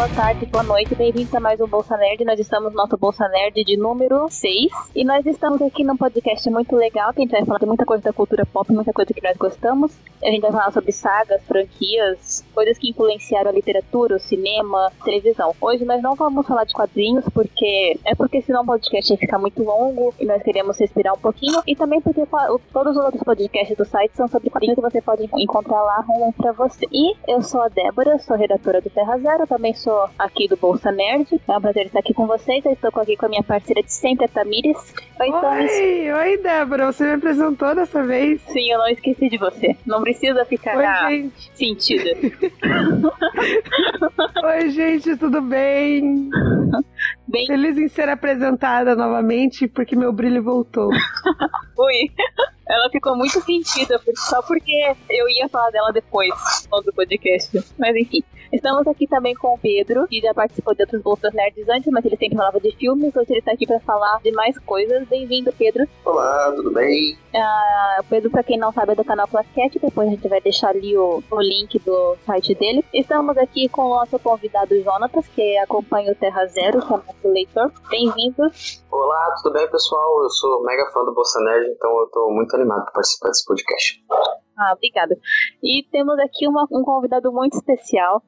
boa tarde, boa noite, bem-vindos a mais um Bolsa Nerd. Nós estamos no nosso Bolsa Nerd de número 6 e nós estamos aqui num podcast muito legal que a gente vai falar de muita coisa da cultura pop, muita coisa que nós gostamos. A gente vai falar sobre sagas, franquias, coisas que influenciaram a literatura, o cinema, televisão. Hoje nós não vamos falar de quadrinhos porque é porque senão o podcast ia ficar muito longo e nós queremos respirar um pouquinho e também porque todos os outros podcasts do site são sobre quadrinhos que você pode encontrar lá um pra você. E eu sou a Débora, sou redatora do Terra Zero, também sou aqui do Bolsa Nerd. É um prazer estar aqui com vocês. Eu estou aqui com a minha parceira de sempre, a Tamires. Oi, Oi, oi, Débora. Você me apresentou dessa vez? Sim, eu não esqueci de você. Não precisa ficar oi, gente. sentida. oi, gente, tudo bem? bem? Feliz em ser apresentada novamente, porque meu brilho voltou. Ui ela ficou muito sentida só porque eu ia falar dela depois do podcast. Mas enfim. Estamos aqui também com o Pedro, que já participou de outros Bolsas Nerds antes, mas ele sempre falava de filmes. Hoje ele tá aqui para falar de mais coisas. Bem-vindo, Pedro. Olá, tudo bem? O Pedro, para quem não sabe, é do canal Plaquete. Depois a gente vai deixar ali o, o link do site dele. Estamos aqui com o nosso convidado Jonatas, que acompanha o Terra Zero, que é nosso leitor. Bem-vindo. Olá, tudo bem, pessoal? Eu sou mega fã do Bolsa Nerd, então eu tô muito animado para participar desse podcast. Ah, obrigada. E temos aqui uma, um convidado muito especial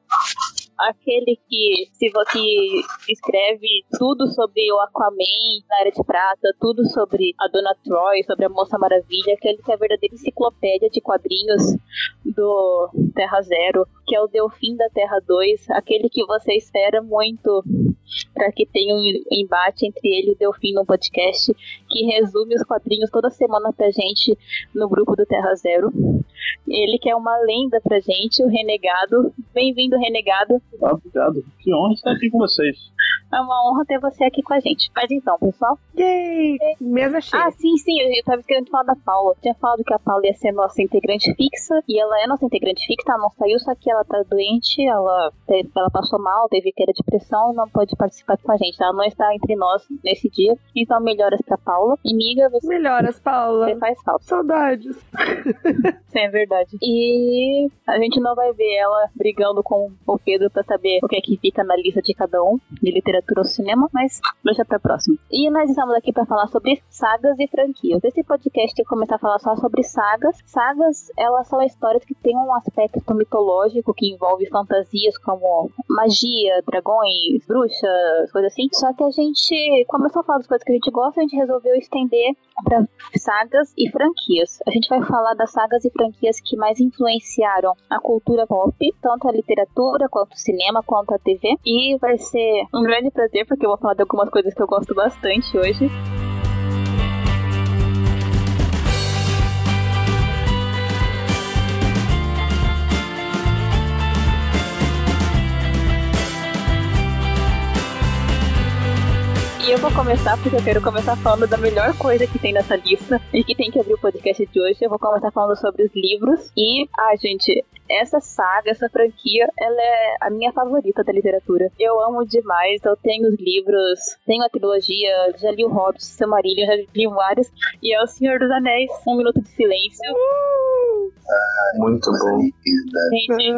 aquele que se você escreve tudo sobre o Aquaman na Era de Prata, tudo sobre a Dona Troy, sobre a Moça Maravilha, aquele que é a verdadeira enciclopédia de quadrinhos do Terra Zero, que é o Delfim da Terra 2, aquele que você espera muito para que tenha um embate entre ele e o Delfim no podcast, que resume os quadrinhos toda semana pra gente no grupo do Terra Zero. Ele que é uma lenda pra gente, o Renegado. Bem-vindo, Renegado. Obrigado. Que honra estar aqui com vocês. É uma honra ter você aqui com a gente. Mas então, pessoal. Yay! Mesa cheia. Ah, sim, sim. Eu tava querendo falar da Paula. Eu tinha falado que a Paula ia ser nossa integrante fixa. E ela é nossa integrante fixa. Ela não saiu, só que ela tá doente. Ela, teve, ela passou mal, teve queda de pressão. Não pode participar com a gente. Ela não está entre nós nesse dia. Então, melhoras pra Paula. E, miga, você. Melhoras, Paula. Você faz falta. Saudades. sim, é verdade. E a gente não vai ver ela brigando com o Pedro pra saber o que é que fica na lista de cada um de literatura ou cinema, mas deixa pra próxima. E nós estamos aqui para falar sobre sagas e franquias. Esse podcast eu começar a falar só sobre sagas. Sagas, elas são histórias que têm um aspecto mitológico que envolve fantasias como magia, dragões, bruxas, coisas assim. Só que a gente começou a falar das coisas que a gente gosta, a gente resolveu estender para sagas e franquias. A gente vai falar das sagas e franquias que mais influenciaram a cultura pop, tanto a literatura quanto o cinema, quanto a TV. E vai ser um grande prazer, porque eu vou falar de algumas coisas que eu gosto bastante hoje. E eu vou começar porque eu quero começar falando da melhor coisa que tem nessa lista e que tem que abrir o podcast de hoje. Eu vou começar falando sobre os livros. E, ah, gente, essa saga, essa franquia, ela é a minha favorita da literatura. Eu amo demais, eu tenho os livros, tenho a trilogia, já li o Hobbit, Silmarillion, já li vários, e é o Senhor dos Anéis, Um Minuto de Silêncio. Ah, muito bom. Gente,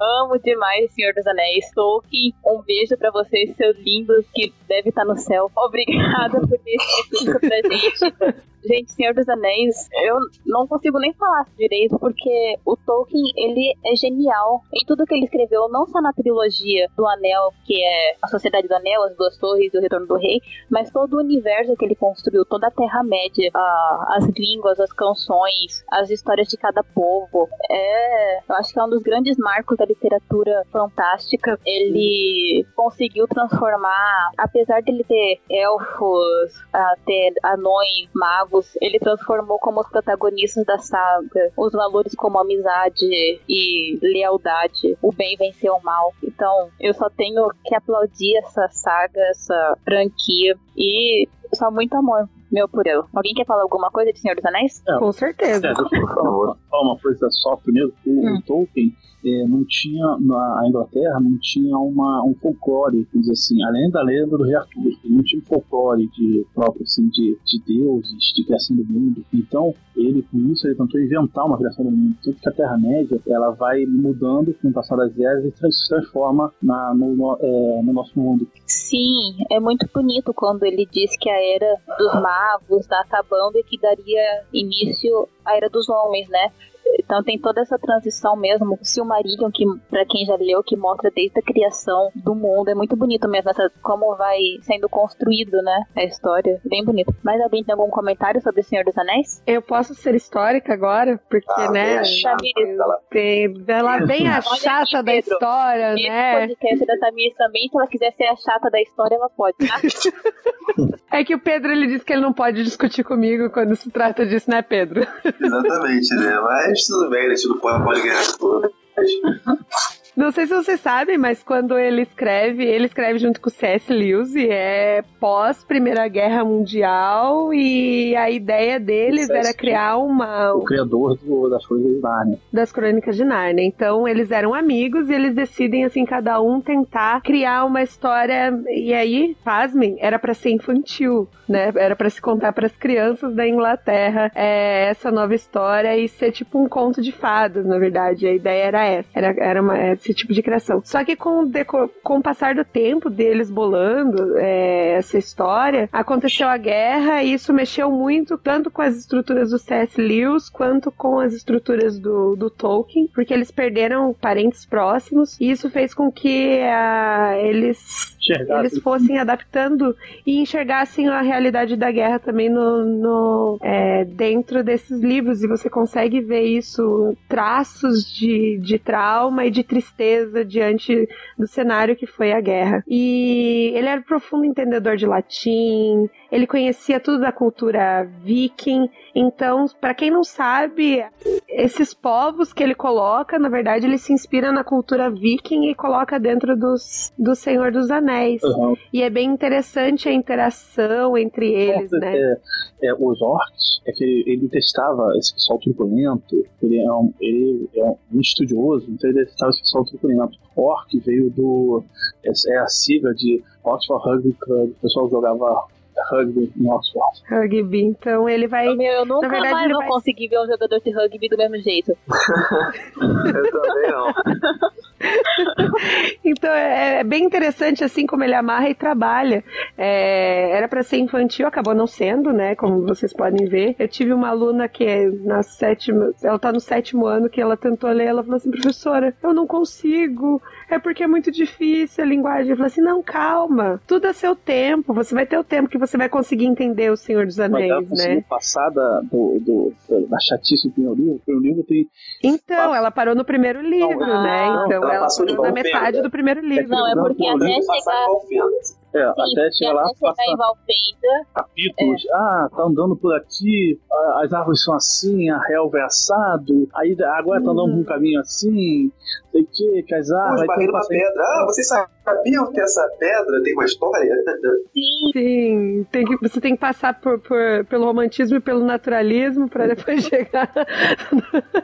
amo demais Senhor dos Anéis. Tolkien, um beijo pra vocês, seus lindos, que deve estar no céu. Obrigada por ter escrito pra gente. Gente, Senhor dos Anéis, eu não consigo nem falar direito, porque o Tolkien, ele é genial em tudo que ele escreveu, não só na trilogia do Anel, que é a Sociedade do Anel, as Duas Torres e o Retorno do Rei, mas todo o universo que ele construiu, toda a Terra-média, as línguas, as canções, as histórias de cada povo. É, eu acho que é um dos grandes marcos da literatura fantástica. Ele conseguiu transformar, apesar de ele ter elfos, ter anões, magos, ele transformou como os protagonistas da saga os valores como amizade e lealdade. O bem venceu o mal. Então, eu só tenho que aplaudir essa saga, essa franquia e só muito amor. Meu por eu. Alguém quer falar alguma coisa de Senhor dos Anéis? É, Com certeza. É, por favor. uma coisa só primeiro. O, hum. o Tolkien é, não tinha, na Inglaterra, não tinha uma, um folclore, quer dizer assim, além da lenda do Rei Arthur, não tinha um folclore de, próprio, assim, de, de deuses, de criação do mundo. Então, ele, com isso, ele tentou inventar uma criação do mundo. Tanto que a Terra-média, ela vai mudando com o passar das eras e se transforma na, no, no, é, no nosso mundo. Sim, é muito bonito quando ele diz que a era dos magos está acabando e que daria início à era dos homens, né? Então tem toda essa transição mesmo. O Silmarillion, que para quem já leu, que mostra desde a criação do mundo, é muito bonito mesmo essa como vai sendo construído, né, a história. Bem bonito. Mas alguém tem algum comentário sobre o Senhor dos Anéis? Eu posso ser histórica agora, porque ah, né, tem ela bem a chata da história, Esse né? podcast da Tamires também, se ela quiser ser a chata da história, ela pode, tá? é que o Pedro ele disse que ele não pode discutir comigo quando se trata disso, né, Pedro? Exatamente, né? Mas tudo bem, a gente não pode ganhar tudo. Não sei se você sabe, mas quando ele escreve, ele escreve junto com o C.S. Lewis e é pós Primeira Guerra Mundial e a ideia deles era criar uma... O criador do, das Crônicas de Nárnia. Das Crônicas de Nárnia. Então eles eram amigos e eles decidem, assim, cada um tentar criar uma história e aí, pasmem, era para ser infantil, né? Era para se contar para as crianças da Inglaterra é, essa nova história e ser tipo um conto de fadas, na verdade. A ideia era essa. Era, era uma esse tipo de criação. Só que com o, com o passar do tempo deles bolando é, essa história, aconteceu a guerra e isso mexeu muito tanto com as estruturas do C.S. Lewis quanto com as estruturas do, do Tolkien, porque eles perderam parentes próximos e isso fez com que uh, eles eles fossem adaptando e enxergassem a realidade da guerra também no, no é, dentro desses livros e você consegue ver isso traços de, de trauma e de tristeza diante do cenário que foi a guerra. E ele era um profundo entendedor de latim ele conhecia tudo da cultura viking. Então, para quem não sabe, esses povos que ele coloca, na verdade, ele se inspira na cultura viking e coloca dentro dos, do Senhor dos Anéis. Uhum. E é bem interessante a interação entre eles, é, né? É, é, os orcs, é que ele testava esse pessoal turbulento, ele é um, ele é um estudioso, então ele testava esse pessoal turbulento. Orc veio do. É, é a sigla de Oxford Rugby Club. O pessoal jogava rugby em Oxford. Rugby, então ele vai. Meu, eu nunca verdade, mais vou vai... conseguir ver um jogador de rugby do mesmo jeito. eu também não. então é, é, bem interessante assim como ele amarra e trabalha. É, era para ser infantil, acabou não sendo, né? Como vocês podem ver. Eu tive uma aluna que é na sétima, ela tá no sétimo ano que ela tentou ler, ela falou assim, professora, eu não consigo, é porque é muito difícil a linguagem. Eu falei assim, não, calma, tudo a seu tempo, você vai ter o tempo que você vai conseguir entender o Senhor dos Anéis, Mas ela né? passar da, do, do, da chatice do primeiro livro, o primeiro livro tem... Então, ela parou no primeiro livro, não, né? Não, então ela, ela parou na metade do primeiro livro. Não, é porque até chegar... É, Sim, até chegar lá, em Valfenda. Capítulos. É. Ah, tá andando por aqui, as árvores são assim, a relva é assado, aí agora tá andando por um caminho assim, sei que, que as árvores. Pô, uma pedra. Ah, vocês sabiam que essa pedra tem uma história? Sim. Sim, tem que, você tem que passar por, por pelo romantismo e pelo naturalismo para depois chegar.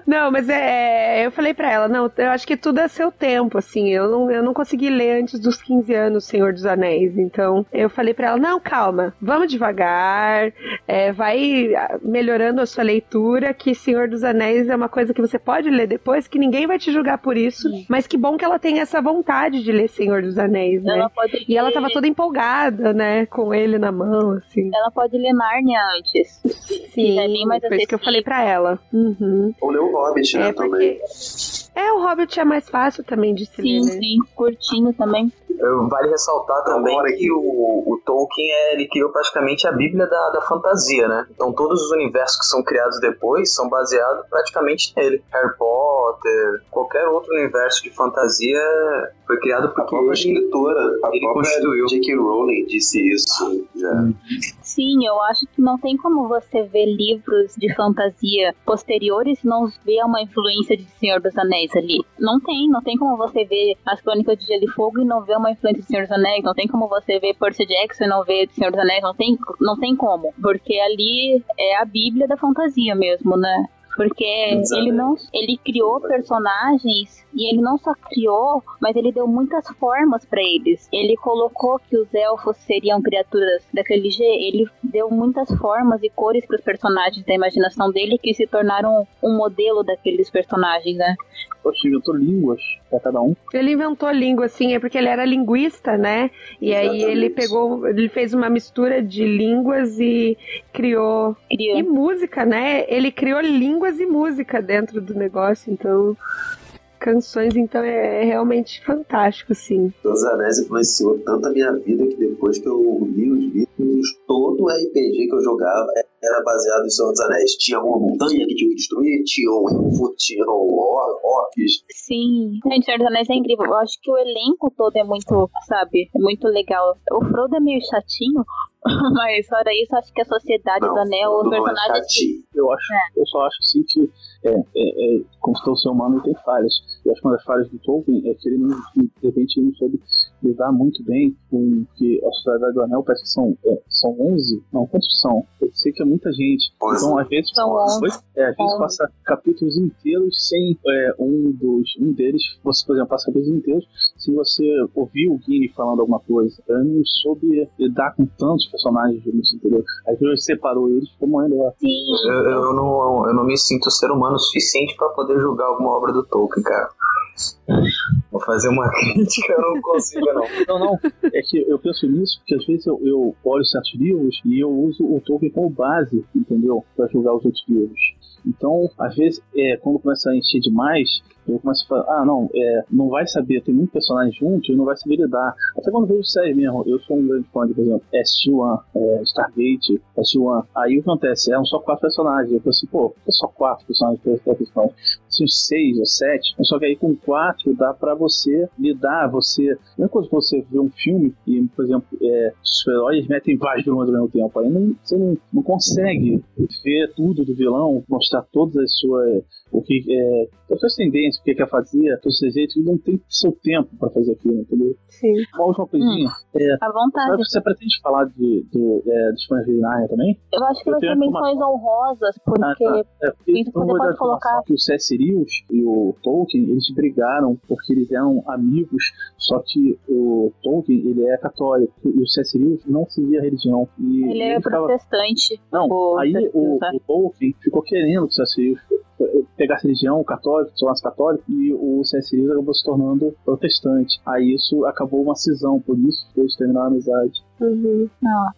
não, mas é, é, eu falei para ela, não, eu acho que tudo é seu tempo, assim, eu não, eu não consegui ler antes dos 15 anos Senhor dos Anéis, então eu falei para ela, não, calma, vamos devagar, é, vai melhorando a sua leitura, que Senhor dos Anéis é uma coisa que você pode ler depois, que ninguém vai te julgar por isso, Sim. mas que bom que ela tem essa vontade de ler Senhor dos Anéis, né? Pode... E ela tava toda empolgada, né, com ele na mão, assim. Ela pode ler Narnia antes. Sim, é foi isso que eu falei para ela. Uhum. Ou ler o Hobbit, né, é também. É, o Hobbit é mais fácil também de se sim, ler. Sim, né? sim, curtinho também. Vale ressaltar também que o, o Tolkien é, ele criou praticamente a Bíblia da, da fantasia, né? Então todos os universos que são criados depois são baseados praticamente nele. Harry Potter, qualquer outro universo de fantasia foi criado porque a própria escritora, a ele própria constituiu. J.K. Rowling disse isso já. Sim, eu acho que não tem como você ver livros de fantasia posteriores e não ver uma influência de Senhor dos Anéis ali. Não tem, não tem como você ver as Crônicas de Gelo e Fogo e não ver uma influência de Senhor dos Anéis. Não tem como você ver Percy Jackson e não ver Senhor dos Anéis. Não tem, não tem como. Porque ali é a bíblia da fantasia mesmo, né? Porque ele não. Ele criou personagens e ele não só criou, mas ele deu muitas formas pra eles. Ele colocou que os elfos seriam criaturas daquele jeito. Ele deu muitas formas e cores pros personagens da imaginação dele que se tornaram um modelo daqueles personagens, né? Poxa, inventou línguas pra cada um. Ele inventou língua, assim, é porque ele era linguista, né? E aí Exatamente. ele pegou, ele fez uma mistura de línguas e criou. Criou. E música, né? Ele criou línguas e música dentro do negócio, então. Canções, então, é, é realmente fantástico, assim. Senhor dos Anéis influenciou tanto a minha vida que depois que eu li os livros, todo o RPG que eu jogava era baseado em Senhor dos Anéis. Tinha uma montanha que tinha que destruir, tinha um tinha um or orcs. Sim. Gente, Senhor dos Anéis é incrível. Eu acho que o elenco todo é muito, sabe, é muito legal. O Frodo é meio chatinho, mas fora isso, acho que a Sociedade Não, do Anel, Frodo não é. Eu acho, eu só acho assim que é, é, é, como todo ser humano ele tem falhas. Eu acho que uma das falhas do Tolkien é que ele não, de repente não soube lidar muito bem com que a Sociedade do Anel parece que são, é, são 11, não, quantos são? Eu sei que é muita gente. Onze. Então, às vezes, São onze. Oi? É, às vezes passa capítulos inteiros sem é, um dos um deles, você, por exemplo, passa capítulos inteiros se você ouvir o Gini falando alguma coisa. Eu não soube lidar com tantos personagens juntos, entendeu? Às vezes separou eles, ficou morrendo lá. Sim. Eu, eu não, eu não me sinto ser humano o suficiente pra poder julgar alguma obra do Tolkien, cara. Vou fazer uma crítica, eu não consigo, não. Não, não. É que eu penso nisso porque às vezes eu, eu olho certos livros e eu uso o Tolkien como base, entendeu? Pra julgar os outros livros. Então, às vezes, é, quando começa a encher demais, eu começo a falar, ah, não, é, não vai saber, tem muito personagem junto e não vai saber lidar. Até quando vejo série mesmo, eu sou um grande fã de, por exemplo, SG-1, é, Stargate, SG-1. Aí o que acontece? Eram só quatro personagens. Eu falei assim, pô, que só quatro personagens cada personagem? Assim, seis ou sete. Só que aí com quatro dá pra você lidar, você. Não é coisa que você vê um filme e, por exemplo, é, os super-heróis metem vários vilões ao mesmo tempo. Aí não, você não, não consegue ver tudo do vilão, mostrar todas as suas. O que é. As suas tendências, o que quer fazer, todos os jeitos, e não tem seu tempo pra fazer aquilo, entendeu? Sim. Uma última coisinha. É, À vontade. você pretende falar de, do, é, de Narnia também? Eu acho que Eu vai ser menções honrosas, porque. Ah, tá. É, porque Isso então você pode colocar. que o C.S. Lewis e o Tolkien, eles brigaram porque eles eram amigos, só que o Tolkien, ele é católico, e o C.S. Lewis não seguia a religião. E Ele é ficava- protestante. Não, o aí o, né? o Tolkien ficou querendo que o C.S. Lewis pegasse religião católica, se tornasse católico, e o C.S. Lewis acabou se tornando protestante. Aí isso acabou uma cisão, por isso eles terminaram a amizade. Uhum.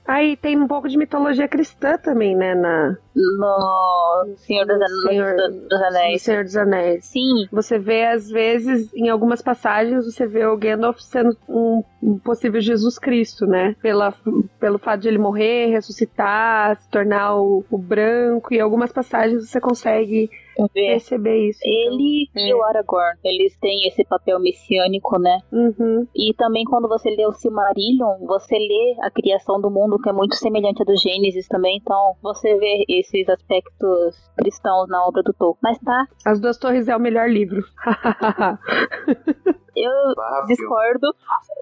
Aí tem um pouco de mitologia cristã também, né? Na No Senhor dos, An- Senhor- dos- Anéis. Senhor dos Anéis. Sim, Você vê, às vezes, em algumas passagens, você vê o Gandalf sendo um, um possível Jesus Cristo, né? Pela, pelo fato de ele morrer, ressuscitar, se tornar o, o branco. E algumas passagens você consegue vê. perceber isso. Ele É. e o Aragorn, eles têm esse papel messiânico, né? Uhum. E também quando você lê o Silmarillion, você lê a criação do mundo, que é muito semelhante à do Gênesis também. Então, você vê esses aspectos cristãos na obra do Tolkien. Mas tá, As Duas Torres é o melhor livro. eu discordo,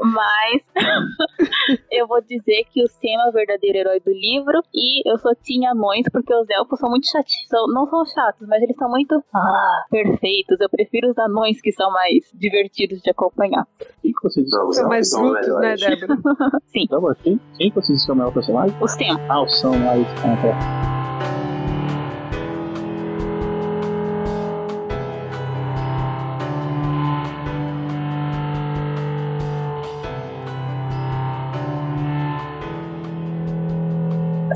mas eu vou dizer que o Sam é o verdadeiro herói do livro e eu só tinha anões porque os elfos são muito chatos, não são chatos, mas eles são muito ah, perfeitos. Eu prefiro os anões que são mais divertidos de acompanhar. Quem que você disse? Não, os São elfos mais são brutos, né. Débora? Sim, bom, Quem, quem que você disse que é o melhor personagem? o Sam. Ah, o ah, isso. Ah, tá.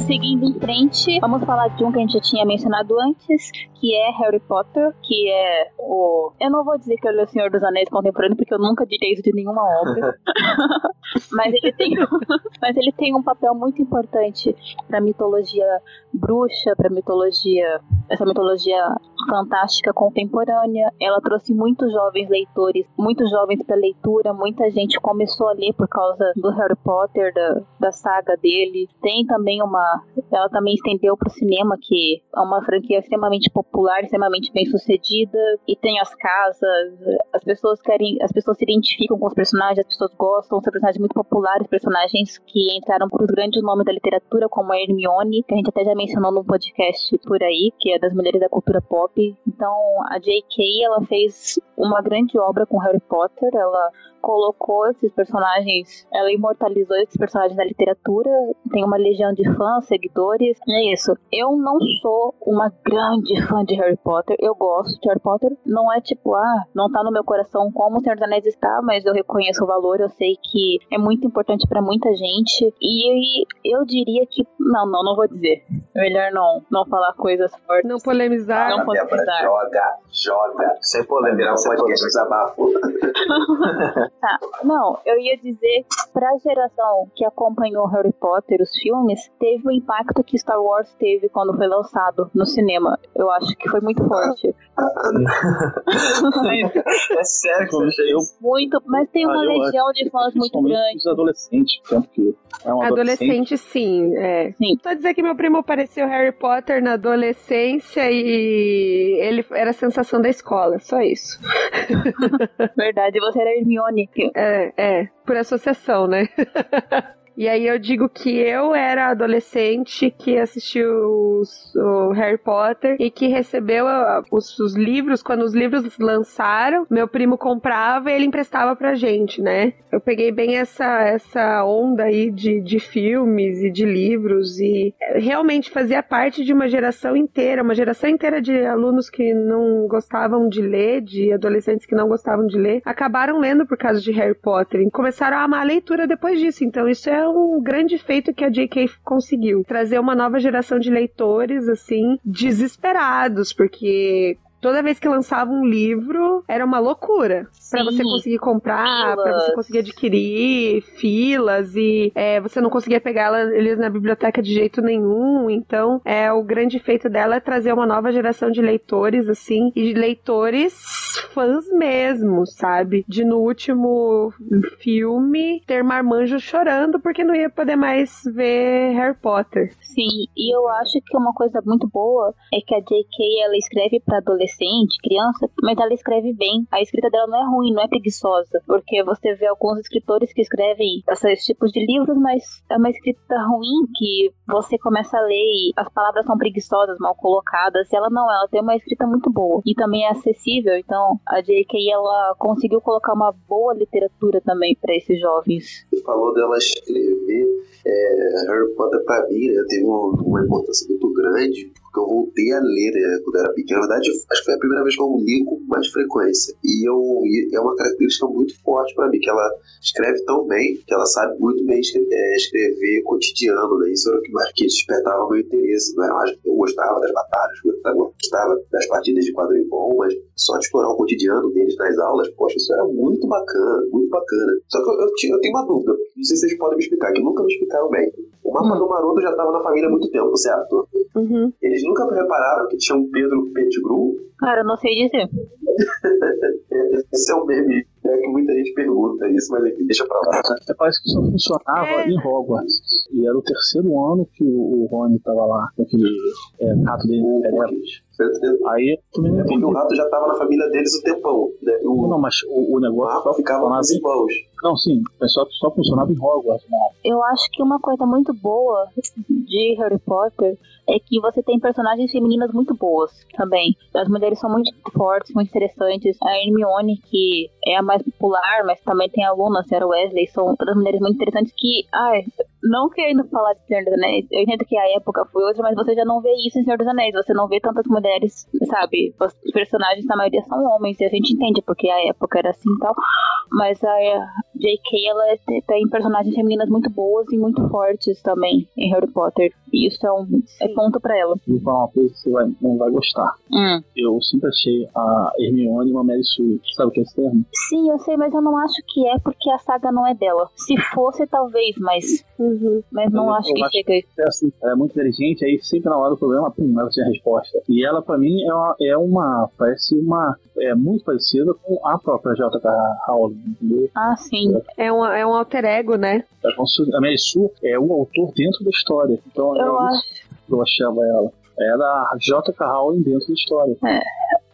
Seguindo em frente, vamos falar de um que a gente já tinha mencionado antes, que é Harry Potter, que é o. Eu não vou dizer que ele é o Senhor dos Anéis contemporâneo, porque eu nunca direi isso de nenhuma obra. mas, ele tem, mas ele tem um papel muito importante pra mitologia bruxa, pra mitologia essa mitologia fantástica contemporânea. Ela trouxe muitos jovens leitores, muitos jovens para leitura, muita gente começou a ler por causa do Harry Potter, da, da saga dele. Tem também uma. Ela também estendeu para o cinema, que é uma franquia extremamente popular, extremamente bem sucedida, e tem as casas, as pessoas querem. As pessoas se identificam com os personagens, as pessoas gostam, são personagens muito populares, personagens que entraram para os grandes nomes da literatura, como a Hermione, que a gente até já mencionou num podcast por aí, que é das mulheres da cultura pop. Então, a J.K. ela fez uma grande obra com Harry Potter, ela colocou esses personagens, ela imortalizou esses personagens na literatura, tem uma legião de fãs, seguidores, é isso. Eu não sou uma grande fã de Harry Potter, eu gosto de Harry Potter, não é tipo, ah, não tá no meu coração como o Senhor dos Anéis está, mas eu reconheço o valor, eu sei que é muito importante para muita gente, e eu diria que, não, não, não vou dizer, melhor não, não falar coisas fortes. Não polemizar. Não polemizar. Joga, joga. Sem polêmica, Não pode polêmica. Tá, não, eu ia dizer que pra geração que acompanhou Harry Potter, os filmes, teve o impacto que Star Wars teve quando foi lançado no cinema. Eu acho que foi muito forte. é sério que você achei Eu? Muito, mas tem uma Ah, legião de fãs muito grande. os adolescentes, tanto que é um adolescente. Adolescente, sim, é. Sim. Só dizer que meu primo apareceu Harry Potter na adolescência e ele era a sensação da escola, só isso. Verdade, você era Hermione. É, é, por associação, né? E aí eu digo que eu era adolescente que assistiu o Harry Potter e que recebeu os, os livros, quando os livros lançaram, meu primo comprava e ele emprestava pra gente, né? Eu peguei bem essa, essa onda aí de, de filmes e de livros e eh, realmente fazia parte de uma geração inteira, uma geração inteira de alunos que não gostavam de ler, de adolescentes que não gostavam de ler, acabaram lendo por causa de Harry Potter e começaram a amar a leitura depois disso. Então isso é um grande feito que a J.K. conseguiu, trazer uma nova geração de leitores assim desesperados, porque Toda vez que lançava um livro, era uma loucura. Pra você conseguir comprar, pra você conseguir adquirir, filas, e é, você não conseguia pegar eles na biblioteca de jeito nenhum. Então, é o grande feito dela é trazer uma nova geração de leitores, assim, e de leitores fãs mesmo, sabe? De no último filme ter marmanjo chorando porque não ia poder mais ver Harry Potter. Sim, e eu acho que uma coisa muito boa é que a J.K. ela escreve pra adolescente, criança, mas ela escreve bem. A escrita dela não é ruim, não é preguiçosa, porque você vê alguns escritores que escrevem esses tipos de livros, mas é uma escrita ruim que você começa a ler e as palavras são preguiçosas, mal colocadas. Ela não, ela tem uma escrita muito boa e também é acessível. Então, a J.K. ela conseguiu colocar uma boa literatura também pra esses jovens. Você falou dela escrever é, Harry Potter pra mim, né? Teve um- uma importância muito grande, porque eu voltei a ler, né? Quando eu era pequeno. Na verdade, acho que foi a primeira vez que eu li com mais frequência. E, eu, e é uma característica muito forte pra mim, que ela escreve tão bem, que ela sabe muito bem escre- é, escrever cotidiano, né? Isso era o que mais que despertava meu interesse. Não era mais, eu gostava das batalhas, gostava das partidas de quadribol, mas só de explorar o cotidiano deles nas aulas, poxa, isso era muito bacana, muito bacana. Só que eu, eu, eu tenho uma dúvida, não sei se vocês podem me explicar, que nunca me explicaram bem. O mapa Hum. do Maroto já estava na família há muito tempo, certo? Uhum. Eles nunca repararam que tinha um Pedro Pettigrew? Cara, eu não sei dizer. Esse é um meme é que muita gente pergunta isso, mas enfim, deixa pra lá. É, parece que só funcionava É. em Hogwarts. E era o terceiro ano que o, o Rony tava lá, com aquele é, rato dele O- Perebas. É Aí também não porque o rato já estava na família deles o tempão. Né? O, Não, mas o, o o negócio só rato ficava em... irmãos. Não, sim, mas só, só funcionava em Hogwarts, né? Eu acho que uma coisa muito boa de Harry Potter é que você tem personagens femininas muito boas também. As mulheres são muito fortes, muito interessantes. A Hermione, que é a mais popular, mas também tem a Luna, a Sarah Wesley, são todas mulheres muito interessantes que, ai, não querendo falar de Senhor dos Anéis, eu entendo que a época foi outra, mas você já não vê isso em Senhor dos Anéis. Você não vê tantas mulheres, sabe? Os personagens, na maioria, são homens, e a gente entende porque a época era assim e tal. Mas a J.K. ela é, tem personagens femininas muito boas e muito fortes também em Harry Potter. E isso é um é ponto pra ela. Vou falar uma coisa que você vai, não vai gostar. Hum. Eu sempre achei a Hermione uma Mary Sue. Sabe o que é esse termo? Sim, eu sei, mas eu não acho que é porque a saga não é dela. Se fosse, talvez, mas. Uhum. Mas não Eu acho que acho- chega. É assim, ela é muito inteligente, aí sempre na hora do problema, pum, ela tinha a resposta. E ela, pra mim, é uma, é uma parece uma, é muito parecida com a própria J.K. Rowling, entendeu? Ah, sim. É um, é um alter ego, né? É como se A Mary Sue é o autor dentro da história. Então, Eu é acho. que eu achava ela. Era a J.K. Rowling dentro da história.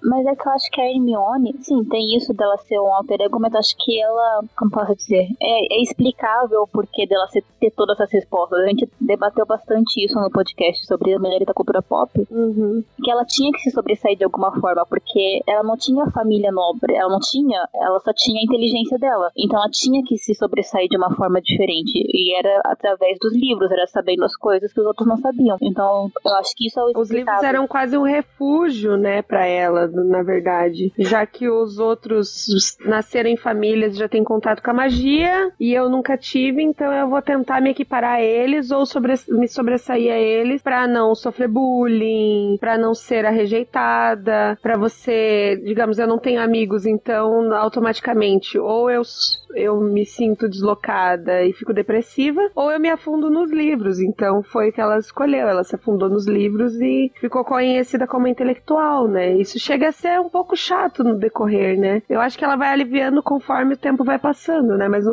Mas é que eu acho que a Hermione, sim, tem isso dela ser um alter ego, mas acho que ela, como posso dizer, é, é explicável o porquê dela ser, ter todas essas respostas. A gente debateu bastante isso no podcast sobre a mulher da cultura pop, Uhum. que ela tinha que se sobressair de alguma forma, porque ela não tinha família nobre, ela não tinha, ela só tinha a inteligência dela. Então ela tinha que se sobressair de uma forma diferente. E era através dos livros, era sabendo as coisas que os outros não sabiam. Então eu acho que isso é o Os livros explicável. eram quase um refúgio, né, pra na verdade. Já que os outros nasceram em famílias, já têm contato com a magia, e eu nunca tive, então eu vou tentar me equiparar a eles ou sobre- me sobressair a eles pra não sofrer bullying, pra não ser a rejeitada, pra você, digamos, eu não tenho amigos, então automaticamente ou eu eu me sinto deslocada e fico depressiva, ou eu me afundo nos livros. Então foi o que ela escolheu. Ela se afundou nos livros e ficou conhecida como intelectual, né? Isso chega a ser um pouco chato no decorrer, né? Eu acho que ela vai aliviando conforme o tempo vai passando, né? Mas o-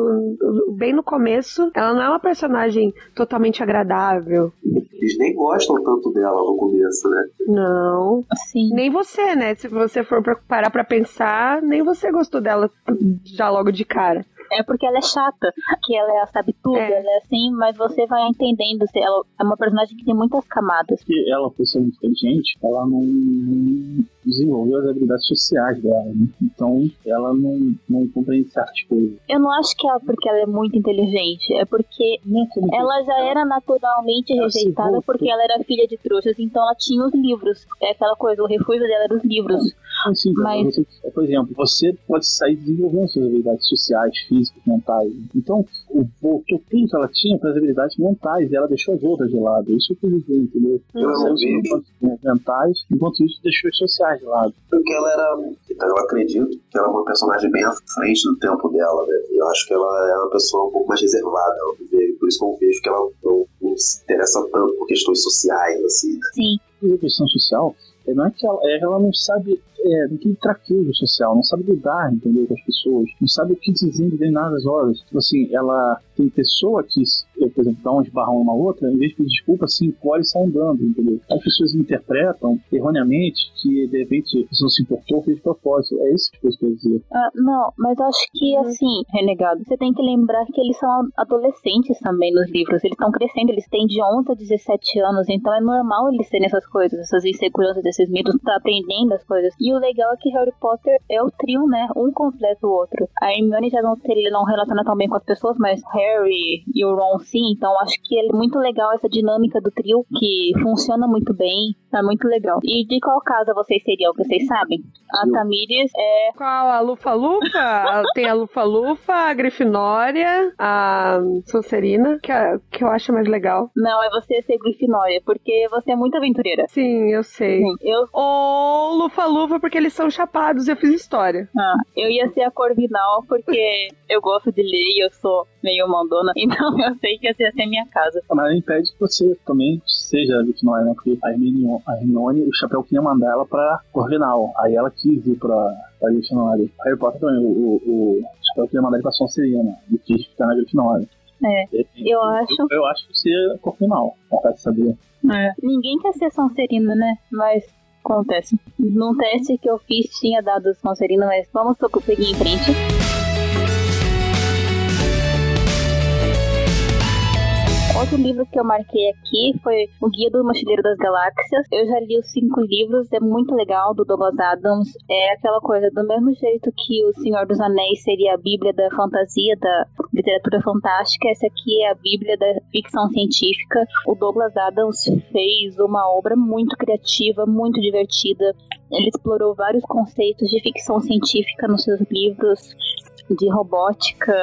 o- bem no começo, ela não é uma personagem totalmente agradável. Eles nem gostam tanto dela no começo, né? Não. Sim. Nem você, né? Se você for pra- parar pra pensar, nem você gostou dela já logo de cara. É porque ela é chata, que ela é, sabe tudo, É. ela é assim, mas você vai entendendo. Ela é uma personagem que tem muitas camadas. Porque ela, por ser muito inteligente, ela não desenvolveu as habilidades sociais dela, né? Então, ela não, não compreende certas coisas. Eu não acho que é porque ela é muito inteligente, é porque é ela já era naturalmente Ela rejeitada voltou. porque ela era filha de trouxas, então ela tinha os livros. É aquela coisa, o refúgio dela era os livros. Sim, sim, Mas- você, por exemplo, você pode sair desenvolvendo suas habilidades sociais, físicas, mentais. Então, o, tudo que ela tinha para as habilidades mentais e ela deixou as outras de lado. Isso que eu dizer, entendeu? Eu Ela saiu vi. desenvolvendo as mentais, enquanto isso deixou as sociais de lado. Porque ela era. então, Eu acredito que ela é uma personagem bem à frente do tempo dela, né? Eu acho que ela é uma pessoa um pouco mais reservada. Por isso que eu vejo que ela não, não se interessa tanto por questões sociais, assim. né? Sim. E a questão social, é, não é que ela, é que ela não sabe, é, não tem traquejo social, não sabe lidar, entendeu, com as pessoas, não sabe o que dizer em determinadas horas. Tipo assim, ela tem pessoa que, eh, por exemplo, dá um esbarrão uma outra, em vez de pedir desculpa, se encolhe e sai andando, entendeu? As pessoas interpretam erroneamente que, de repente, a pessoa não se importou, fez propósito. É isso que eu quero dizer. Ah, não, mas eu acho que assim, renegado, você tem que lembrar que eles são adolescentes também nos livros. Eles estão crescendo, eles têm de 11 a 17 anos, então é normal eles terem essas coisas, essas inseguranças, esses medos, tá aprendendo as coisas. E o legal é que Harry Potter é o trio, né? Um completa o outro. A Hermione já não, ele não relaciona tão bem com as pessoas, mas Harry e o Ron sim, então acho que é muito legal essa dinâmica do trio, que funciona muito bem, tá muito legal. E de qual casa vocês seriam, que vocês sabem? A Eu. Tamires é Qual? A Lufa Lufa? Tem a Lufa Lufa, a Grifinória, a Sonserina, que, é- que eu acho mais legal. Não, é você ser Grifinória, porque você é muito aventureira. Sim, eu sei. Eu, Ou Lufa Lufa, porque eles são chapados e eu fiz história. ah, eu ia ser a Corvinal, porque eu gosto de ler e eu sou meio mandona, então eu sei que essa ia ser a minha casa. Mas impede que você também seja Grifinória, né? Porque a Hermione, a Hermione, o Chapéu queria mandar ela pra Corvinal. Aí ela quis ir pra, pra Grifinória. O Harry Potter também, o, o, o Chapéu queria mandar ele pra Sonserina. E quis ficar na Grifinória. É, eu acho. Eu, eu acho que você é Corvinal, de saber. Ninguém quer ser Sonserina, né? Mas acontece. Num teste que eu fiz tinha dado Sonserina, mas vamos seguir em frente. Outro livro que eu marquei aqui foi O Guia do Mochileiro das Galáxias. Eu já li os cinco livros, é muito legal, do Douglas Adams. É aquela coisa, do mesmo jeito que O Senhor dos Anéis seria a Bíblia da fantasia, da literatura fantástica, essa aqui é a Bíblia da ficção científica. O Douglas Adams fez uma obra muito criativa, muito divertida. Ele explorou vários conceitos de ficção científica nos seus livros. de robótica,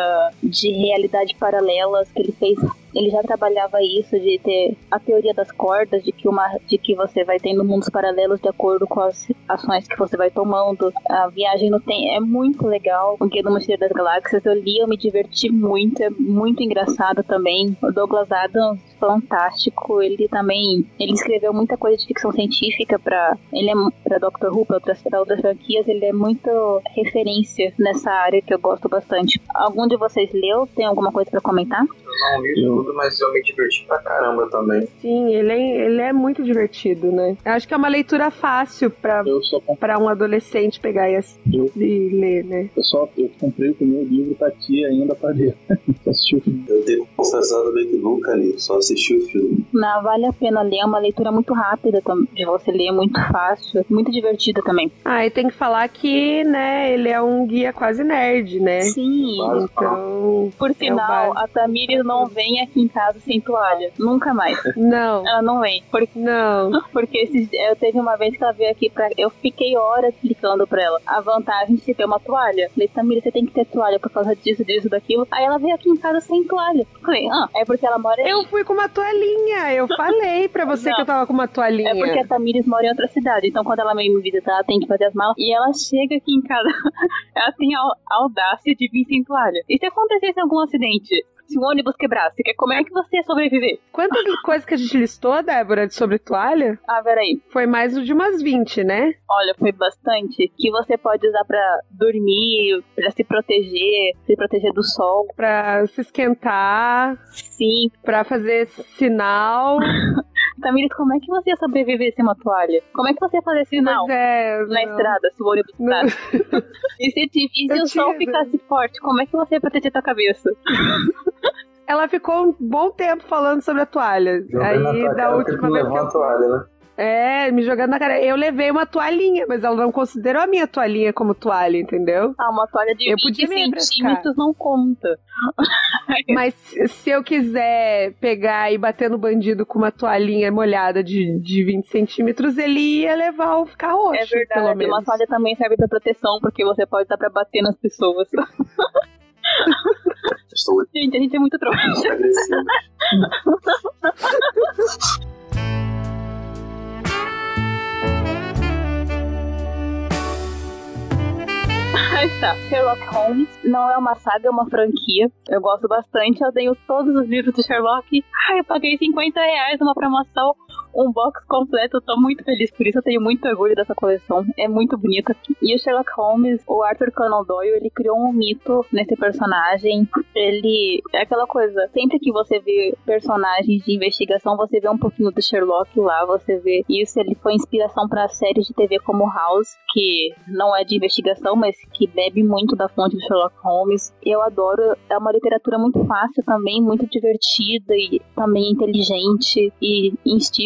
de realidade paralelas que ele fez ele já trabalhava isso de ter a teoria das cordas, de que uma de que você vai tendo mundos paralelos de acordo com as ações que você vai tomando. A viagem no tempo é muito legal. O Guia do Mochileiro das Galáxias eu li, eu me diverti muito, é muito engraçado também. O Douglas Adams fantástico. Ele também ele escreveu muita coisa de ficção científica para ele é para Doctor Who, para outras, outras franquias, ele é muito referência nessa área que eu gosto bastante. Algum de vocês leu? Tem alguma coisa para comentar? não li tudo, mas eu me diverti pra caramba também. Sim, ele é, ele é muito divertido, né? Eu acho que é uma leitura fácil pra, Eu só, pra um adolescente pegar e, Eu- e ler, né? eu só eu comprei o primeiro livro, tá aqui ainda pra ler. Só assisti o filme. Eu tenho que confessar também que nunca li, só assisti o filme. Não, vale a pena ler, é uma leitura muito rápida de você ler, muito fácil, muito divertida também. Ah, e tem que falar que, né, ele é um guia quase nerd, né? Sim. Então, Por sinal, básico. a Tamires não vem aqui em casa sem toalha. Nunca mais. não, Ela não vem. Porque, não. porque esses, eu teve uma vez que ela veio aqui pra. Eu fiquei horas explicando pra ela a vantagem de ter uma toalha. Falei, Tamires, você tem que ter toalha por causa disso, disso, daquilo. Aí ela veio aqui em casa sem toalha. Falei, ah, é porque ela mora Eu fui com uma toalhinha, eu falei pra você Não. que eu tava com uma toalhinha. É porque a Tamires mora em outra cidade, então quando ela vem me visitar, ela tem que fazer as malas. E ela chega aqui em casa, ela tem a audácia de vir sem toalha. E se acontecesse algum acidente? Se um ônibus quebrasse, que- como é que você ia sobreviver? Quantas coisas que a gente listou, Débora, de sobre toalha? Ah, peraí. Foi mais de umas 20, né? Olha, foi bastante. Que você pode usar pra dormir, pra se proteger, se proteger do sol. Pra se esquentar, Sim. pra fazer sinal. Tamires, como é que você ia sobreviver sem uma toalha? Como é que você ia fazer sinal? Mas é. Na não. estrada, se o ônibus Não. parasse. E se, te- e se o sol ficasse forte, como é que você ia proteger tua cabeça? Ela ficou um bom tempo falando sobre a toalha. Jogando Aí, tua da cara porque última vez que a eu toalha, né? É, me jogando na cara. Eu levei uma toalhinha, mas ela não considerou a minha toalhinha como toalha, entendeu? Ah, uma toalha de Eu 20 podia centímetros não conta. Mas se eu quiser pegar e bater no bandido com uma toalhinha molhada de, de 20 centímetros, ele ia levar o ficar roxo. É pelo verdade, menos. uma toalha também serve pra proteção, porque você pode estar pra bater nas pessoas. Estou Gente, a gente é muito trouxa. tá. Sherlock Holmes não é uma saga, é uma franquia. Eu gosto bastante, eu tenho todos os livros do Sherlock. Ai, eu paguei 50 reais numa promoção, um box completo. Eu tô muito feliz por isso, eu tenho muito orgulho dessa coleção. É muito bonita. E o Sherlock Holmes, o Arthur Conan Doyle, ele criou um mito nesse personagem. Ele é aquela coisa, sempre que você vê personagens de investigação, você vê um pouquinho do Sherlock lá, você vê isso. Ele foi inspiração para séries de TV como House, que não é de investigação, mas que bebe muito da fonte do Sherlock Holmes. Eu adoro, é uma literatura muito fácil também, muito divertida e também inteligente e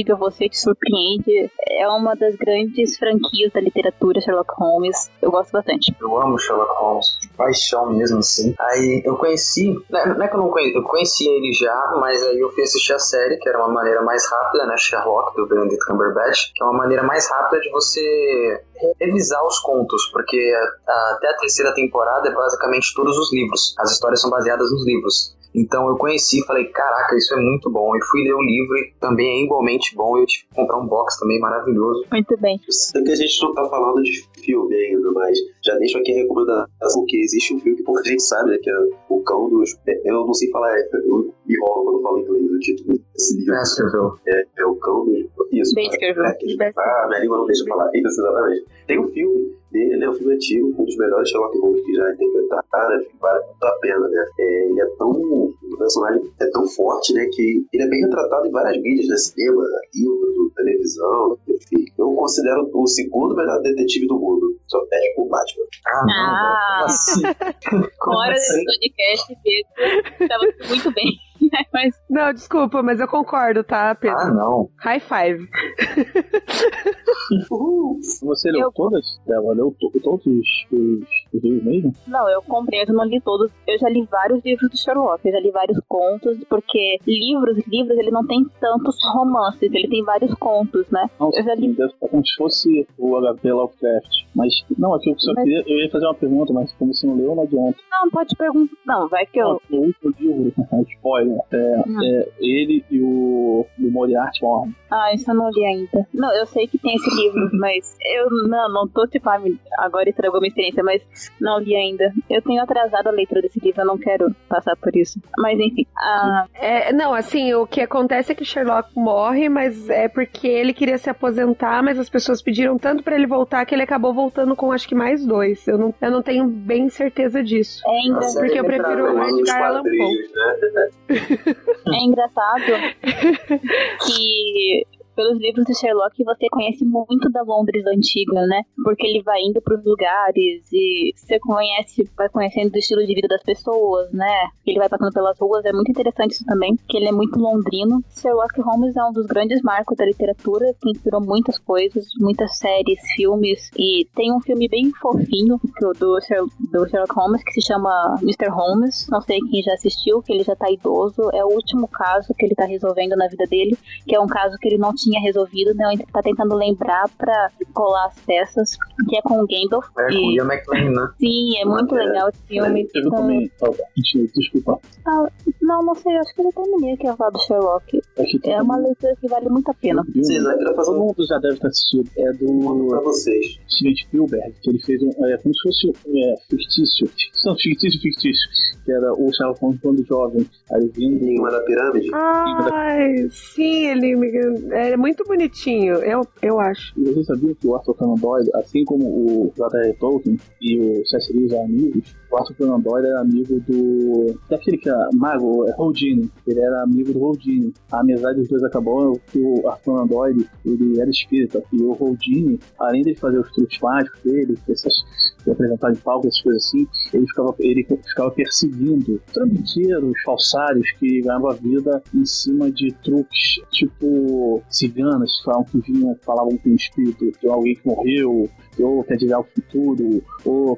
instiga você, te surpreende. É uma das grandes franquias da literatura Sherlock Holmes. Eu gosto bastante. Eu amo Sherlock Holmes, de paixão mesmo, assim. Aí eu conheci, não é não é que eu não conheci, eu conhecia ele já, mas aí eu fui assistir a série, que era uma maneira mais rápida, né? Sherlock, do Benedict Cumberbatch, que é uma maneira mais rápida de você revisar os contos, porque até a terceira temporada é basicamente todos os livros. As histórias são baseadas nos livros. Então eu conheci e falei, caraca, isso é muito bom. E fui ler o livro e também é igualmente bom. Eu tive que comprar um box também maravilhoso. Muito bem. Eu sei que a gente não tá falando de filme ainda, mas já deixo aqui a recomendação que existe um filme que pouca gente sabe, né? Que é O Cão dos... Eu não sei falar, é, eu me enrolo quando eu falo inglês, o título desse livro. Baskerville. É, é O Cão dos... Isso. Baskerville. É, ah, minha língua não deixa falar isso, exatamente. Tem um filme dele, ele é um filme antigo, um dos melhores Sherlock Holmes que já interpretaram, né? vale muito a pena, né? É, ele é tão... O personagem é tão forte, né? Que ele é bem retratado em várias mídias, né? Cinema, livros, televisão, enfim. Eu considero o segundo melhor detetive do mundo. Só pede pro Batman. Ah, não. Ah. Como assim? Como Fora assim? desse podcast, Pedro, tava muito bem. Mas Não, desculpa, mas eu concordo, tá, Pedro? Ah, não. High five. Uhul. Você leu Eu- todas? Ela leu to- todos os, os, os livros mesmo? Não, eu comprei, eu não li todos. Eu já li vários livros do Sherlock, eu já li vários contos, porque livros, livros, ele não tem tantos romances, ele tem vários contos, né? Não, Eu já li- deve ser como se fosse o HP Lovecraft. Mas, não, aqui eu só Mas- queria, eu ia fazer uma pergunta, mas como você não leu, não adianta. Não, pode perguntar. Não, vai que eu. No último livro, spoiler, é, Hum. é ele e o, o Moriarty morrem. Ah, isso eu não li ainda. Não, eu sei que tem esse livro, mas eu não, não tô tipo, ah, agora estragou minha experiência, mas não li ainda. Eu tenho atrasado a leitura desse livro, eu não quero passar por isso. Mas enfim, ah, É, não, assim, o que acontece é que Sherlock morre, mas é porque ele queria se aposentar, mas as pessoas pediram tanto pra ele voltar que ele acabou voltando com acho que mais dois. Eu não, eu não tenho bem certeza disso. é, engra- A série Porque eu prefiro mais nos Edgar Allan Poe. né? é engraçado que pelos livros de Sherlock você conhece muito da Londres antiga, né? Porque ele vai indo pros lugares e você conhece, vai conhecendo o estilo de vida das pessoas, né? Ele vai passando pelas ruas, é muito interessante isso também, que ele é muito londrino. Sherlock Holmes é um dos grandes marcos da literatura, que inspirou muitas coisas, muitas séries, filmes, e tem um filme bem fofinho do, do Sherlock Holmes que se chama Mr. Holmes, não sei quem já assistiu, que ele já tá idoso, é o último caso que ele tá resolvendo na vida dele, que é um caso que ele não tinha resolvido, né? Ele tá tentando lembrar pra colar as peças, que é com o Gandalf. É, com E, Ian McLean, né? sim, é muito É. legal esse filme. Eu Então, também. Continua, desculpa. não, não sei, acho que eu já terminei aqui a falar do Sherlock. Tem É uma leitura que vale muito a pena. Vocês eu queria fazer Todo um mundo já deve ter assistido. É ponto pra do vocês. Steven Spielberg, que ele fez um. É como se fosse é, fictício. Ficção, fictício, fictício. Que era o Sherlock Holmes quando jovem. Aí vindo. Enigma da Pirâmide. Ai, sim, ele me- é muito bonitinho, eu, eu acho. E você sabia que o Arthur Conan Doyle, assim como o J.R. Tolkien e o C.S. Lewis eram amigos, o Arthur Conan Doyle era amigo do... daquele que é mago, é Houdini. Ele era amigo do Houdini. A amizade dos dois acabou porque o Arthur Conan Doyle, ele era espírita. E o Houdini, além de fazer os truques mágicos dele, essas, apresentar em palco, essas coisas assim, ele ficava, ele ficava perseguindo trambiqueiros, falsários que ganhavam a vida em cima de truques, tipo ciganas que falavam que vinham, falavam com o espírito de alguém que morreu, ou quer adivinhar o futuro, ou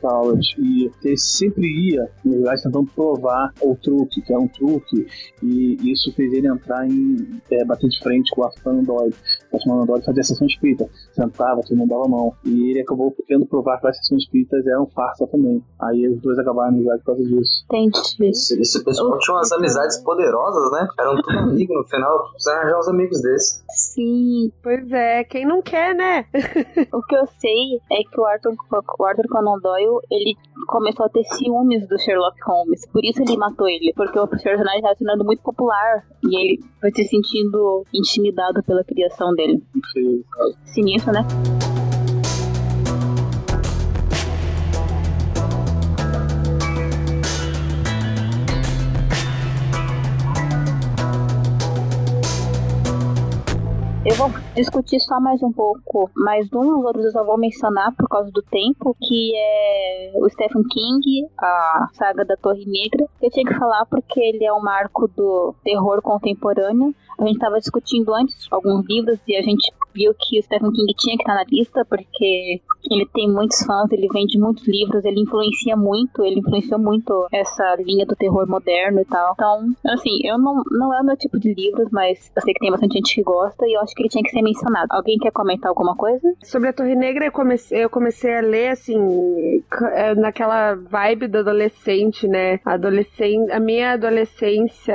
tal. E ele sempre ia nos lugares tentando provar o truque, que era um truque, e isso fez ele entrar em é, bater de frente com o Conan Doyle. O Conan Doyle fazia sessão espírita, sentava, todo mundo dava a mão, e ele acabou querendo provar que as sessões espíritas eram farsa também. Aí os dois acabaram amizade por causa disso. Entendi. Esse, esse pessoal tinha umas amizades poderosas, né? Eram tudo amigos no final. Precisaram arranjar uns amigos desses. Sim, Pois é, quem não quer, né? o que eu sei é que o Arthur, o Arthur Conan Doyle, ele começou a ter ciúmes do Sherlock Holmes. Por isso ele matou ele. Porque o personagem estava se tornando muito popular. E ele foi se sentindo intimidado pela criação dele. Sabe? Sinistro, né? Eu vou discutir só mais um pouco, mais um, os outros eu só vou mencionar por causa do tempo, que é o Stephen King, a saga da Torre Negra. Eu tinha que falar porque ele é um marco do terror contemporâneo. A gente estava discutindo antes alguns livros e a gente viu que o Stephen King tinha que estar na lista porque ele tem muitos fãs, ele vende muitos livros, ele influencia muito, ele influenciou muito essa linha do terror moderno e tal. Então, assim, eu não, não é o meu tipo de livros, mas eu sei que tem bastante gente que gosta e eu acho que ele tinha que ser mencionado. Alguém quer comentar alguma coisa? Sobre a Torre Negra, eu comecei, eu comecei a ler, assim, é, naquela vibe do adolescente, né? Adolescente, a minha adolescência,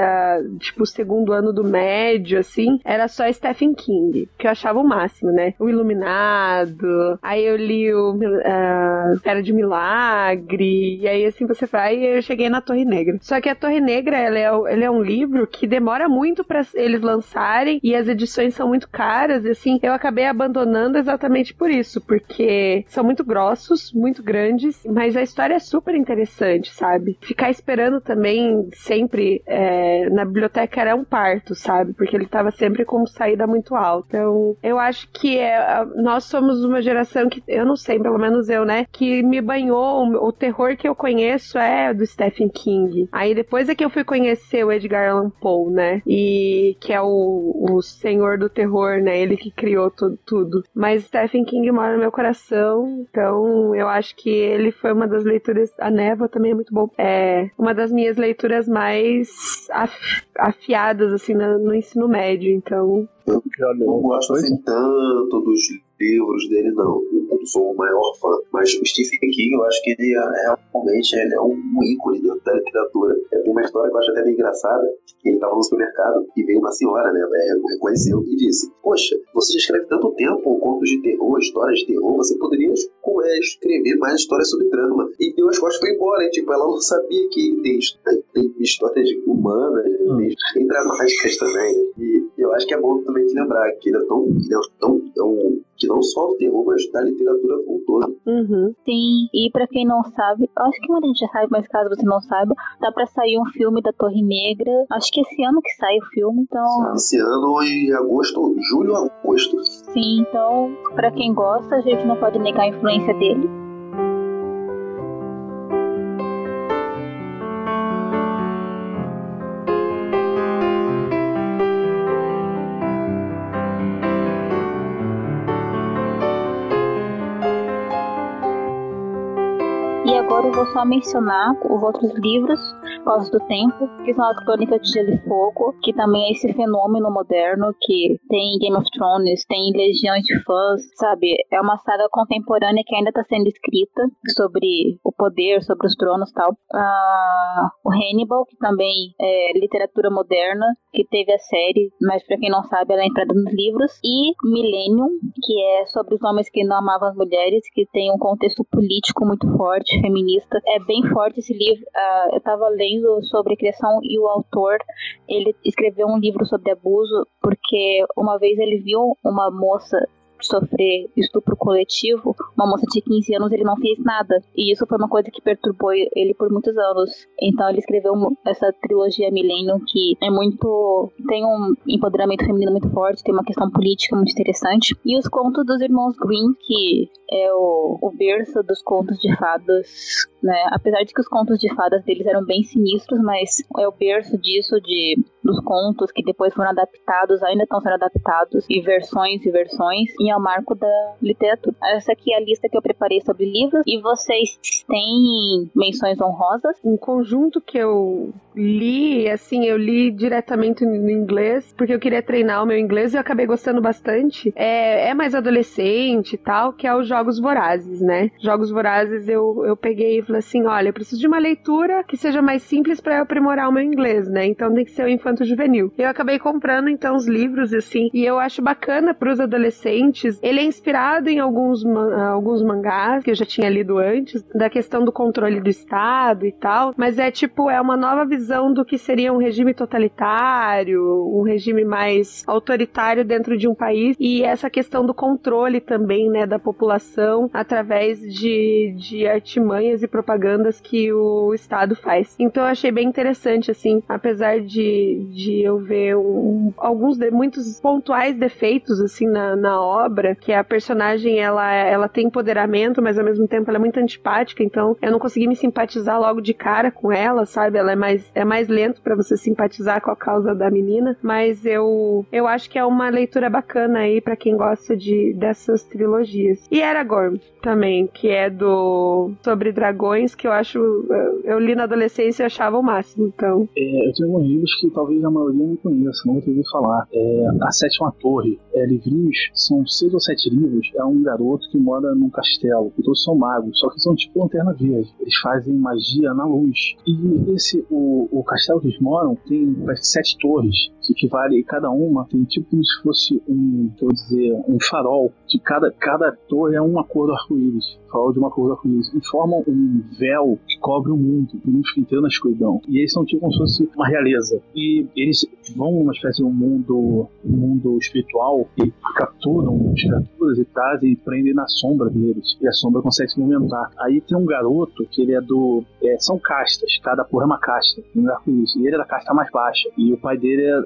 tipo, segundo ano do médio, assim, era só Stephen King, que eu achava o máximo, né? O Iluminado, aí eu li o ah, Era de Milagre, e aí, assim, você vai e eu cheguei na Torre Negra. Só que a Torre Negra, ela é, é um livro que demora muito pra eles lançarem, e as edições são muito caras, e assim, eu acabei abandonando exatamente por isso, porque são muito grossos, muito grandes, mas a história é super interessante, sabe? Ficar esperando também sempre é, na biblioteca era um parto, sabe? Porque ele tava sempre com saída muito alta. Então, eu acho que é, nós somos uma geração que eu não sei, pelo menos eu, né? Que me banhou, o terror que eu conheço é do Stephen King. Aí depois é que eu fui conhecer o Edgar Allan Poe, né? E que é o, o senhor do terror, né? Ele que criou tudo, tudo. Mas Stephen King mora no meu coração, então eu acho que ele foi uma das leituras. A Névoa também é muito bom. É uma das minhas leituras mais afiadas, assim, no, no ensino médio. Então, eu não gosto assim tanto dos livros dele, não. Eu não sou o maior fã. Mas o Stephen King, eu acho que ele é, realmente ele é um ícone dentro da literatura. Tem uma história que eu acho até bem engraçada. Ele estava no supermercado e veio uma senhora, né? É, reconheceu e disse: Poxa, você já escreve tanto tempo contos de terror, histórias de terror, você poderia é, escrever mais histórias sobre drama. E deu as costas foi embora. E, tipo, ela não sabia que tem, tem histórias humanas, hum. tem dramáticas também. Né? E eu acho que é bom também de lembrar que ele é tão, ele é tão, tão que não só do terror, mas da literatura como um todo. Uhum. Sim, e pra quem não sabe, acho que muita gente já sabe, mas caso você não saiba, tá pra sair um filme da Torre Negra. Acho que esse ano que sai o filme, então. Esse ano em agosto, julho, agosto. Sim, então, pra quem gosta, a gente não pode negar a influência dele. Só mencionar os outros livros, Causa do Tempo, que são as Crônicas de Gelo e Fogo, que também é esse fenômeno moderno que tem Game of Thrones, tem legiões de fãs, sabe? É uma saga contemporânea que ainda está sendo escrita sobre o poder, sobre os tronos e tal. Ah, o Hannibal, que também é literatura moderna, que teve a série, mas para quem não sabe, ela é entrada nos livros. E Millennium, que é sobre os homens que não amavam as mulheres, que tem um contexto político muito forte, feminista. É bem forte esse livro. Uh, eu estava lendo sobre criação e o autor, ele escreveu um livro sobre abuso porque uma vez ele viu uma moça sofrer estupro coletivo, uma moça de 15 anos, ele não fez nada. E isso foi uma coisa que perturbou ele por muitos anos. Então ele escreveu essa trilogia Millennium que é muito. tem um empoderamento feminino muito forte, tem uma questão política muito interessante. E os contos dos irmãos Green, que é o, o berço dos contos de fadas né? Apesar de que os contos de fadas deles eram bem sinistros, mas é o berço disso de dos contos que depois foram adaptados, ainda estão sendo adaptados e versões e versões e é o marco da literatura. Essa aqui é a lista que eu preparei sobre livros e vocês têm menções honrosas? Um conjunto que eu li, assim, eu li diretamente no inglês porque eu queria treinar o meu inglês e eu acabei gostando bastante. É, é mais adolescente e tal, que é os Jogos Vorazes, né? Jogos Vorazes eu, eu peguei falei assim: olha, eu preciso de uma leitura que seja mais simples para eu aprimorar o meu inglês, né? Então tem que ser o infanto juvenil. Eu acabei comprando então os livros assim, e eu acho bacana para os adolescentes. Ele é inspirado em alguns alguns mangás que eu já tinha lido antes, da questão do controle do Estado e tal, mas é tipo é uma nova visão do que seria um regime totalitário, um regime mais autoritário dentro de um país e essa questão do controle também, né, da população através de, de artimanhas e propagandas que o Estado faz. Então eu achei bem interessante, assim, apesar de, de eu ver um, alguns, de, muitos pontuais defeitos, assim, na, na obra, que a personagem, ela, ela tem empoderamento, mas ao mesmo tempo ela é muito antipática, então eu não consegui me simpatizar logo de cara com ela, sabe? Ela é mais, é mais lento para você simpatizar com a causa da menina, mas eu, eu acho que é uma leitura bacana aí para quem gosta de, dessas trilogias. E Aragorn também, que é do sobre dragões que eu acho. Eu li na adolescência e achava o máximo, então. É, eu tenho alguns livros que talvez a maioria não conheça, não vou ouvir falar. É, a Sétima Torre. É, livrinhos, são seis ou sete livros. É um garoto que mora num castelo. Todos são magos, só que são tipo lanterna verde. Eles fazem magia na luz. E esse, o, o castelo que eles moram tem sete torres que equivale cada uma tem tipo como se fosse um, vou dizer, um farol. De cada, cada torre é uma cor do arco-íris, farol de uma cor do arco-íris, e formam um véu que cobre o mundo, o mundo inteiro na escuridão. E eles são tipo como se fosse uma realeza. E eles vão numa espécie de um mundo, um mundo espiritual e capturam as criaturas e trazem e prendem na sombra deles. E a sombra consegue se movimentar. Aí tem um garoto que ele é do. É, são castas, cada porra é uma casta, não. E ele é da casta mais baixa. E o pai dele é,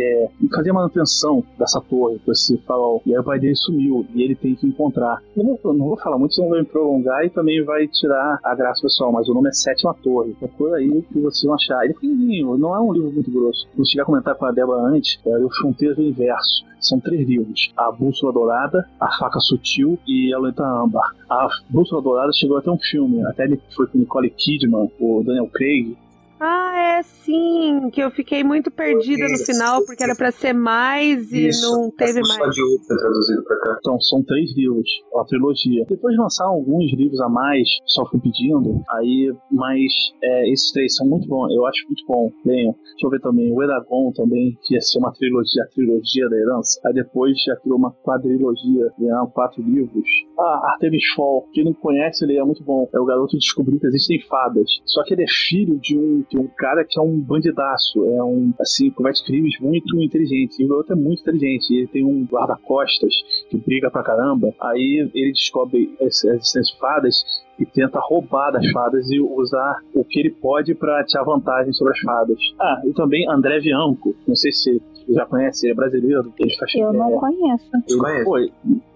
é, fazia manutenção dessa torre, com esse farol. E aí o pai dele sumiu e ele tem que encontrar. Não vou, não vou falar muito, senão vai me prolongar e também vai tirar graça pessoal, mas o nome é Sétima Torre. Procura aí que vocês vão achar. Ele é pequenininho, não é um livro muito grosso. Vou chegar a comentar com a Débora antes, é o Fronteiras do Universo. São três livros: A Bússola Dourada, A Faca Sutil e A Lenta Âmbar. A Bússola Dourada chegou até um filme, até ele foi com Nicole Kidman, o Daniel Craig, ah, é sim, que eu fiquei muito perdida no final, porque era para ser mais e Isso, não teve mais. De outro, traduzido pra cá. Então, são três livros, a trilogia. Depois de lançar alguns livros a mais, só fui pedindo, aí, mas é, esses três são muito bons, eu acho muito bom. Bem, deixa eu ver também, o Eragon também, que ia ser uma trilogia, a trilogia da herança. Aí depois já criou uma quadrilogia, ganharam quatro livros. Ah, Artemis Fall, quem não conhece, ele é muito bom. É o garoto descobriu que existem fadas. Só que ele é filho de um um cara que é um bandidaço, é um, assim, comete crimes muito inteligentes. E o outro é muito inteligente. Ele tem um guarda-costas que briga pra caramba. Aí ele descobre essas fadas e tenta roubar das fadas e usar o que ele pode para tirar vantagem sobre as fadas. Ah, e também André Bianco, não sei se já conhece, ele é brasileiro, ele faz Eu não é, conheço. Ele, pô,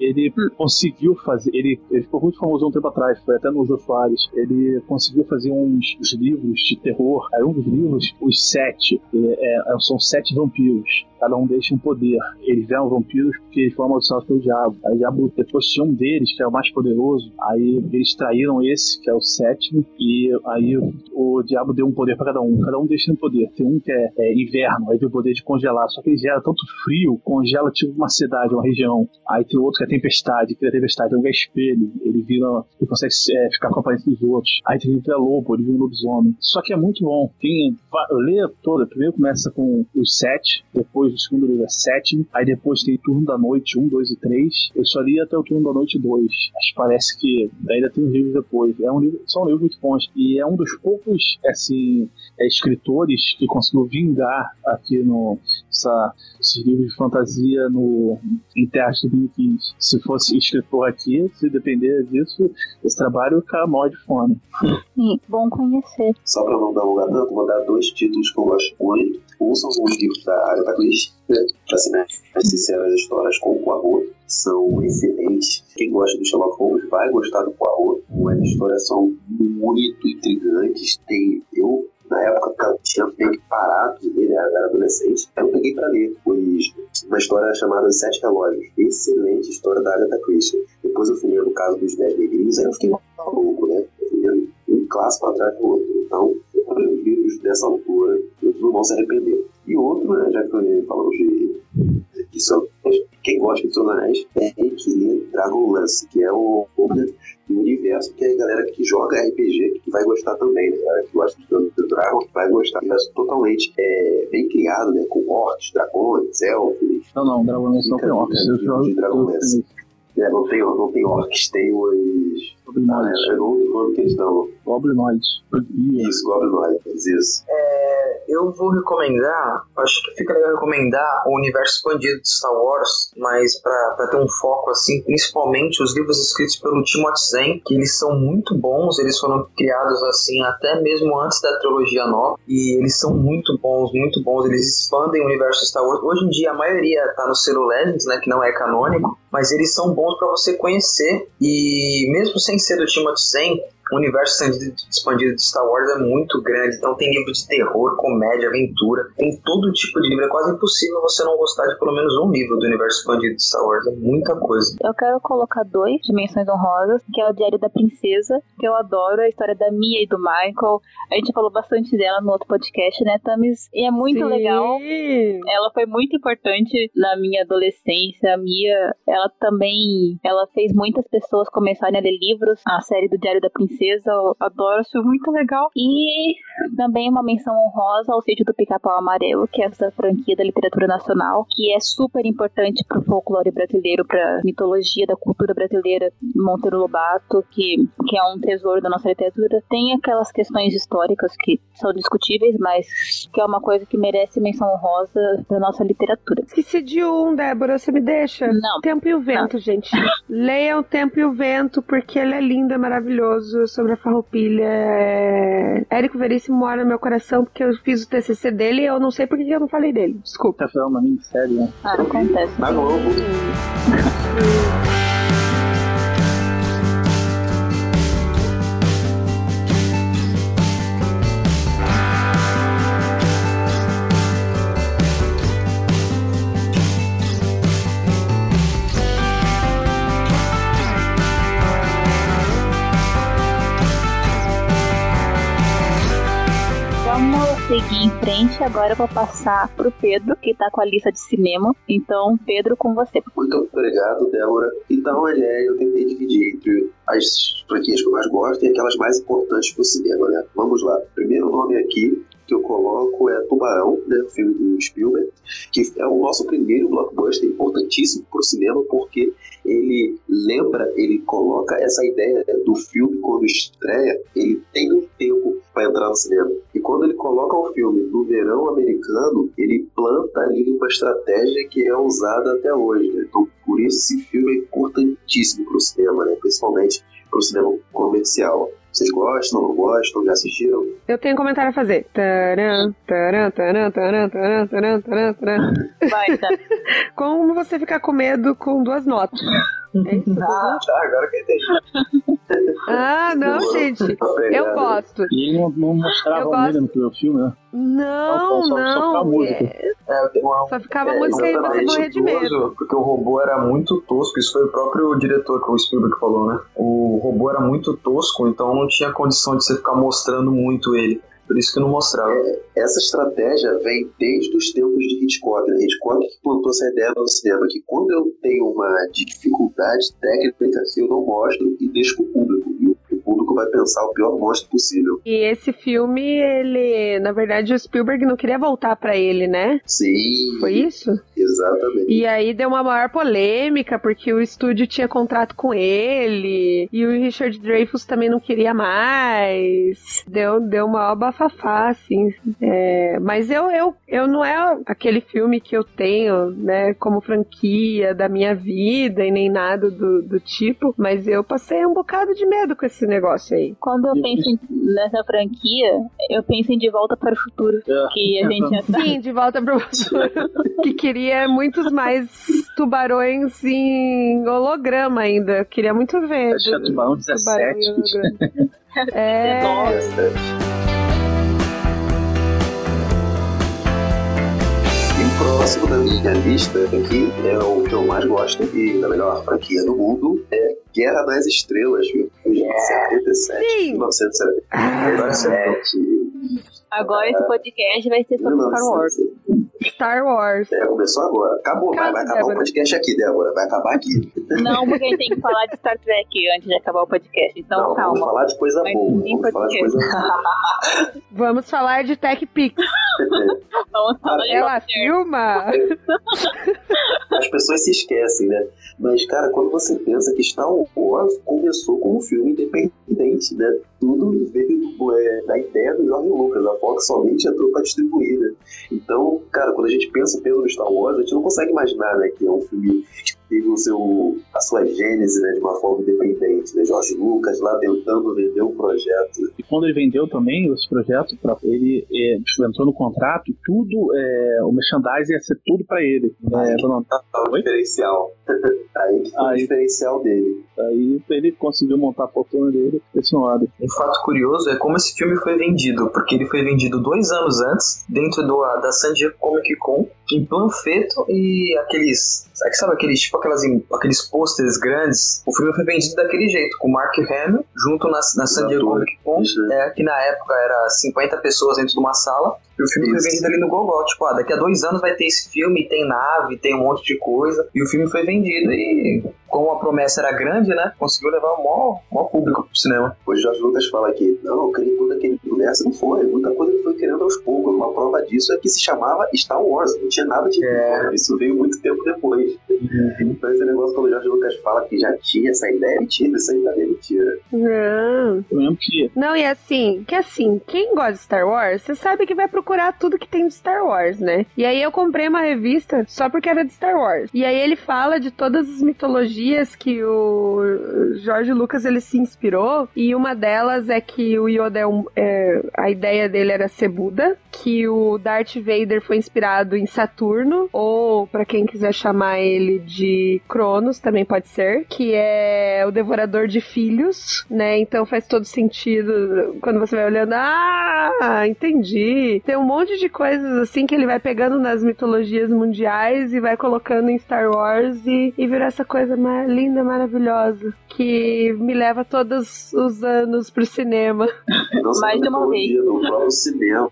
ele hum. conseguiu fazer, ele, ele ficou muito famoso um tempo atrás, foi até no Jô Soares. Ele conseguiu fazer uns, uns livros de terror. Aí um dos livros, os sete, é, é, são sete vampiros cada um deixa um poder. Eles eram vampiros porque eles foram amaldiçoados pelo diabo. Aí o diabo, depois tinha um deles, que é o mais poderoso. Aí eles traíram esse, que é o sétimo, e aí o, diabo deu um poder para cada um. Cada um deixa um poder. Tem um que é, é, inverno, aí tem o poder de congelar. Só que ele gera tanto frio, congela tipo uma cidade, uma região. Aí tem outro que é tempestade, que é tempestade, tem um é espelho. Ele vira, ele consegue é, ficar com a aparência dos outros. Aí tem um que é lobo, ele vira um lobisomem. Só que é muito bom. Tem, lê toda. Primeiro começa com os sete, depois o segundo livro é sétimo, aí depois tem Turno da Noite 1, 2 e 3. Eu só li até o Turno da Noite 2. Acho que parece que ainda tem um livro depois. É um livro, são livros muito bons. E é um dos poucos assim, é, escritores que conseguiu vingar aqui no essa, esses livros de fantasia no, em Terras de 2015. Se fosse escritor aqui, se depender disso, esse trabalho fica mal de fome. Sim, bom conhecer. Só para não dar lugar tanto, vou dar dois títulos que eu gosto muito. São os livros da Agatha Christie, né? Pra ser mais sincero, as histórias com o Poirot são excelentes. Quem gosta do Sherlock Holmes vai gostar do Poirot. As histórias são muito intrigantes. Tem, eu na época eu tinha meio parado de ler, era adolescente. Eu peguei para ler uma história chamada Sete Relógios. Excelente história da Agatha Christie. Depois eu fui ler no caso dos Dez Negrinhos, aí eu fiquei maluco, né? Eu fui um clássico atrás do outro. Então, os livros dessa altura, não vão se arrepender. E outro, né, já que falamos de, de quem gosta de Anéis tem que ler Dragonlance, que é o, o universo que é a galera que joga RPG que vai gostar também, né? A galera que gosta de Dragon vai gostar. É totalmente é, bem criado, né? Com orcs, dragões, elfos. Não, não, Dragonlance não tem orcs. Eu jogo Dragonlance. É, não tem, não tem orcs, tem os. Goblinoides. Ah, é, outro nome que eles dão. Goblinoides. Isso, Goblinoides, isso. É, eu vou recomendar, acho que fica legal recomendar o universo expandido de Star Wars, mas para ter um foco assim, principalmente os livros escritos pelo Timothy Zahn, que eles são muito bons, eles foram criados assim até mesmo antes da trilogia nova, e eles são muito bons, muito bons, eles expandem o universo Star Wars. Hoje em dia a maioria tá no selo Legends, né, que não é canônico, mas eles são bons para você conhecer. E mesmo sem ser do Timothy Zahn, o universo expandido de Star Wars é muito grande, então tem livro de terror, comédia, aventura, tem todo tipo de livro. É quase impossível você não gostar de pelo menos um livro do universo expandido de Star Wars, é muita coisa. Eu quero colocar dois dimensões honrosas, que é o Diário da Princesa, que eu adoro, a história da Mia e do Michael. A gente falou bastante dela no outro podcast, né, Tamis? E é muito Sim. legal. Ela foi muito importante na minha adolescência. A Mia, ela também, ela fez muitas pessoas começarem a ler livros. A série do Diário da Princesa Princesa, eu adoro, acho muito legal. E também uma menção honrosa ao Sítio do Pica-Pau Amarelo, que é essa franquia da literatura nacional, que é super importante pro folclore brasileiro, pra mitologia da cultura brasileira. Monteiro Lobato, que, que é um tesouro da nossa literatura, tem aquelas questões históricas que são discutíveis, mas que é uma coisa que merece menção honrosa pra nossa literatura. Esqueci de um, Débora, você me deixa? Não. Tempo e o Vento, gente. Leiam Tempo e o Vento, porque ele é lindo, é maravilhoso, sobre a farroupilha. É... Érico Veríssimo mora no meu coração, porque eu fiz o TCC dele e eu não sei por que eu não falei dele. Desculpa. Tá falando uma minissérie, né? Ah, acontece. Na Globo. frente. Agora eu vou passar pro Pedro, que tá com a lista de cinema. Então, Pedro, com você. Muito obrigado, Débora. Então, é, eu tentei dividir entre as franquias que eu mais gosto e aquelas mais importantes pro cinema, né? Vamos lá. Primeiro nome aqui que eu coloco é Tubarão, né, o filme do Spielberg, que é o nosso primeiro blockbuster importantíssimo pro cinema, porque ele lembra, ele coloca essa ideia do filme quando estreia, ele tem um tempo para entrar no cinema. E quando ele coloca o filme no verão americano, ele planta ali uma estratégia que é usada até hoje. né? Então, por isso esse filme é importantíssimo para o cinema, né? principalmente para o cinema comercial. Vocês gostam, não gostam, já assistiram? Eu tenho um comentário a fazer. Taran, taran, taran, taran, taran, taran, taran, taran. Vai, tá. Como você ficar com medo com duas notas? É isso? Ah, tá, agora que eu entendi. Ah, não, gente. Eu gosto. E ele não, não mostrava Eu gosto. No primeiro filme, né? Não, Só- só- só não. música. é- É, uma, Só ficava é, música e você morrer de medo. Porque o robô era muito tosco, isso foi o próprio diretor que o Spielberg falou, né? O robô era muito tosco, então não tinha condição de você ficar mostrando muito ele. Por isso que não mostrava. Essa estratégia vem desde os tempos de Hitchcock. Né? Hitchcock que plantou essa ideia no cinema, que quando eu tenho uma dificuldade técnica, eu não mostro e deixo pro público. E o o público vai pensar o pior monstro possível. E esse filme, ele. Na verdade, o Spielberg não queria voltar pra ele, né? Sim, Foi isso? exatamente. E aí deu uma maior polêmica, porque o estúdio tinha contrato com ele, e o Richard Dreyfuss também não queria mais. Deu, deu uma bafafá, assim. É, mas eu, eu, eu não é aquele filme que eu tenho, né, como franquia da minha vida e nem nada do, do tipo, mas eu passei um bocado de medo com esse negócio aí. Quando eu penso em- nessa franquia, eu penso em De Volta para o Futuro. É. Que a gente já. Sim, de volta pro futuro. que queria muitos mais tubarões em holograma ainda. Eu queria muito ver. Acho que é Tubarão Tubarão em 17. holograma. É. E o próximo da minha lista aqui é o que eu mais gosto e da melhor franquia do mundo é Guerra nas Estrelas, viu? Filme de 77. Sim. 1977. Agora esse podcast vai ser sobre Star Wars. 1977. Star Wars. É, começou agora. Acabou, vai, Calma, vai acabar o Débora. podcast aqui, Débora. Vai acabar aqui. Não, porque a gente tem que falar de Star Trek antes de acabar o podcast. Então, Não, vamos calma. falar de coisa Mas boa. Vamos falar de coisa boa. Vamos falar de Tech Pix. Vamos falar de Ela filma? As pessoas se esquecem, né? Mas, cara, quando você pensa que Star Wars começou como um filme independente, né? Tudo veio é, da ideia do George Lucas. A Fox somente entrou pra distribuir, né? Então, cara, quando a gente pensa peso Star Wars, a gente não consegue imaginar, né? Que é um filme teve o seu, a sua gênese, né? De uma forma independente, né? George Lucas lá tentando vender um projeto. E quando ele vendeu também esse projeto, pra- ele é, entrou no contrato, tudo, é, o merchandising ia ser tudo pra ele. É, falando, Tá o Oi? diferencial. Aí que foi o Aí. diferencial dele. aí ele conseguiu montar a fortuna dele esse modo. Um fato curioso é como esse filme foi vendido, porque ele foi vendido dois anos antes, dentro do, da San Diego Comic Con, em panfleto e aqueles. Sabe, sabe aqueles, tipo aquelas, aqueles pôsteres grandes? O filme foi vendido daquele jeito, com o Mark Hamill, junto na, na San Diego. Comic Con, é, que na época era 50 pessoas dentro de uma sala, e o filme Isso. foi vendido ali no Gogol. Tipo, ah, daqui a dois anos vai ter esse filme, tem nave, tem um monte de coisa, e o filme foi vendido e como a promessa era grande, né? Conseguiu levar o maior, maior público pro cinema. Hoje Jorge Lucas fala que não, eu criei todo aquele universo. Não foi. Muita coisa que foi criando aos poucos. Uma prova disso é que se chamava Star Wars. Não tinha nada de É. Isso veio muito tempo depois. Então esse negócio quando o Jorge Lucas fala que já tinha essa ideia, mentira. Isso aí tá bem mentira. Não. Não, e assim, que assim, quem gosta de Star Wars, você sabe que vai procurar tudo que tem de Star Wars, né? E aí eu comprei uma revista só porque era de Star Wars. E aí ele fala de todas as mitologias que o George Lucas ele se inspirou, e uma delas é que o Yoda é um, é, a ideia dele era ser Buda, que o Darth Vader foi inspirado em Saturno, ou pra quem quiser chamar ele de Cronos, também pode ser, que é o devorador de filhos, né? Então faz todo sentido quando você vai olhando, ah, entendi. Um monte de coisas assim que ele vai pegando nas mitologias mundiais e vai colocando em Star Wars e, e vira essa coisa mais linda, maravilhosa, que me leva todos os anos pro cinema. Nossa, Mais de uma mitologia do próprio cinema.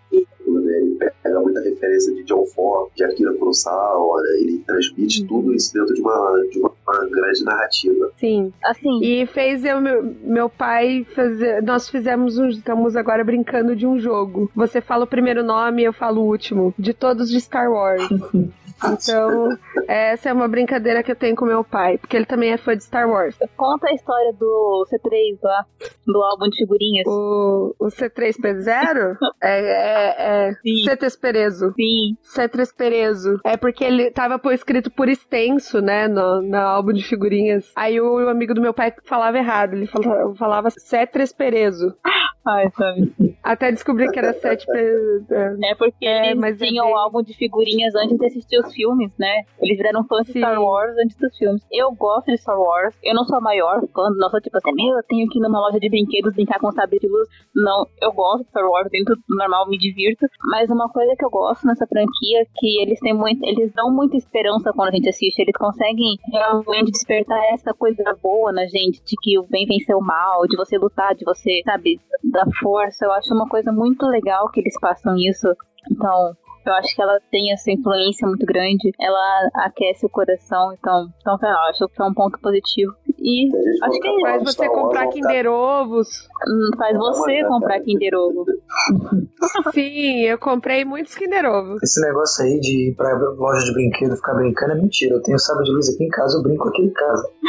Ele pega muita referência de John Ford, de Akira Kurosawa, né? ele transmite tudo isso dentro de uma, de uma, uma grande narrativa. Sim. Assim, E fez eu, meu, meu pai fazer. Nós fizemos um. Estamos agora brincando de um jogo. Você fala o primeiro nome, eu falo o último. De todos de Star Wars. Então, essa é uma brincadeira que eu tenho com meu pai, porque ele também é fã de Star Wars. conta a história do C3 lá, do álbum de figurinhas. O, o C3P0 é, é, é Sim. C3 Perezo. Sim. C3 Perezo. É porque ele tava por escrito por extenso, né, no, no álbum de figurinhas. Aí o, amigo do meu pai falava errado, ele falava, falava C3 Perezo. Ai, sabe. Até descobri que era 7 Perezo. É porque É, eles mas é tinham bem- o álbum de figurinhas antes de assistir os filmes, né? Eles viraram fãs de. Star Wars antes dos filmes. Eu gosto de Star Wars. Eu não sou a maior fã, não sou tipo assim, meu, eu tenho que ir numa loja de brinquedos brincar com sabre de luz. Não, eu gosto de Star Wars, dentro do normal me divirto. Mas uma coisa que eu gosto nessa franquia é que eles têm muito, eles dão muita esperança quando a gente assiste. Eles conseguem realmente despertar essa coisa boa na gente, de que o bem venceu o mal, de você lutar, de você, sabe, da força. Eu acho uma coisa muito legal que eles façam isso. Então, eu acho que ela tem essa influência muito grande. Ela aquece o coração. Então, então eu acho que é um ponto positivo. E acho que é Faz você comprar Kinder Ovos. hum, faz você comprar Kinder Ovo. Sim, eu comprei muitos Kinder Ovos. Esse negócio aí de ir pra loja de brinquedo ficar brincando é mentira. Eu tenho sabre de luz aqui em casa, eu brinco aqui em casa.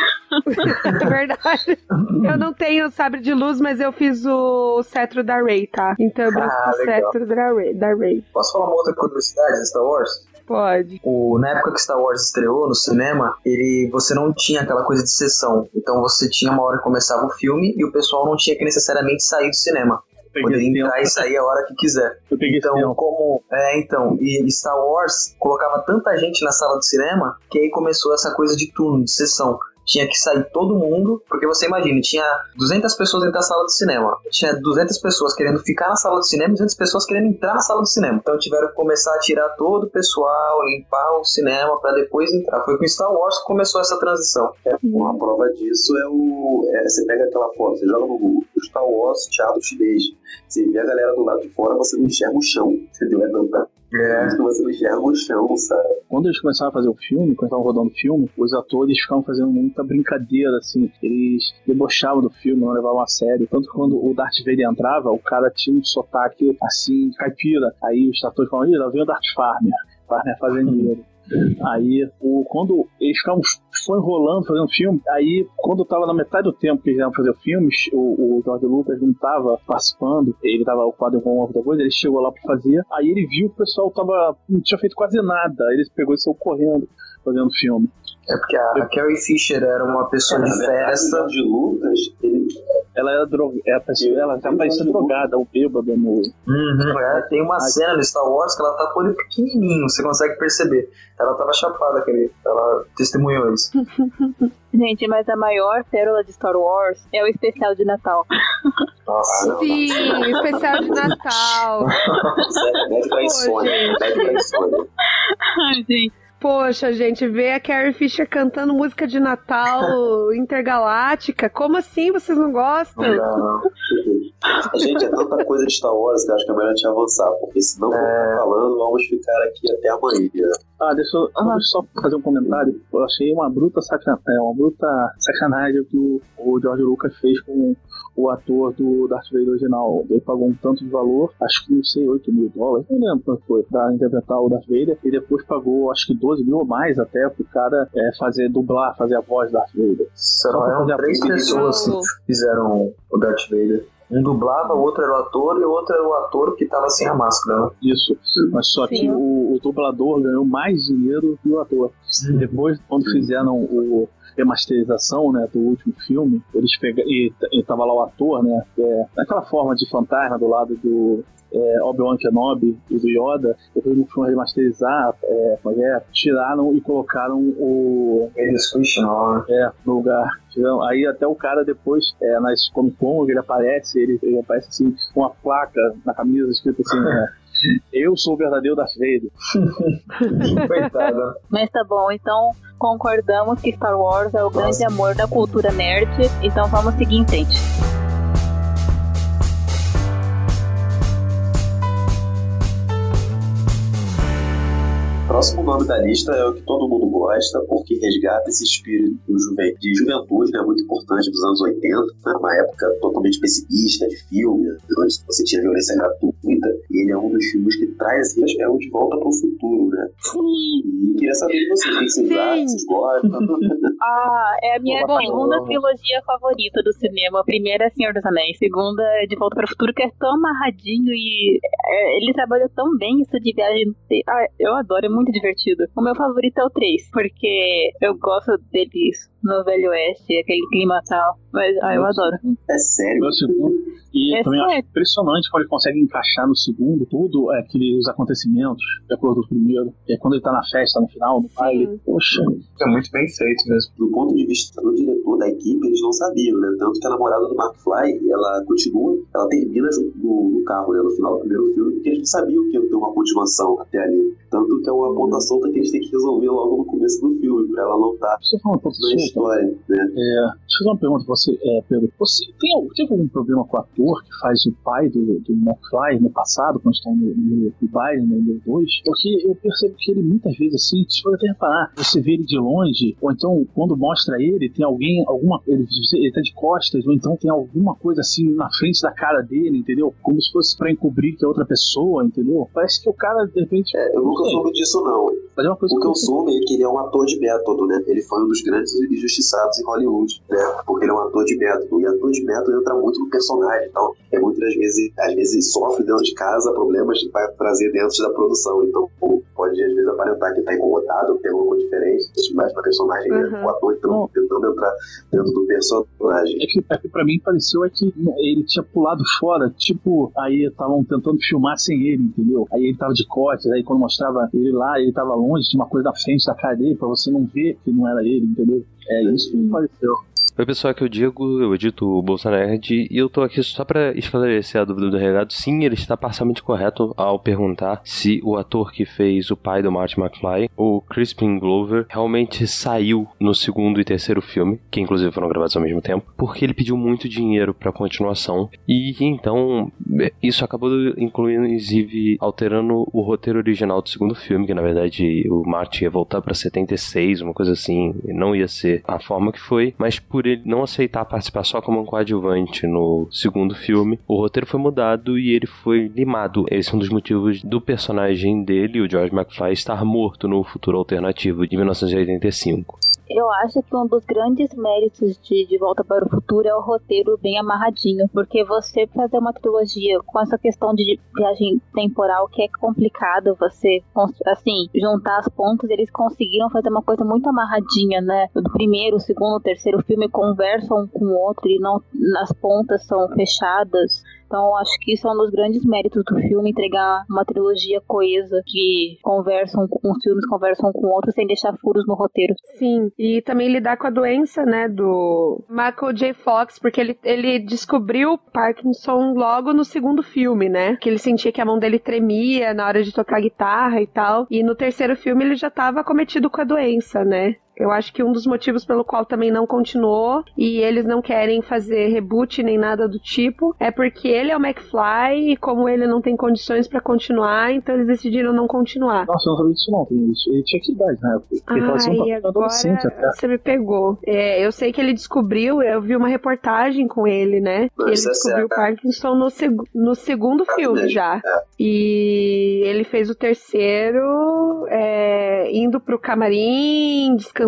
É verdade. Eu não tenho sabre de luz, mas eu fiz o cetro da Rey, tá? Então eu brinco Ah, com o cetro da Rey, da Rey. Posso falar uma outra curiosidade de Star Wars? Pode. O, na época que Star Wars estreou no cinema, ele, você não tinha aquela coisa de sessão. Então você tinha uma hora que começava o filme e o pessoal não tinha que necessariamente sair do cinema. Poderia entrar e sair a hora que quiser. Eu peguei esse Então, tempo. como. É, então. E Star Wars colocava tanta gente na sala do cinema que aí começou essa coisa de turno, de sessão. Tinha que sair todo mundo, porque você imagina, tinha 200 pessoas dentro da sala do cinema. Tinha 200 pessoas querendo ficar na sala do cinema e 200 pessoas querendo entrar na sala do cinema. Então tiveram que começar a tirar todo o pessoal, limpar o cinema pra depois entrar. Foi com Star Wars que começou essa transição. Uma prova disso é o. é, você pega aquela foto, você joga no Google, Star Wars, teatro chinês. Você vê a galera do lado de fora, você não enxerga o chão. Entendeu? É tanta. É. Você não enxerga o chão, sabe? Quando eles começaram a fazer o filme, quando estavam rodando o filme, os atores ficavam fazendo muita brincadeira, assim. Eles debochavam do filme, não levavam a sério. Tanto que quando o Darth Vader entrava, o cara tinha um sotaque, assim, caipira. Aí os atores falavam, ih, lá vem o Darth Farmer. Farmer fazendeiro. Aí, o, quando eles ficavam foi enrolando fazendo filme, aí quando tava na metade do tempo que eles iam fazer o filme, o, o George Lucas não tava participando, ele tava ocupado com outra coisa, ele chegou lá pra fazer, aí ele viu o pessoal tava, não tinha feito quase nada, aí ele pegou e saiu correndo fazendo filme. É porque a, a Carrie Fisher era uma pessoa de festa. de Lucas, ele Ela era drog... é a pessoa, ela já parecia drogada ou bêbada no. Uhum, é, tem uma cena no Star Wars que ela tá com o olho pequenininho, você consegue perceber. Ela tava chapada, aquele, ela testemunhou isso. Gente, mas a maior pérola de Star Wars é o especial de Natal. Nossa. Sim, especial de Natal. sério, mede pra insônia. Mede pra insônia. Ai, gente. Poxa, gente, ver a Carrie Fisher cantando música de Natal intergaláctica. Como assim vocês não gostam? Não, não. Gente, é tanta coisa de Star Wars que eu acho que é melhor a gente avançar, porque se não for É. falando, vamos ficar aqui até amanhã. Ah, deixa eu, eu só fazer um comentário. Eu achei uma bruta, sacan... é, uma bruta sacanagem que o George Lucas fez com o ator do Darth Vader original. Ele pagou um tanto de valor, acho que não sei, 8 mil dólares, não lembro quanto foi, pra interpretar o Darth Vader. E depois pagou, acho que 12 mil ou mais até, pro cara é, fazer, dublar, fazer a voz do Darth Vader. Só eram três pessoas que fizeram o Darth Vader. Um dublava, o outro era o ator e o outro era o ator que tava sem a máscara. né? Isso. Mas só que Sim. o, o dublador ganhou mais dinheiro que o ator. E depois, quando fizeram o remasterização, né, do último filme, eles pegaram e, e tava lá o ator, né, é, naquela forma de fantasma do lado do é, Obi-Wan Kenobi e do Yoda, depois no filme remasterizar, é, é é, tiraram e colocaram o Eles Christian, né? é, no lugar. Aí até o cara depois, é, nas Comic Con, ele aparece, ele, ele aparece assim, com uma placa na camisa escrito assim, né, eu sou o verdadeiro Darth Vader. Coitada. Mas tá bom, então concordamos que Star Wars é o grande amor da cultura nerd. Então vamos seguir em frente. Próximo nome da lista é o que todo mundo gosta, porque resgata esse espírito de juventude, né, muito importante dos anos 80, né, uma época totalmente pessimista de filme, né, onde você tinha violência gratuita, e ele é um dos filmes que traz é o De Volta para o Futuro, né? E queria saber de vocês, o que vocês Sim. acham, vocês gostam? Ah, é a minha Bom, segunda trilogia favorita do cinema. A primeira é Senhor dos Anéis. A segunda é De Volta para o Futuro, que é tão amarradinho e é, ele trabalhou tão bem isso de viagem. Ah, eu adoro, é muito divertido. O meu favorito é o 3, porque eu gosto deles no Velho Oeste, aquele clima tal. Mas ah, eu adoro. É sério? Meu segundo. E É também acho impressionante como ele consegue encaixar no segundo tudo é, aqueles acontecimentos de acordo com o primeiro. E aí quando ele tá na festa, no final, no baile, poxa, É muito bem feito mesmo. do ponto de vista do diretor da equipe, eles não sabiam, né? Tanto que a namorada do McFly, ela continua, ela termina junto no, carro, né? No final do primeiro filme, porque eles não sabiam que ia ter uma continuação até ali. Tanto que é uma ponta solta que eles têm que resolver logo no começo do filme, pra ela não estar você fala um pouco solta. História, né? É, deixa eu fazer uma pergunta pra você, é, Pedro. Você tem, algum- teve algum problema com o ator que faz o pai do, do McFly no passado, quando estão no, no, no baile, no número 2? Porque eu percebo que ele muitas vezes, assim, se for até reparar, você vê ele de longe, ou então quando mostra ele, tem alguém, alguma. Ele, ele tá de costas, ou então tem alguma coisa assim na frente da cara dele, entendeu? Como se fosse pra encobrir que é outra pessoa, entendeu? Parece que o cara, de repente. É, eu nunca soube disso, não. mas é uma coisa O que eu eu soube é que ele é um ator de método, né? Ele foi um dos grandes injustiçados em Hollywood, né? Porque ele é um ator de método. E ator de método entra muito no personagem. Então, é muitas vezes, às vezes sofre dentro de casa problemas que vai trazer dentro da produção. Então, pode às vezes aparentar que tá incomodado, que tem alguma coisa diferente, mas na personagem, né? Uhum. o ator entrando, tentando entrar dentro do personagem. É que, é que pra mim pareceu é que ele tinha pulado fora, tipo, aí estavam tentando filmar sem ele, entendeu? Aí ele tava de costas, aí quando mostrava ele lá, ele tava longe, tinha uma coisa na frente da cara dele, pra você não ver que não era ele, entendeu? É isso que me pareceu. Oi pessoal, aqui é o Diego, eu edito o Bolsonaro e eu tô aqui só pra esclarecer a dúvida do regado. Sim, ele está parcialmente correto ao perguntar se o ator que fez o pai do Marty McFly, o Crispin Glover, realmente saiu no segundo e terceiro filme, que inclusive foram gravados ao mesmo tempo, porque ele pediu muito dinheiro pra continuação e então isso acabou inclusive alterando o roteiro original do segundo filme, que na verdade o Marty ia voltar pra 76, uma coisa assim, não ia ser a forma que foi, mas por ele não aceitar participar só como um coadjuvante no segundo filme, o roteiro foi mudado e ele foi limado. Esse é um dos motivos do personagem dele, o George McFly, estar morto no futuro alternativo de 1985. Eu acho que um dos grandes méritos de De Volta para o Futuro é o roteiro bem amarradinho, porque você fazer uma trilogia com essa questão de viagem temporal que é complicado, você assim juntar as pontas, eles conseguiram fazer uma coisa muito amarradinha, né? O primeiro, segundo, terceiro filme conversam um com o outro e não as pontas são fechadas. Então, acho que isso é um dos grandes méritos do filme, entregar uma trilogia coesa que conversam com os filmes, conversam com outros sem deixar furos no roteiro. Sim, e também lidar com a doença, né, do Michael J. Fox, porque ele, ele descobriu Parkinson logo no segundo filme, né? Que ele sentia que a mão dele tremia na hora de tocar guitarra e tal. E no terceiro filme ele já tava cometido com a doença, né? Eu acho que um dos motivos pelo qual também não continuou e eles não querem fazer reboot nem nada do tipo é porque ele é o McFly e como ele não tem condições pra continuar, então eles decidiram não continuar. Nossa, eu não sabia disso não. Ele, tinha que idade na época. Ele fazia um Ai, papel adolescente até. você me pegou. É, eu sei que ele descobriu, eu vi uma reportagem com ele, né? Mas ele é descobriu o. Parkinson no, seg- no segundo Ah, filme mesmo, já. é. E ele fez o terceiro é, indo pro camarim, descansando,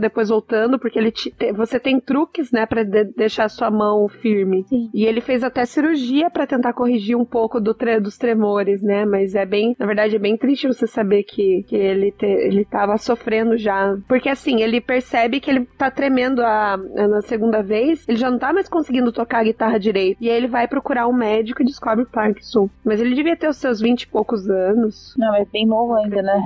depois voltando, porque ele te- você tem truques, né, pra de- deixar sua mão firme. Sim. E ele fez até cirurgia pra tentar corrigir um pouco do tre- dos tremores, né? Mas é bem, na verdade, é bem triste você saber que, que ele, te, ele tava sofrendo já. Porque assim, ele percebe que ele tá tremendo a, a- na segunda vez, ele já não tá mais conseguindo tocar a guitarra direito. E aí ele vai procurar um médico e descobre Parkinson. Mas ele devia ter os seus 20 e poucos anos. Não, é bem novo ainda, né?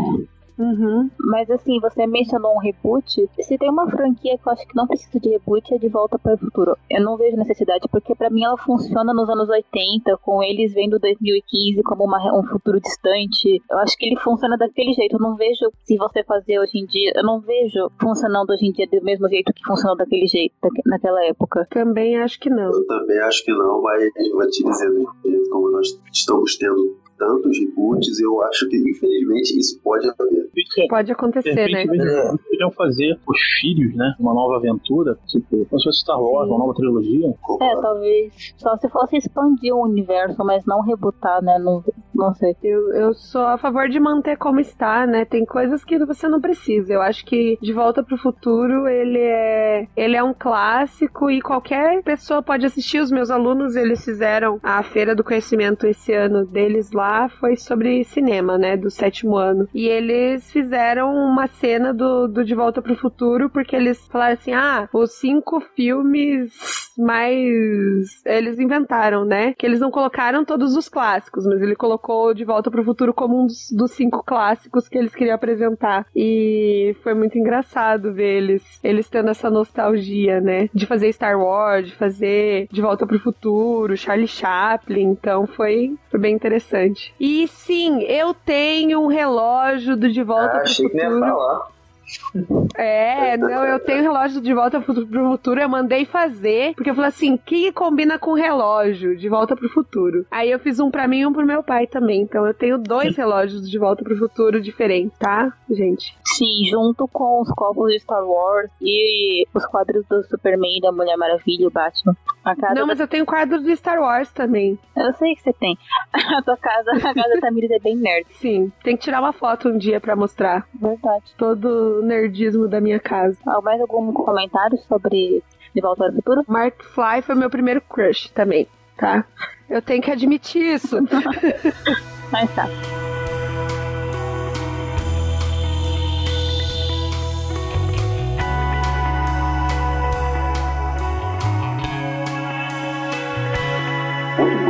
Uhum. Mas assim, você mencionou um reboot. Se tem uma franquia que eu acho que não precisa de reboot, é De Volta para o Futuro. Eu não vejo necessidade, porque pra mim ela funciona nos anos 80, com eles vendo 2015 como uma- um futuro distante. Eu acho que ele funciona daquele jeito. Eu não vejo se você fazer hoje em dia. Eu não vejo funcionando hoje em dia do mesmo jeito que funcionou daquele jeito, naquela época. Também acho que não. Eu também acho que não, mas vou te dizer do jeito como nós estamos tendo tantos reboots, eu acho que infelizmente isso pode haver. Pode De acontecer, né? repente, eles eles podiam fazer os filhos, né? Uma nova aventura, tipo, como se fosse Star Wars, uma nova trilogia. É, talvez. Só se fosse expandir o universo, mas não rebutar, né? Não, não sei. Eu, eu sou a favor de manter como está, né? Tem coisas que você não precisa. Eu acho que De Volta pro Futuro, ele é, ele é um clássico e qualquer pessoa pode assistir. Os meus alunos, eles fizeram a Feira do Conhecimento esse ano deles lá, foi sobre cinema, né? Do sétimo ano. E eles fizeram uma cena do, do De Volta pro Futuro, porque eles falaram assim, ah, os cinco filmes mais... Eles inventaram, né? Que eles não colocaram todos os clássicos, mas ele colocou De Volta pro Futuro como um dos, dos cinco clássicos que eles queriam apresentar. E foi muito engraçado ver eles, eles tendo essa nostalgia, né? De fazer Star Wars, de fazer De Volta pro Futuro, Charlie Chaplin. Então foi, foi bem interessante. E sim, eu tenho um relógio do De Volta Ah, pro achei que nem ia Futuro. falar. É, não, eu tenho relógio de volta pro pro futuro, eu mandei fazer, porque eu falei assim, que combina com relógio de volta pro futuro? Aí eu fiz um pra mim e um pro meu pai também, então eu tenho dois relógios de volta pro futuro diferentes, tá, gente? Sim, junto com os copos de Star Wars e os quadros do Superman, da Mulher Maravilha o Batman. Não, mas eu tenho quadro de Star Wars também. Eu sei que você tem. A tua casa, a casa da Tamires é bem nerd. Sim, tem que tirar uma foto um dia pra mostrar Verdade. todo nerdismo da minha casa. Ah, Mais algum comentário sobre De Volta ao Futuro? Mark Fly foi meu primeiro crush também, tá? Eu tenho que admitir isso. Mas tá.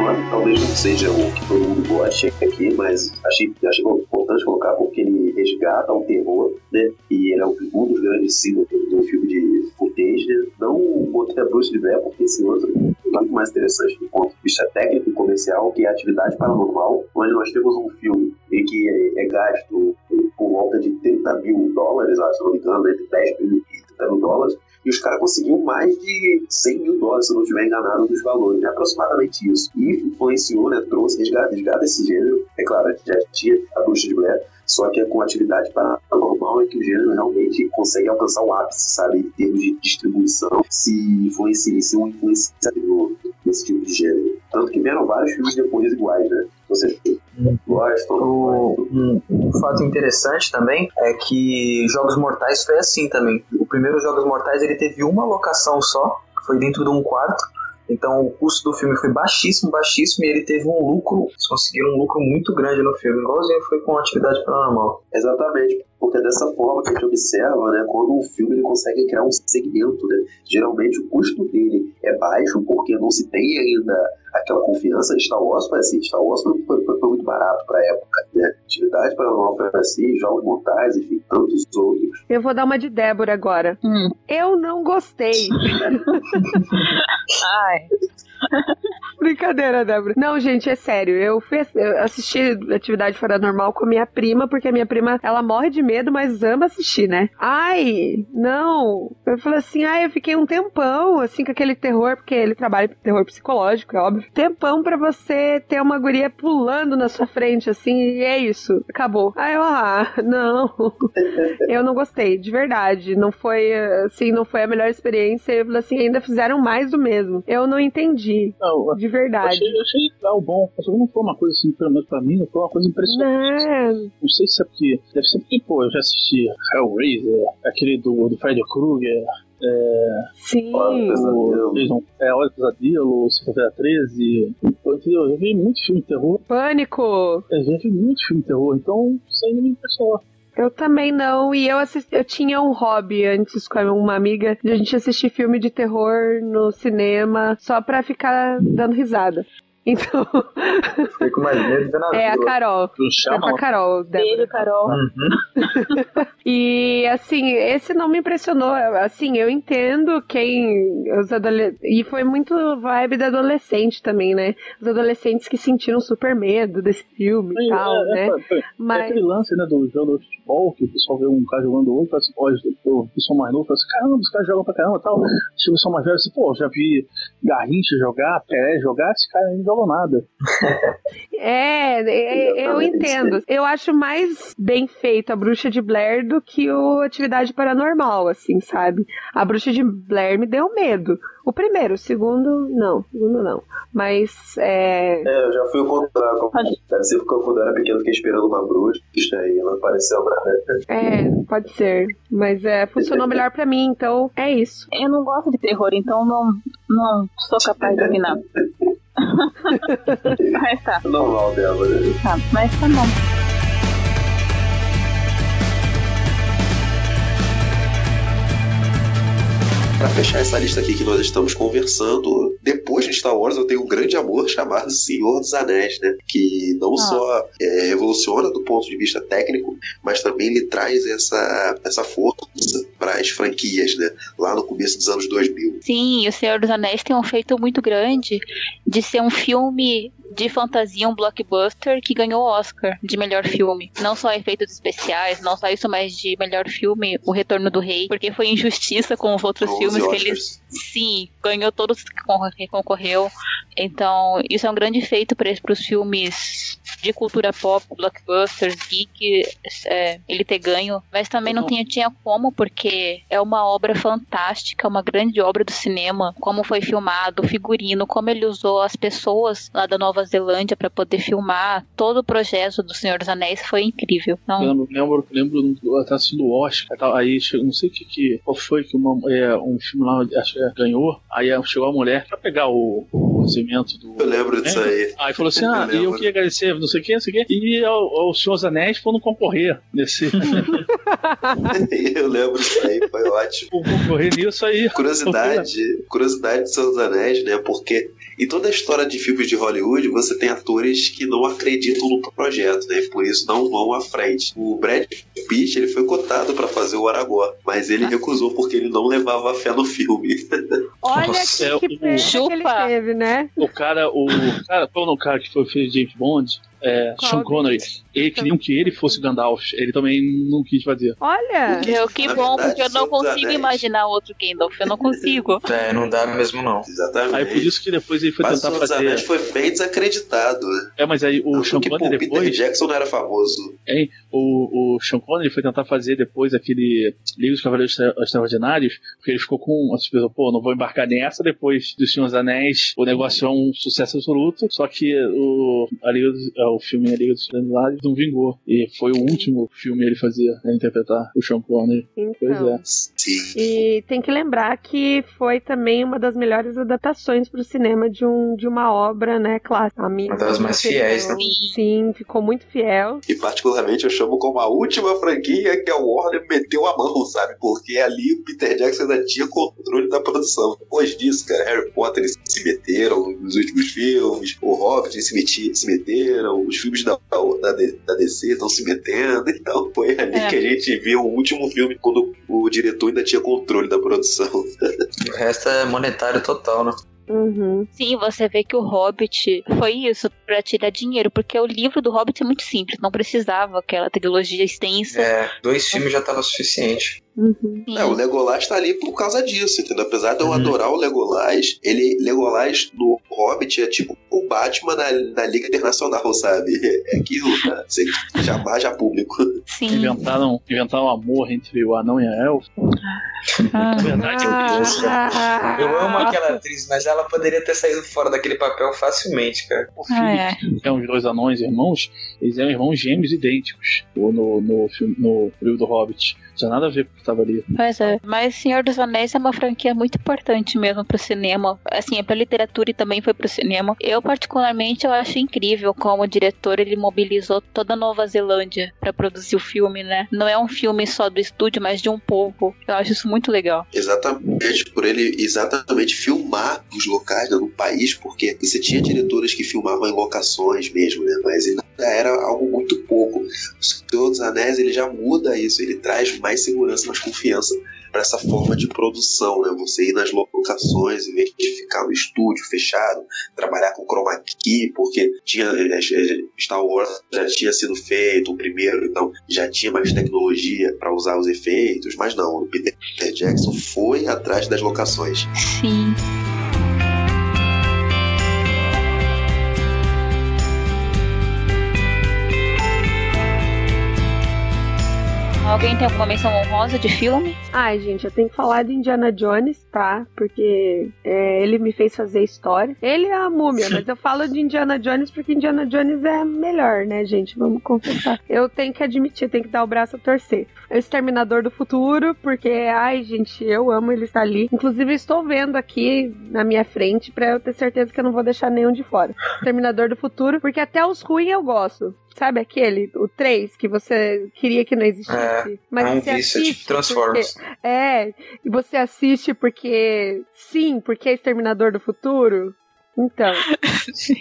Nome, talvez não seja o que todo mundo goste aqui, mas achei, achei importante colocar porque ele resgata o terror, né? E ele é um, um dos grandes símbolos do filme de footage, né? Não botei a Bruce de Blair, porque esse outro é muito mais interessante do ponto de vista técnico e comercial, que é a Atividade Paranormal, onde nós temos um filme em que é, é gasto por volta de 30 mil dólares, ah, se não me engano, entre 10 mil e 30 mil dólares, e os caras conseguiam mais de 100 mil dólares, se eu não estiver enganado dos valores, né? aproximadamente isso. E influenciou, né? trouxe, resgata, resgata esse gênero. É claro, já tinha a Bruxa de Blair, só que é com atividade paranormal é que o gênero realmente consegue alcançar o ápice, sabe? Em termos de distribuição, se influencia, se um influenciador nesse tipo de gênero. Tanto que vieram vários filmes depois iguais, né? O, um, um fato interessante também é que Jogos Mortais foi assim também. O primeiro Jogos Mortais ele teve uma locação só, que foi dentro de um quarto. Então o custo do filme foi baixíssimo, baixíssimo, e ele teve um lucro, eles conseguiram um lucro muito grande no filme, igualzinho foi com Atividade Paranormal. Exatamente, porque dessa forma que a gente observa, né, quando um filme ele consegue criar um segmento, né, Geralmente o custo dele é baixo porque não se tem ainda aquela confiança em Star Wars, mas assim, Star Wars foi, foi, foi muito barato pra época, né? Atividade Paranormal foi assim, jogos mortais, enfim, tantos outros. Eu vou dar uma de Débora agora. Hum. Eu não gostei. Ai. Brincadeira, Débora. Não, gente, é sério. Eu, fui, eu assisti Atividade Paranormal com a minha prima, porque a minha prima, ela morre de medo, mas ama assistir, né? Ai, não. Eu falei assim, ai, eu fiquei um tempão, assim, com aquele terror, porque ele trabalha com terror psicológico, é óbvio. Tempão pra você ter uma guria pulando na sua frente, assim, e é isso. Acabou. Aí eu, ah, não. eu não gostei, de verdade. Não foi, assim, não foi a melhor experiência. Eu falei assim, ainda fizeram mais do mesmo. Eu não entendi, Não, de eu verdade. achei, eu achei legal, bom. Só que não foi uma coisa assim, pelo menos pra mim, não foi uma coisa impressionante. Né? Não sei se é porque. Deve ser porque, pô, eu já assisti Hellraiser, aquele do, do Freddy Krueger, Sim. Hora do Pesadelo. É, Hora do Pesadelo, Sexta-feira 13. Então, Entendeu? Eu já vi muito filme de terror. Pânico. Eu já vi muito filme de terror, então isso ainda me impressionou. Eu também não. E eu assisti, eu tinha um hobby antes com uma amiga de a gente assistir filme de terror no cinema só pra ficar dando risada. Então, com mais medo de ver na é a. Carol. É pra Carol, Débora. Beijo, Carol. Uhum. E assim, esse não me impressionou. Assim, eu entendo quem. Os adolescentes. E foi muito vibe da adolescente também, né? Os adolescentes que sentiram super medo desse filme e É, tal, é, né? é, é, Mas. aquele lance, né, do jogo de futebol, que o pessoal vê um cara jogando outro, fala assim, pô, o pessoal mais novo fala assim, caramba, os caras jogam pra caramba e tal. Chega o pessoal mais velho assim, pô, já vi Garrincha jogar, Pelé jogar, esse cara não jogam nada. É, é, eu entendo. Eu acho mais bem feito a Bruxa de Blair do que o Atividade Paranormal, assim, sabe? A Bruxa de Blair me deu medo. O primeiro, o segundo, não. O segundo, não. Mas, é... É, eu já fui o contrário. Deve ser porque eu, quando eu era pequeno, fiquei esperando uma bruxa e não apareceu nada. É, pode ser. Mas é, funcionou melhor pra mim, então é isso. Eu não gosto de terror, então não, não sou capaz de opinar. Mas tá, Normal dela, né? tá, mas tá bom. Pra fechar essa lista aqui que nós estamos conversando, depois de Star Wars eu tenho um grande amor chamado Senhor dos Anéis, né? Que não Ah. só é, revoluciona do ponto de vista técnico, mas também lhe traz essa, essa força para as franquias, né? Lá no começo dos anos 2000. Sim, O Senhor dos Anéis tem um feito muito grande de ser um filme de fantasia, um blockbuster que ganhou o Oscar de melhor filme. Não só efeitos especiais, não só isso, mas de melhor filme, O Retorno do Rei, porque foi injustiça com os outros 11 filmes que Oscars. eles Sim, ganhou todos que que concorreu. Então, isso é um grande feito para os filmes de cultura pop, blockbusters, geek, é, ele ter ganho. Mas também não Uhum. tinha, tinha como, porque é uma obra fantástica, uma grande obra do cinema. Como foi filmado, o figurino, como ele usou as pessoas lá da Nova Zelândia para poder filmar. Todo o projeto do Senhor dos Anéis foi incrível. Então, Eu lembro, lembro, lembro eu tava assistindo o Oscar, tal, aí chegou, não sei o que, que qual foi que uma, é, um filme lá acho que ganhou, aí chegou a mulher pra pegar o, o orçamento do. Eu lembro disso aí. Aí falou assim: Eu ah, e eu lembro. queria agradecer, não sei o que, não sei o que, e ao, ao Senhor dos Anéis foram concorrer nesse. eu lembro disso aí, foi ótimo. concorrer nisso aí. Curiosidade, curiosidade de Senhor dos Anéis, né? Porque em toda a história de filmes de Hollywood, você tem atores que não acreditam no projeto, né? Por isso não vão à frente. O Brad Pitt, ele foi cotado para fazer o Aragorn, mas ele recusou porque ele não levava fé no filme. Olha Nossa, que, é que o- que ele teve, né? O cara, o cara, qual é o cara que foi fez James Bond? É, Qual Sean? Connery. Ele queriam que ele fosse Gandalf. Ele também não quis fazer. Olha, que- eu, que Na bom, verdade, porque eu não consigo Anéis. imaginar outro Gandalf. Eu não consigo. É, não dá mesmo não. Exatamente. Aí por isso que depois ele foi mas o tentar Senhor dos Anéis fazer. foi bem desacreditado, né? É, mas aí o Sean Connery Peter depois. Jackson não era famoso. Hein? O, o Sean Connery foi tentar fazer depois aquele livro dos Cavaleiros Extra- Extraordinários, porque ele ficou com a pessoas, pô, não vou embarcar nessa, depois dos Senhor dos Anéis, o negócio é um sucesso absoluto, só que o, ali, o filme A Liga dos Extraordinários não vingou. E foi o último filme ele fazia, né, interpretar o Sean Connery. Pois Então. é. Sim. E tem que lembrar que foi também uma das melhores adaptações para o cinema de, um, de uma obra, né, clássica. Uma das mais fiéis, né? Sim, ficou muito fiel. E particularmente eu chamo como a última franquia que a Warner meteu a mão, sabe? Porque ali o Peter Jackson ainda tinha controle da produção. Depois disso, cara, Harry Potter eles se meteram nos últimos filmes, o Hobbit eles se, meti- se meteram, os filmes da, da, da DC estão se metendo. Então foi ali É. que a gente viu o último filme quando o diretor ainda tinha controle da produção. O resto é monetário total, né? Uhum. Sim, você vê que o Hobbit foi isso, pra tirar dinheiro, porque o livro do Hobbit é muito simples, não precisava aquela trilogia extensa. É, dois filmes já tava suficiente. Uhum. É, o Legolas tá ali por causa disso, entendeu? Apesar de eu Uhum. adorar o Legolas, ele, Legolas no Hobbit é tipo o Batman na, na Liga Internacional, sabe? É aquilo, tá? Você jamais já público. Sim. Inventaram, inventaram amor entre o anão e a elfa. Ah. Na verdade, Ah, Eu amo aquela atriz, mas ela poderia ter saído fora daquele papel facilmente, cara. o filme Ah, é. tem os dois anões irmãos, eles eram irmãos gêmeos idênticos no, no, no, filme, no livro do Hobbit. Não tinha nada a ver com o que tava ali. Pois é, mas Senhor dos Anéis é uma franquia muito importante mesmo pro cinema. Assim, é pra literatura e também foi pro cinema. Eu, particularmente, eu acho incrível como o diretor ele mobilizou toda a Nova Zelândia pra produzir o filme, né? Não é um filme só do estúdio, mas de um povo. Eu acho isso muito legal. Exatamente, por ele exatamente filmar os locais né, no país, porque você tinha diretoras que filmavam em locações mesmo, né? Mas ainda era algo muito pouco. O Senhor dos Anéis ele já muda isso, ele traz mais segurança, mais confiança para essa forma de produção, né? Você ir nas locações em vez de ficar no estúdio fechado, trabalhar com chroma key, porque tinha eh, eh, Star Wars já tinha sido feito o primeiro, então já tinha mais tecnologia para usar os efeitos, mas não, o Peter Jackson foi atrás das locações. Sim. Alguém tem alguma menção honrosa de filme? Ai, gente, eu tenho que falar de Indiana Jones, tá? Porque é, ele me fez fazer história. Ele é a múmia, mas eu falo de Indiana Jones porque Indiana Jones é melhor, né, gente? Vamos confessar. Eu tenho que admitir, tenho que dar o braço a torcer. Exterminador do Futuro, porque, ai, gente, eu amo ele estar ali. Inclusive, estou vendo aqui na minha frente pra eu ter certeza que eu não vou deixar nenhum de fora. Exterminador do Futuro, porque até os ruins eu gosto. Sabe aquele, o 3, que você queria que não existisse? É, mas é um você vício, é assiste tipo Transformers. porque- é, e você assiste porque. Sim, porque é Exterminador do Futuro. Então. Sim.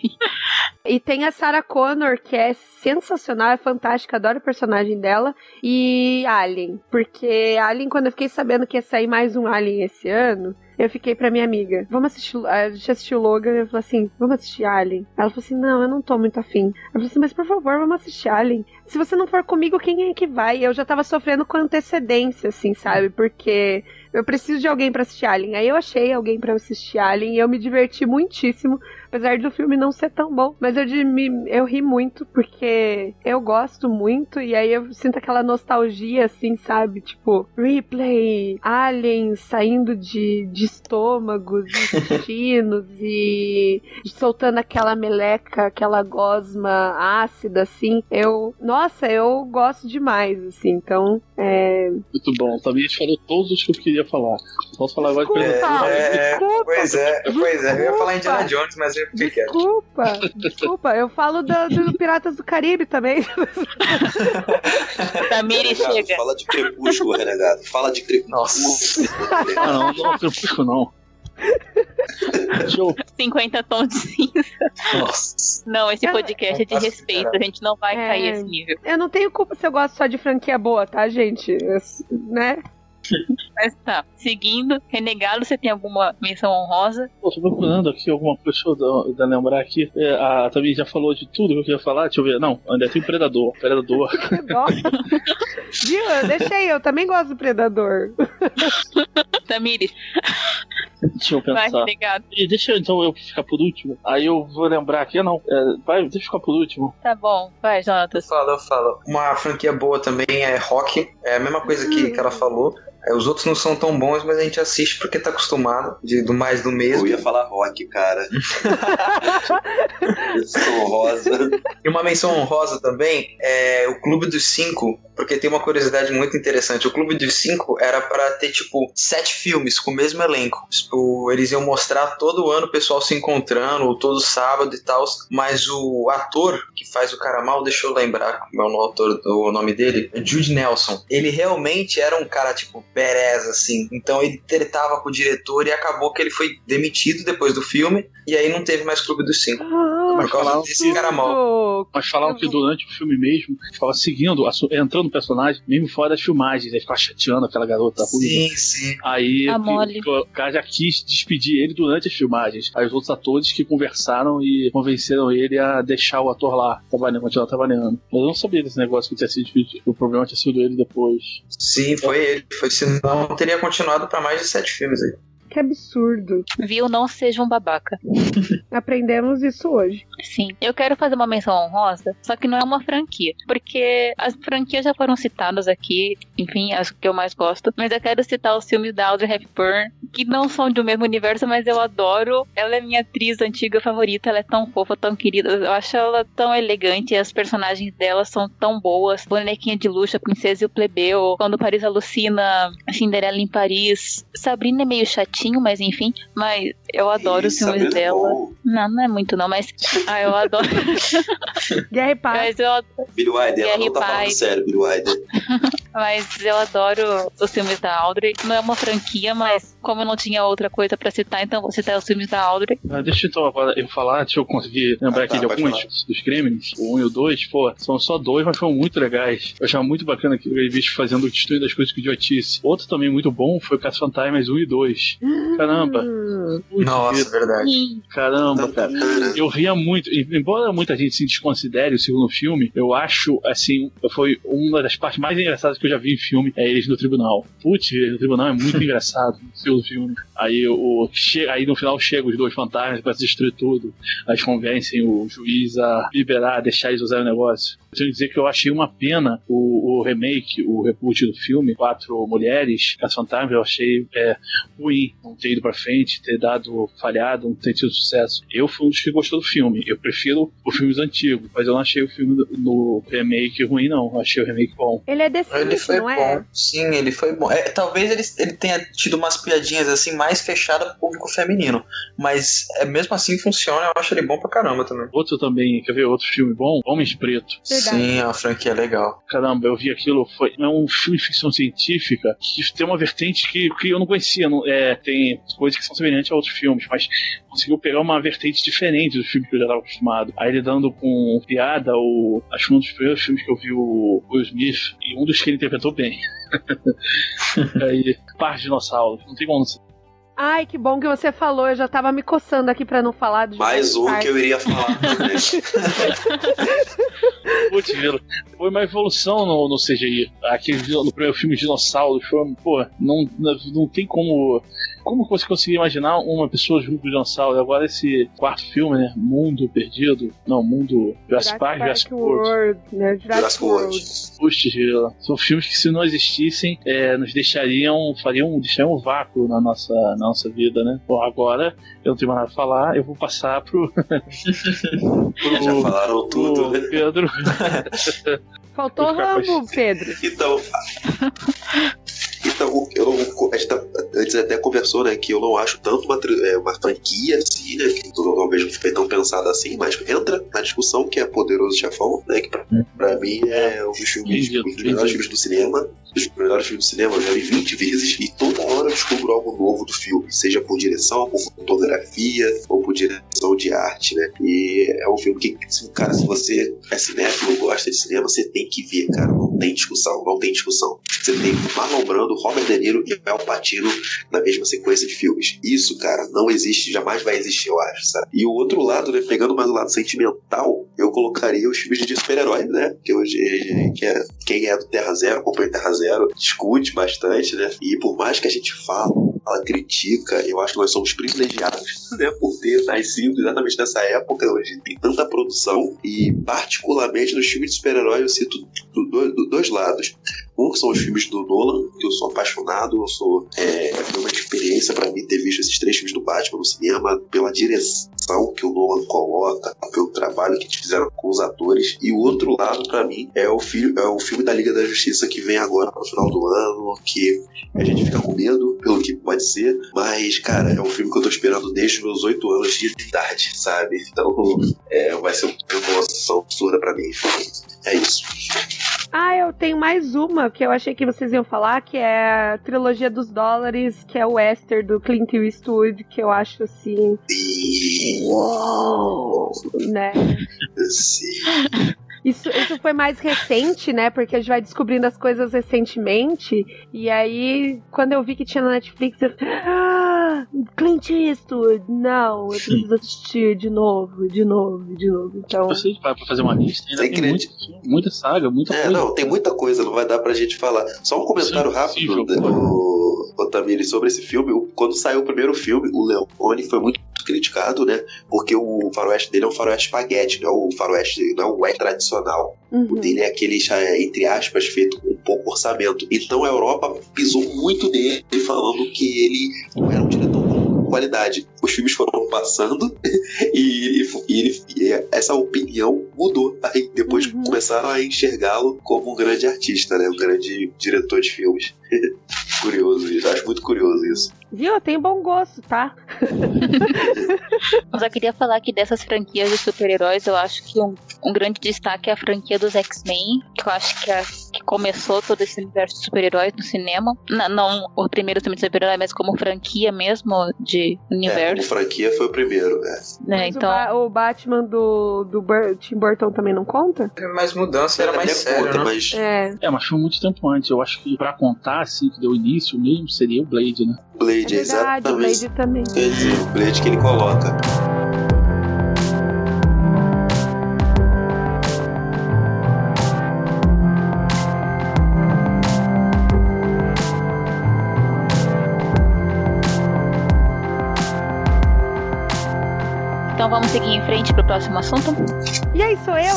E tem a Sarah Connor, que é sensacional, é fantástica, adoro o personagem dela. E Alien. Porque Alien, quando eu fiquei sabendo que ia sair mais um Alien esse ano, eu fiquei pra minha amiga, vamos assistir. A gente assistiu Logan eu falei assim, vamos assistir Alien. Ela falou assim, não, eu não tô muito afim. Eu falei assim, mas por favor, vamos assistir Alien. Se você não for comigo, quem é que vai? Eu já tava sofrendo com antecedência, assim, sabe? Porque eu preciso de alguém pra assistir Alien. Aí eu achei alguém pra assistir Alien e eu me diverti muitíssimo, apesar do filme não ser tão bom. Mas eu, de, me, eu ri muito porque eu gosto muito e aí eu sinto aquela nostalgia, assim, sabe? Tipo, replay, Alien saindo de, de estômagos, intestinos e soltando aquela meleca, aquela gosma ácida, assim. Eu, nossa, eu gosto demais, assim. Então, é. Muito bom. Também a gente falou todos os que eu queria falar. Posso falar agora de Desculpa. É, é, Desculpa. pois é, pois é. Eu ia falar Indiana Desculpa. Jones, mas eu fiquei quieto. Desculpa, desculpa. Eu falo do, do Piratas do Caribe também. Tamiri chega. Fala de crepúsculo, renegado. Fala de crepúsculo. Nossa. Ah, não, não, Crepúsculo não. Deixa eu 50 tons de cinza. Nossa. Não, esse podcast é de Nossa, respeito. cara. A gente não vai É. cair esse nível. Eu não tenho culpa se eu gosto só de franquia boa, tá, gente? Eu- né? Mas tá. Seguindo, Renegado, você tem alguma menção honrosa? Pô, tô procurando aqui alguma coisa, deixa eu dar- dar- lembrar aqui. É, a também já falou de tudo que eu queria falar, deixa eu ver. Não, ainda tem Predador. Predador. Eu. Viu? Eu deixei, eu também gosto do Predador. Tamiri, deixa eu vai, pensar. Renegado. E deixa então eu ficar por último. Aí eu vou lembrar aqui. Não. É, vai, deixa eu ficar por último. Tá bom, vai, Jonatas. Fala, eu falo. Uma franquia boa também é Rock. É a mesma coisa que, que ela falou. É, os outros não são tão bons, mas a gente assiste porque tá acostumado de, do mais do mesmo. Eu ia falar rock, cara. Menção honrosa. E uma menção honrosa também é o Clube dos Cinco, porque tem uma curiosidade muito interessante. O Clube dos Cinco era para ter, tipo, sete filmes com o mesmo elenco. Tipo, eles iam mostrar todo ano o pessoal se encontrando, todo sábado e tal. Mas o ator que faz o cara mal, deixa eu lembrar como é o autor, o nome dele, é Jude Nelson. Ele realmente era um cara, tipo, bereza, assim. Então ele tretava com o diretor e acabou que ele foi demitido depois do filme. E aí não teve mais Clube dos Cinco. Por causa desse cara mal. Mas falavam que durante o filme mesmo, ficava seguindo, entrando no personagem, mesmo fora das filmagens, aí ficava chateando aquela garota ruiva. Sim, sim. Aí A que- Molly. que o cara já quis despedir ele durante as filmagens. Aí os outros atores que conversaram e convenceram ele a deixar o ator lá, trabalhando, continuar trabalhando. Mas eu não sabia desse negócio que tinha sido despedido. O problema tinha sido ele depois. Sim, foi ele. Foi, senão teria continuado pra mais de sete filmes aí. Que absurdo. Viu? Não seja um babaca. Aprendemos isso hoje. Sim. Eu quero fazer uma menção honrosa, só que não é uma franquia. Porque as franquias já foram citadas aqui, enfim, as que eu mais gosto. Mas eu quero citar os filmes da Audrey Hepburn, que não são do mesmo universo, mas eu adoro. Ela é minha atriz antiga favorita, ela é tão fofa, tão querida. Eu acho ela tão elegante, as personagens dela são tão boas. Bonequinha de luxo, a princesa e o plebeu. Quando Paris alucina, Cinderela em Paris. Sabrina é meio chatinho, mas enfim. Mas eu adoro os Isso, filmes Sabrina é dela. bom. Não, não é muito não, mas ah, eu adoro. Guerra e Paz. mas, eu, Billy Wilder, ela não tá falando sério, Billy Wilder. mas eu adoro os filmes da Audrey. Não é uma franquia, mas como eu não tinha outra coisa pra citar, então vou citar os filmes da Audrey. Ah, deixa então agora eu falar, deixa eu conseguir lembrar Ah, tá, aqui de alguns falar. dos Gremlins. O 1 e o 2, pô, são só dois, mas foram muito legais. Eu achava muito bacana que o bicho fazendo destruindo as coisas com idiotice. Outro também muito bom foi o Caça Fantasmas 1 e 2. Caramba. Hum, Nossa, verdade. Caramba, cara. Eu ria muito, embora muita gente se desconsidere o segundo filme, eu acho, assim, foi uma das partes mais engraçadas que eu já vi em filme, é eles no tribunal. Putz, no tribunal é muito engraçado no segundo filme. Aí, o, aí no final chegam os dois fantasmas pra destruir tudo, aí eles convencem o juiz a liberar, deixar eles usarem o negócio. Eu tenho que dizer que eu achei uma pena o, o remake, o reboot do filme, Quatro Mulheres, Caça Fantasma, eu achei é, ruim, não ter ido pra frente, ter dado falhado, não ter tido sucesso. Eu fui um dos que gostou do filme. Eu prefiro os filmes antigos, mas eu não achei o filme do- no remake ruim, não. Eu achei o remake bom. Ele é decente, Ele foi não bom. é? Sim, ele foi bom. É, talvez ele, ele tenha tido umas piadinhas assim mais fechadas pro público feminino. Mas é, mesmo assim funciona, eu acho ele bom pra caramba também. Outro também, quer ver outro filme bom? Homens Preto. Verdade. Sim, é uma franquia legal. Caramba, eu vi aquilo, foi é um filme de ficção científica que tem uma vertente que, que eu não conhecia. Não, é, tem coisas que são semelhantes a outros filmes, mas conseguiu pegar uma vertente diferente do filme que eu já estava acostumado. Aí lidando com piada, o, acho que um dos primeiros filmes que eu vi o Will Smith, e um dos que ele interpretou bem. Aí, Par de Dinossauros, não tem Ai, que bom que você falou. Eu já tava me coçando aqui pra não falar de Mais um que eu iria falar também. Putz, foi uma evolução no, no CGI. Aquele no primeiro filme Dinossauros foi, pô, não, não tem como. Como você conseguir imaginar uma pessoa junto com o dinossauro? Agora esse quarto filme, né? Mundo Perdido. Não, Mundo Jurassic Park, Jurassic World. World, né? Jurassic Jurassic World. World. Puxa, são filmes que se não existissem, é, nos deixariam, fariam, deixariam um vácuo na nossa, na nossa vida, né? Bom, agora eu não tenho mais nada a falar, eu vou passar pro, Já falaram tudo, pro né? Pedro. Faltou com Rambo, Pedro. Então. Então, eu não, a gente tá, antes até conversou, né, que eu não acho tanto uma, é, uma franquia assim, né, que eu não que foi tão pensada assim, mas entra na discussão que é Poderoso Chefão, né, que pra, pra mim é um dos filmes, um dos melhores filmes do cinema, dos melhores filmes do cinema, eu já vi 20 vezes, e toda hora eu descubro algo novo do filme, seja por direção, por fotografia, ou por direção de arte, né, e é um filme que, cara, se você é cinéfilo, gosta de cinema, você tem que ver, cara, não tem discussão, não tem discussão. Você tem Marlon Brando, Robert De Niro e Mel Patino na mesma sequência de filmes. Isso, cara, não existe, jamais vai existir, eu acho, sabe? E o outro lado, né, pegando mais o lado sentimental, eu colocaria os filmes de super-heróis, né? Que, hoje, que é, quem é do Terra Zero, acompanha Terra Zero, discute bastante, né? E por mais que a gente fala ela critica, eu acho que nós somos privilegiados, né, por ter nascido exatamente nessa época onde tem tanta produção e particularmente nos filmes de super-herói eu cito do, do, do, dois lados. Um que são os filmes do Nolan, que eu sou apaixonado, eu sou é, foi uma experiência para mim ter visto esses três filmes do Batman no cinema, pela direção que o Nolan coloca, pelo trabalho que fizeram com os atores. E o outro lado para mim é o, filme, é o filme da Liga da Justiça que vem agora no final do ano, que a gente fica com medo pelo que pode ser, mas, cara, é um filme que eu tô esperando desde meus oito anos de idade, sabe? Então, é, vai ser uma emoção absurda pra mim. É isso. Ah, eu tenho mais uma que eu achei que vocês iam falar, que é a trilogia dos dólares, que é o Esther do Clint Eastwood, que eu acho assim. Uou! Né? Sim. Isso, isso foi mais recente, né? Porque a gente vai descobrindo as coisas recentemente. E aí, quando eu vi que tinha na Netflix, eu ah, Clint Eastwood, não, eu preciso assistir de novo, de novo, de novo. Então. Você para fazer uma lista, ainda Tem muita, muita saga, muita É, coisa. não, tem muita coisa, não vai dar pra gente falar. Só um comentário Sim, rápido, sim, o, o Tamiri, sobre esse filme. O- Quando saiu o primeiro filme, o Leone foi muito criticado, né? Porque o faroeste dele é um faroeste espaguete, não é o faroeste, não é o tradicional. O Uhum. dele é aquele, já, entre aspas, feito com pouco orçamento. Então a Europa pisou muito nele, falando que ele não era um diretor com qualidade. Os filmes foram passando e, e e essa opinião mudou. Aí depois Uhum. começaram a enxergá-lo como um grande artista, né? Um grande diretor de filmes. curioso isso, acho muito curioso isso. Viu? Eu tenho bom gosto, tá? Eu só queria falar que dessas franquias de super-heróis, eu acho que um, um grande destaque é a franquia dos X-Men, que eu acho que, é, que começou todo esse universo de super-heróis no cinema. Não, não o primeiro filme de super-herói, mas como franquia mesmo de É, como universo. franquia foi o primeiro, né? né? Mas o, Então, Ba- o Batman do, do Bur- Tim Burton também não conta? Mas mudança era mais sério, conta, né? mas É. É, mas foi muito tempo antes. Eu acho que pra contar, assim, que deu início mesmo, seria o Blade, né? É Blade, verdade, o exatamente. Blade também. Dizer, o Blade que ele coloca. Então vamos seguir em frente pro próximo assunto? E aí, sou eu?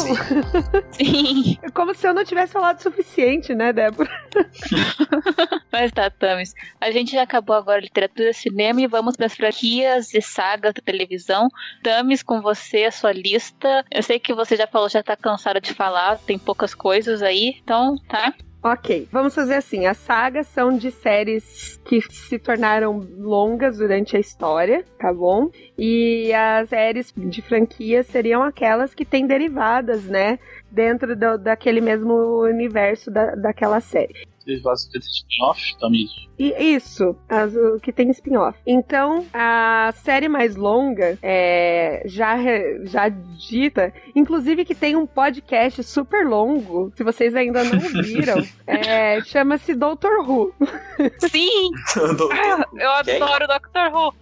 Sim. Como se eu não tivesse falado o suficiente, né, Débora? Mas tá, Tamis. A gente já acabou agora literatura, cinema e vamos para as franquias e sagas da televisão. Tamis, com você, a sua lista. Eu sei que você já falou, já tá cansada de falar, tem poucas coisas aí. Então, tá? Ok, vamos fazer assim. As sagas são de séries que se tornaram longas durante a história, tá bom? E as séries de franquia seriam aquelas que têm derivadas, né? Dentro do- daquele mesmo universo da, daquela série. Gostam de spin-off também? E isso, as- o que tem spin-off. Então, a série mais longa, é, já, já dita, inclusive que tem um podcast super longo, se vocês ainda não viram, é, chama-se Doctor Who. Sim! Ah, eu adoro Doctor Who.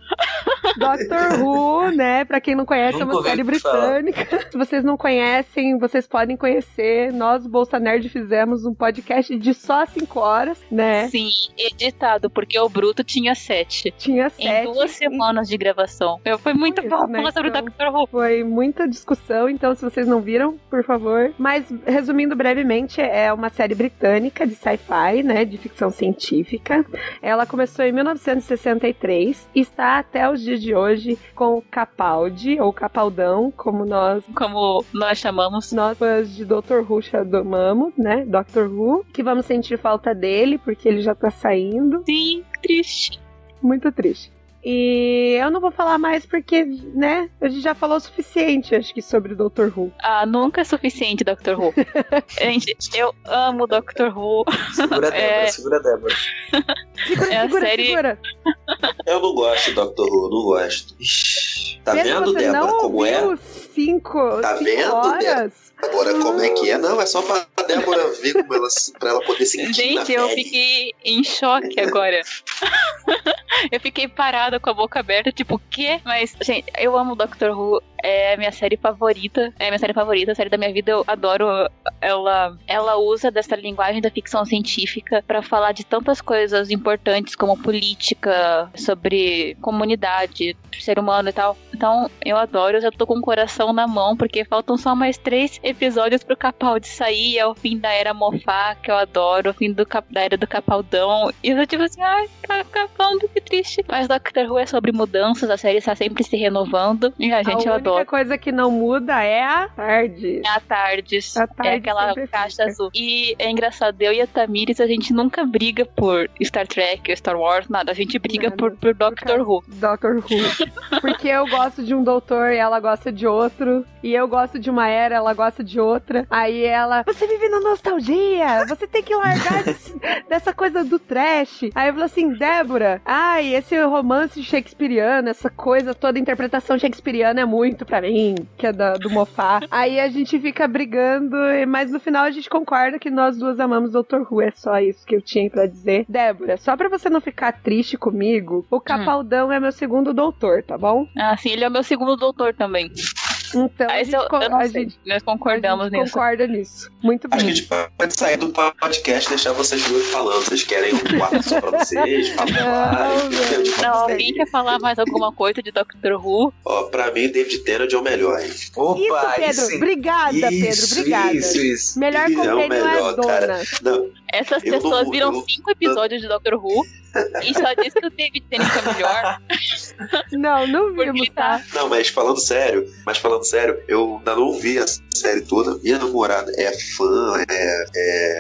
Doctor Who, né? Pra quem não conhece, é Nunca uma ouvi série falar. britânica. Se vocês não conhecem, vocês podem conhecer. Nós, Bolsa Nerd, fizemos um podcast de só 5 horas, né? Sim, editado, porque o Bruto tinha sete. Tinha Em sete. duas semanas de gravação. Eu, foi muito Isso, bom né, falar sobre então- Doctor Who. Foi muita discussão, então se vocês não viram, por favor. Mas, resumindo brevemente, é uma série britânica de sci-fi, né? De ficção científica. Ela começou em 1963 e está até os dias de hoje com o Capaldi, ou Capaldão, como nós Como nós chamamos. nós fãs de Dr. Who chamamos, né? Doctor Who, que vamos sentir falta dele, porque ele já tá saindo. Sim, triste. Muito triste. E eu não vou falar mais porque, né, a gente já falou o suficiente, acho que, sobre o Dr. Who. Ah, nunca é suficiente, Doctor Who. Gente, eu amo Doctor Who. Segura a Débora, É. segura a Débora. Segura, É a segura, série- segura. Eu não gosto de Doctor Who, não gosto. Ixi, Tá Mesmo vendo, Débora, como é? cinco, Tá cinco vendo, horas? Agora, como é que é? Não, é só pra Débora ver como ela, pra ela poder sentir Gente, eu fiquei em choque agora. eu fiquei parada com a boca aberta, tipo, o quê? Mas, gente, eu amo Doctor Who. É a minha série favorita. É a minha série favorita, a série da minha vida. Eu adoro ela. Ela usa dessa linguagem da ficção científica para falar de tantas coisas importantes como política, sobre comunidade, ser humano e tal. Então, eu adoro. Eu já tô com o coração na mão porque faltam só mais três episódios pro Capaldi sair. É o fim da era Mofá, que eu adoro. O fim do, da era do Capaldão. E eu tô tipo assim, ai, Capaldi, que triste. Mas Doctor Who é sobre mudanças. A série está sempre se renovando. E a gente, a eu adoro. Única coisa que não muda é a tarde. É a Tardes. A tarde é aquela caixa fica. azul. E é engraçado, eu e a Tamires, a gente nunca briga por Star Trek, Star Wars, nada. A gente briga Nada. por, por Doctor Who. Doctor Who. Porque eu gosto de um doutor e ela gosta de outro. E eu gosto de uma era, ela gosta de outra. Aí ela, você vive na nostalgia, você tem que largar desse- dessa coisa do trash. Aí eu falo assim, Débora, ai, esse romance shakespeariano, essa coisa toda, interpretação shakespeariana é muito pra mim, que é da- do Mofá. Aí a gente fica brigando, mas no final a gente concorda que nós duas amamos Doutor Who. É só isso que eu tinha pra dizer. Débora, só pra você não ficar triste comigo, o Capaldão é meu segundo doutor, tá bom? Ah, sim, ele é o meu segundo doutor também. Então, a gente, eu, eu a gente- Nós a concordamos gente nisso. concorda nisso. Muito Acho que a bem. gente pode sair do podcast e deixar vocês duas falando. Vocês querem um quarto só pra vocês? Papo Não, vários, não. Alguém quer falar mais alguma coisa de Doctor Who? Ó, pra mim, David Tennant é o melhor, hein? Opa, Isso, Pedro. sim. Obrigada, Pedro. Isso, Obrigada. Isso, isso. Melhor Ele é o é, melhor, dona. cara. Não, Essas pessoas não- viram eu- cinco episódios de Doctor Who e só diz que o David Tennant é melhor. Não, não vimos, tá- tá? não, mas falando sério, mas falando sério, eu ainda não vi a série toda. Minha namorada é fã, é,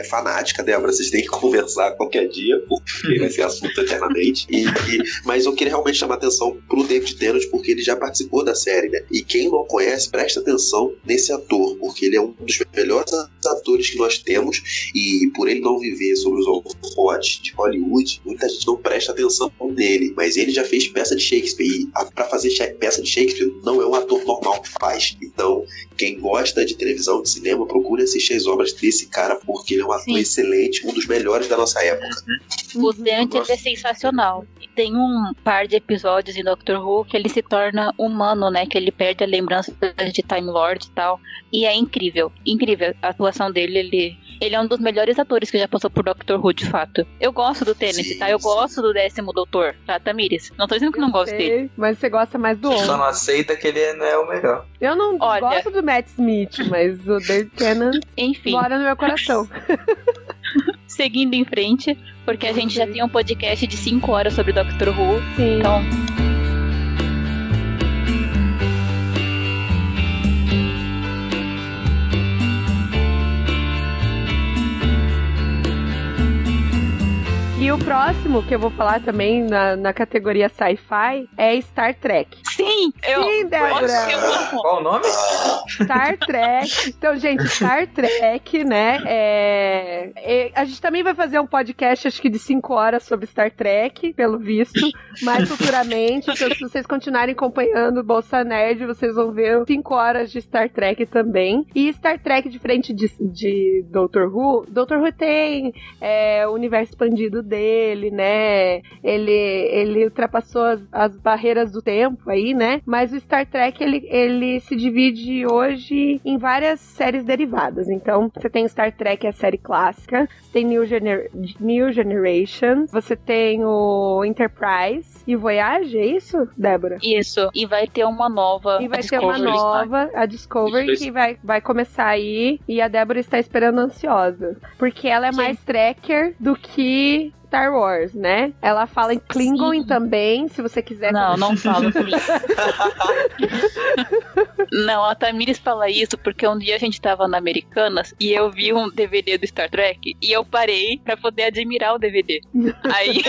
é fanática, Débora. Vocês têm que conversar qualquer dia, porque vai ser assunto eternamente. E, e- mas eu queria realmente chamar atenção pro David Tennant, porque ele já participou da série, né? E quem não conhece, presta atenção nesse ator, porque ele é um dos melhores atores que nós temos. E por ele não viver sobre os holofotes de Hollywood, muita gente não presta atenção nele. Mas ele já fez peça de Shakespeare. E a- pra fazer peça de Shakespeare, não é um ator normal que faz. Então, quem gosta de televisão, de cinema, procure assistir as obras desse cara, porque ele é um ator Sim. excelente, um dos melhores da nossa época. O Tennant ele é sensacional. E tem um par de episódios em Doctor Who que ele se torna humano, né? Que ele perde a lembrança de Time Lord e tal. E é incrível. Incrível. A atuação dele, ele, ele é um dos melhores atores que já passou por Doctor Who, de fato. Eu gosto do Tennant, Sim, tá? Eu. Gosto do décimo doutor, tá, Tamires? Não tô dizendo que não gosto dele. Mas você gosta mais do Só homem. não aceita que ele não é o melhor. Eu não Olha. gosto do Matt Smith, mas o David Tennant Enfim, mora no meu coração. seguindo em frente, porque a gente já tem um podcast de 5 horas sobre Doctor Who. Sim. Então, E o próximo que eu vou falar também na, na categoria sci-fi é Star Trek. sim, eu. Sim, Débora. Eu. Qual o nome? Star Trek. Então, gente, Star Trek, né? É... é- A gente também vai fazer um podcast, acho que de 5 horas sobre Star Trek, pelo visto. Mais futuramente. Então, se vocês continuarem acompanhando o Bolsa Nerd, vocês vão ver 5 horas de Star Trek também. E Star Trek, diferente de, de Doctor Who, Doctor Who tem é, o universo expandido dele, né? Ele, ele ultrapassou as, as barreiras do tempo aí, né? Mas o Star Trek, ele, ele se divide hoje em várias séries derivadas. Então, você tem Star Trek, a série clássica, você tem New, Gener New Generation, você tem o Enterprise e Voyage, é isso, Débora? Isso. E vai ter uma nova. E vai ter uma Discovery. nova, a Discovery, Isso. que vai, vai começar aí. E a Débora está esperando ansiosa. Porque ela é Sim. mais tracker do que Star Wars, né? Ela fala em Klingon Sim. também, se você quiser. Não, não por isso. não, a Tamires fala isso porque um dia a gente tava na Americanas e eu vi um DVD do Star Trek e eu parei pra poder admirar o DVD. Aí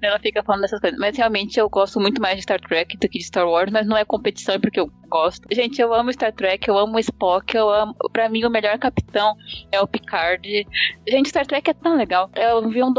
ela fica falando dessas coisas. Mas realmente eu gosto muito mais de Star Trek do que de Star Wars, mas não é competição é porque eu gosto. Gente, eu amo Star Trek, eu amo Spock, eu amo. Pra mim, o melhor capitão é o Picard. Gente, Star Trek é tão legal. Eu vi um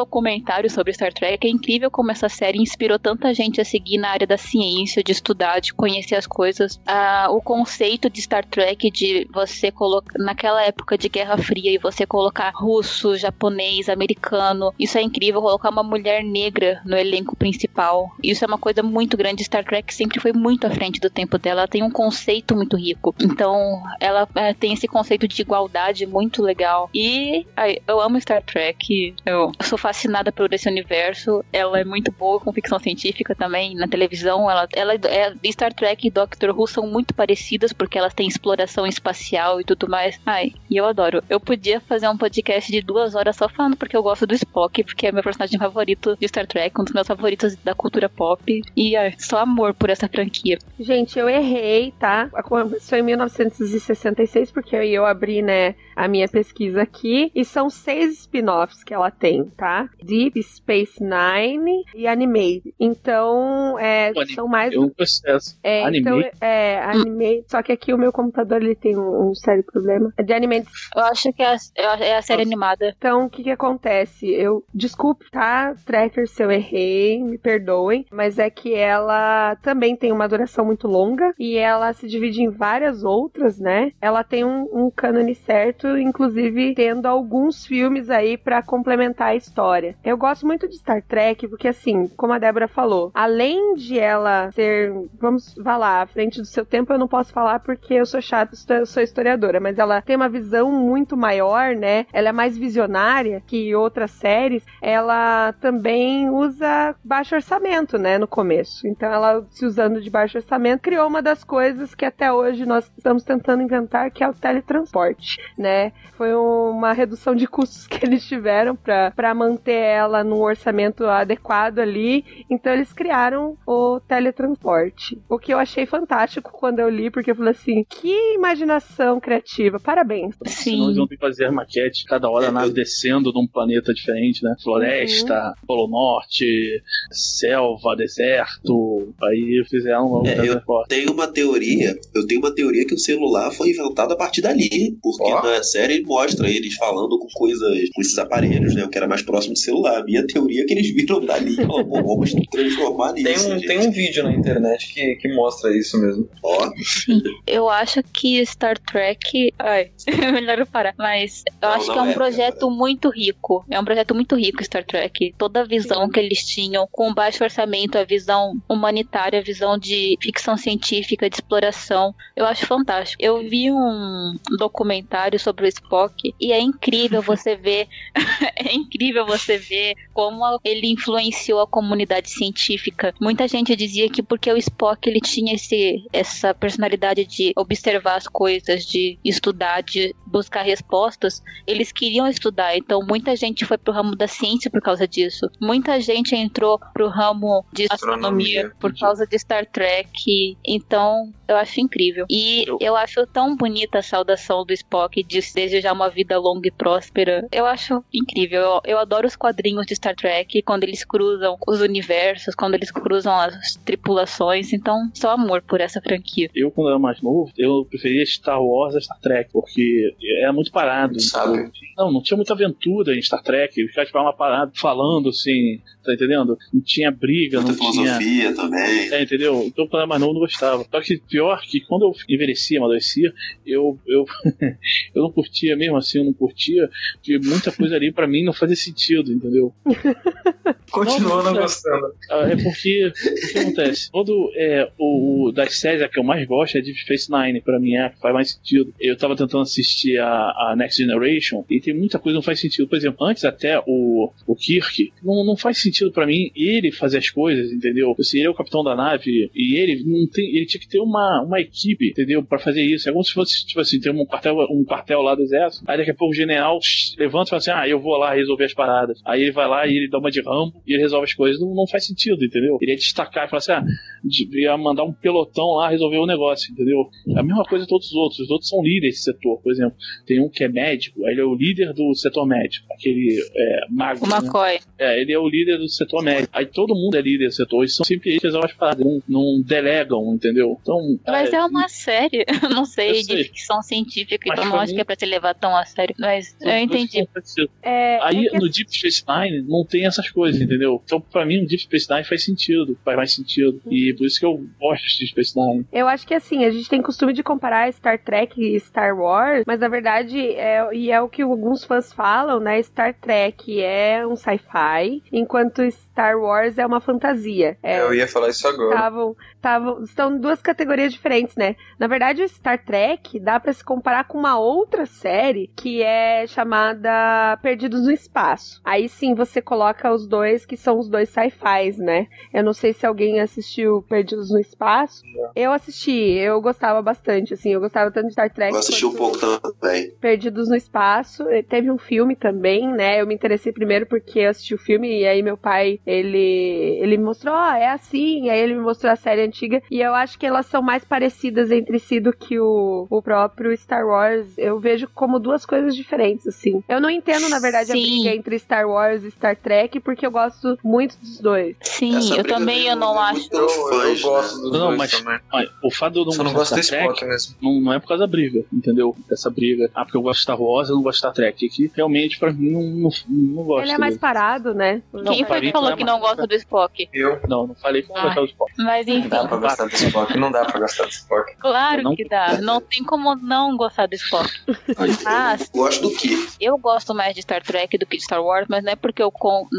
sobre Star Trek. É incrível como essa série inspirou tanta gente a seguir na área da ciência, de estudar, de conhecer as coisas. Ah, o conceito de Star Trek de você colocar naquela época de Guerra Fria e você colocar russo, japonês, americano. Isso é incrível. Colocar uma mulher negra no elenco principal. Isso é uma coisa muito grande. Star Trek sempre foi muito à frente do tempo dela. Ela tem um conceito muito rico. Então, ela é, tem esse conceito de igualdade muito legal. E ai, eu amo Star Trek. Eu sou fascinada por esse universo. Ela é muito boa com ficção científica também. Na televisão, ela, ela é, Star Trek e Doctor Who são muito parecidas porque elas têm exploração espacial e tudo mais. Ai, e eu adoro. Eu podia fazer um podcast de duas horas só falando porque eu gosto do Spock, porque é meu personagem favorito de Star Trek, um dos meus favoritos da cultura pop. E ai, só amor por essa franquia. Gente, eu errei, tá? Começou em 1966, porque eu abri, né, a minha pesquisa aqui. E são seis spin-offs que ela tem, tá? Deep Space Nine e Animate. Então, é, são mais. É um processo. É, Anime. então, é, anime. Só que aqui o meu computador ele tem um, um sério problema. É de anime. Eu acho que é a, é a série animada. Então, o que que acontece? Eu, desculpe, tá, Tracker, se eu errei, me perdoem, mas é que ela também tem uma duração muito longa e ela se divide em várias outras, né? Ela tem um, um cânone certo, inclusive tendo alguns filmes aí pra complementar a história. Eu gosto muito de Star Trek porque, assim, como a Débora falou, além de ela ser, vamos falar, à frente do seu tempo, eu não posso falar porque eu sou chata, eu sou historiadora, mas ela tem uma visão muito maior, né? Ela é mais visionária que outras séries. Ela também usa baixo orçamento, né, no começo. Então ela se usando de baixo orçamento criou uma das coisas que até hoje nós estamos tentando inventar, que é o teletransporte, né? Foi uma redução de custos que eles tiveram para manter ela num orçamento adequado ali. Então eles criaram o teletransporte. O que eu achei fantástico quando eu li, porque eu falei assim: que imaginação criativa, parabéns. Senão eles vão ter que fazer maquete, cada hora a nave descendo num planeta diferente, né? Floresta, Polo Norte, selva, deserto. Aí fizeram um É, eu teletransporte. tenho uma teoria, eu tenho uma teoria que o celular foi inventado a partir dali, porque Ó. na série mostra eles falando com coisas, com esses aparelhos, né, o que era mais próximo do celular. A minha teoria é que eles viram dali e falaram, pô, vamos transformar Tem nisso, um, gente. tem um vídeo na internet que, que mostra isso mesmo. Ó, Eu acho que Star Trek. Ai, é melhor eu parar. Mas eu Não, acho que é não um é, projeto muito rico. É um projeto muito rico, Star Trek. Toda a visão que eles tinham, com baixo orçamento, a visão humanitária, a visão de ficção científica, de exploração. Eu acho fantástico. Eu vi um documentário sobre o Spock e é incrível você ver. é incrível você ver como ele influenciou a comunidade científica. Muita gente dizia que porque o Spock ele tinha esse, essa personalidade de observar as coisas, de estudar, de buscar respostas, eles queriam estudar. Então muita gente foi pro ramo da ciência por causa disso. Muita gente entrou pro ramo de astronomia, Astronomia. por causa de Star Trek. Então eu acho incrível. E Eu- eu acho tão bonita a saudação do Spock de desejar uma vida longa e próspera. Eu acho incrível. Eu, eu adoro os quadrinhos de Star Trek, quando eles cruzam os universos, quando eles cruzam as tripulações. Então, só amor por essa franquia. Eu, quando era mais novo, eu preferia Star Wars a Star Trek, porque era muito parado. Sabe? Não, não tinha muita aventura em Star Trek. Os caras ficavam parados falando assim, tá entendendo? Não tinha briga, muita não tinha. filosofia também. É, entendeu? Então, quando era mais novo, eu não gostava. Só que pior que quando eu envelhecia, amadurecia, eu, eu, eu não curtia mesmo assim, eu não curtia, porque muita coisa ali pra mim não fazia sentido, entendeu? Continua Não, gostando. Ah, É porque o que acontece? Quando é, o, o das séries a que eu mais gosto é Deep Space Nine, pra mim é a que faz mais sentido. Eu tava tentando assistir a, a Next Generation e tem muita coisa que não faz sentido. Por exemplo, antes até o, o Kirk, não, não faz sentido pra mim ele fazer as coisas, entendeu? Assim, ele é o capitão da nave e ele não tem, ele tinha que ter uma, uma equipe, entendeu? Pra fazer isso. É como se fosse, tipo assim, ter um quartel, um quartel lá do exército. Aí daqui a pouco o general levanta e fala assim: Ah, eu vou lá resolver as paradas. Aí ele vai lá e ele dá uma de rambo e ele resolve as coisas. Não, não faz sentido, entendeu? Ele ia destacar e falar assim: Ah, devia mandar um pelotão lá resolver o negócio, entendeu? É a mesma coisa de todos os outros. Os outros são líderes desse setor. Por exemplo, tem um que é médico, aí ele é o líder do setor médico. Aquele é, mago. O né? McCoy. É, ele é o líder do setor médico. Aí todo mundo é líder do setor. E são sempre eles que resolvem as paradas. Não, não delegam, entendeu? Então. Mas é uma série, eu não sei, Eu de ficção científica, Mas então não pra acho mim- que é pra se levar tão a sério. Mas eu entendi. É, Aí é que no Deep Space Nine não tem essas coisas, entendeu? Então pra mim o Deep Space Nine faz sentido, faz mais sentido. E por isso que eu gosto de Deep Space Nine. Eu acho que assim, a gente tem costume de comparar Star Trek e Star Wars, mas na verdade, é, e é o que alguns fãs falam, né? Star Trek é um sci-fi, enquanto Star Wars é uma fantasia. É, Eu ia falar isso agora. Tavam, tavam, estão duas categorias categorias diferentes, né? Na verdade, o Star Trek dá para se comparar com uma outra série que é chamada Perdidos no Espaço. Aí sim você coloca os dois que são os dois sci-fis, né? Eu não sei se alguém assistiu Perdidos no Espaço. Eu assisti, eu gostava bastante, assim, eu gostava tanto de Star Trek. Eu assisti um pouco também. Perdidos no Espaço. Teve um filme também, né? Eu me interessei primeiro porque eu assisti o filme e aí meu pai, ele, ele me mostrou, ó, oh, é assim, e aí ele me mostrou a série antiga e eu acho que elas são mais parecidas entre si do que o, o próprio Star Wars. Eu vejo como duas coisas diferentes, assim. Eu não entendo, na verdade, Sim. a briga entre Star Wars e Star Trek porque eu gosto muito dos dois. Sim, Essa eu também eu não acho. Eu, eu gosto dos não, dois mas, também. Olha, o fato de eu não, Só não gostar gosto de Star desse Trek mesmo. não, não é por causa da briga, entendeu? Dessa briga. Ah, porque eu gosto de Star Wars, eu não gosto de Star Trek. Que realmente, pra mim, não, não, não gosto. Ele é mais dele. parado, né? Quem foi que falou que não gosta do Spock? Eu. Não, não falei que não Ah. gostava do Spock. Mas Não enfim, dá pra gostar do Spock. Não dá pra gostar do Spock. claro Não- que dá. Não tem como não gostar do Spock. Ah, Eu gosto do que? eu gosto mais de Star Trek do que de Star Wars, mas não é porque eu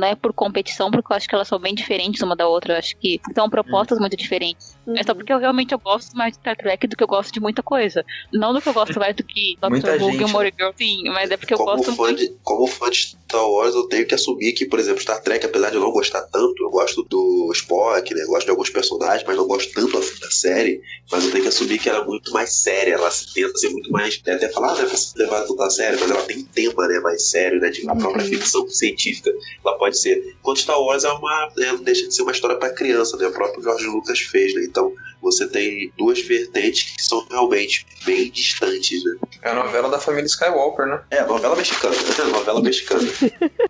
é por competição, porque eu acho que elas são bem diferentes uma da outra. Eu acho que são propostas muito diferentes. É só porque eu realmente eu gosto mais de Star Trek do que eu gosto de muita coisa. Não do que eu gosto mais do que Doctor Who, Gilmore Girl, sim, mas é porque eu gosto fã muito. de, como fã de Star Wars, eu tenho que assumir que, por exemplo, Star Trek, apesar de eu não gostar tanto, eu gosto do Spock, né? Eu gosto de alguns personagens, mas não gosto tanto assim da série. Mas eu tenho que assumir que ela é muito mais séria, ela se tenta ser muito mais. Tem até falar, ah, não é pra se levar tudo a sério, mas ela tem um tema né, mais sério, né? De a própria ficção científica. Ela pode ser. Enquanto Star Wars é uma. é, não deixa de ser uma história pra criança, né? O próprio George Lucas fez, né? Então você tem duas vertentes que são realmente bem distantes, né? É a novela da família Skywalker, né? É, novela mexicana, né? novela mexicana.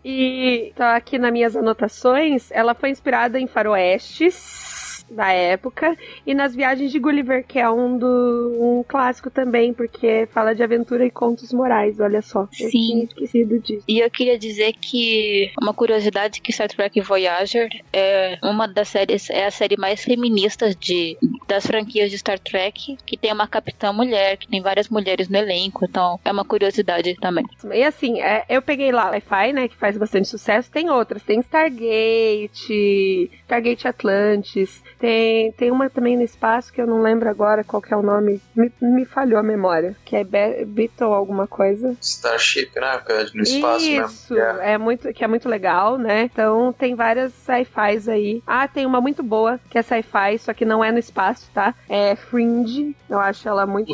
E tá aqui nas minhas anotações, ela foi inspirada em faroestes da época e nas viagens de Gulliver, que é um do um clássico também, porque fala de aventura e contos morais, olha só. Eu Sim. tinha esquecido disso. E eu queria dizer que uma curiosidade que Star Trek Voyager é uma das séries, é a série mais feminista de, das franquias de Star Trek, que tem uma capitã mulher, que tem várias mulheres no elenco, então é uma curiosidade também. E assim, é, eu peguei lá Wi-Fi, né, que faz bastante sucesso. Tem outras, tem Stargate, Stargate Atlantis, tem, tem uma também no espaço que eu não lembro agora qual que é o nome, me, me falhou a memória, que é Be Beetle alguma coisa. Starship, né? É no espaço Isso, mesmo. É. é muito, que é muito legal, né? Então tem várias sci-fis aí. Ah, tem uma muito boa que é sci-fi, só que não é no espaço, tá? É Fringe. Eu acho ela muito,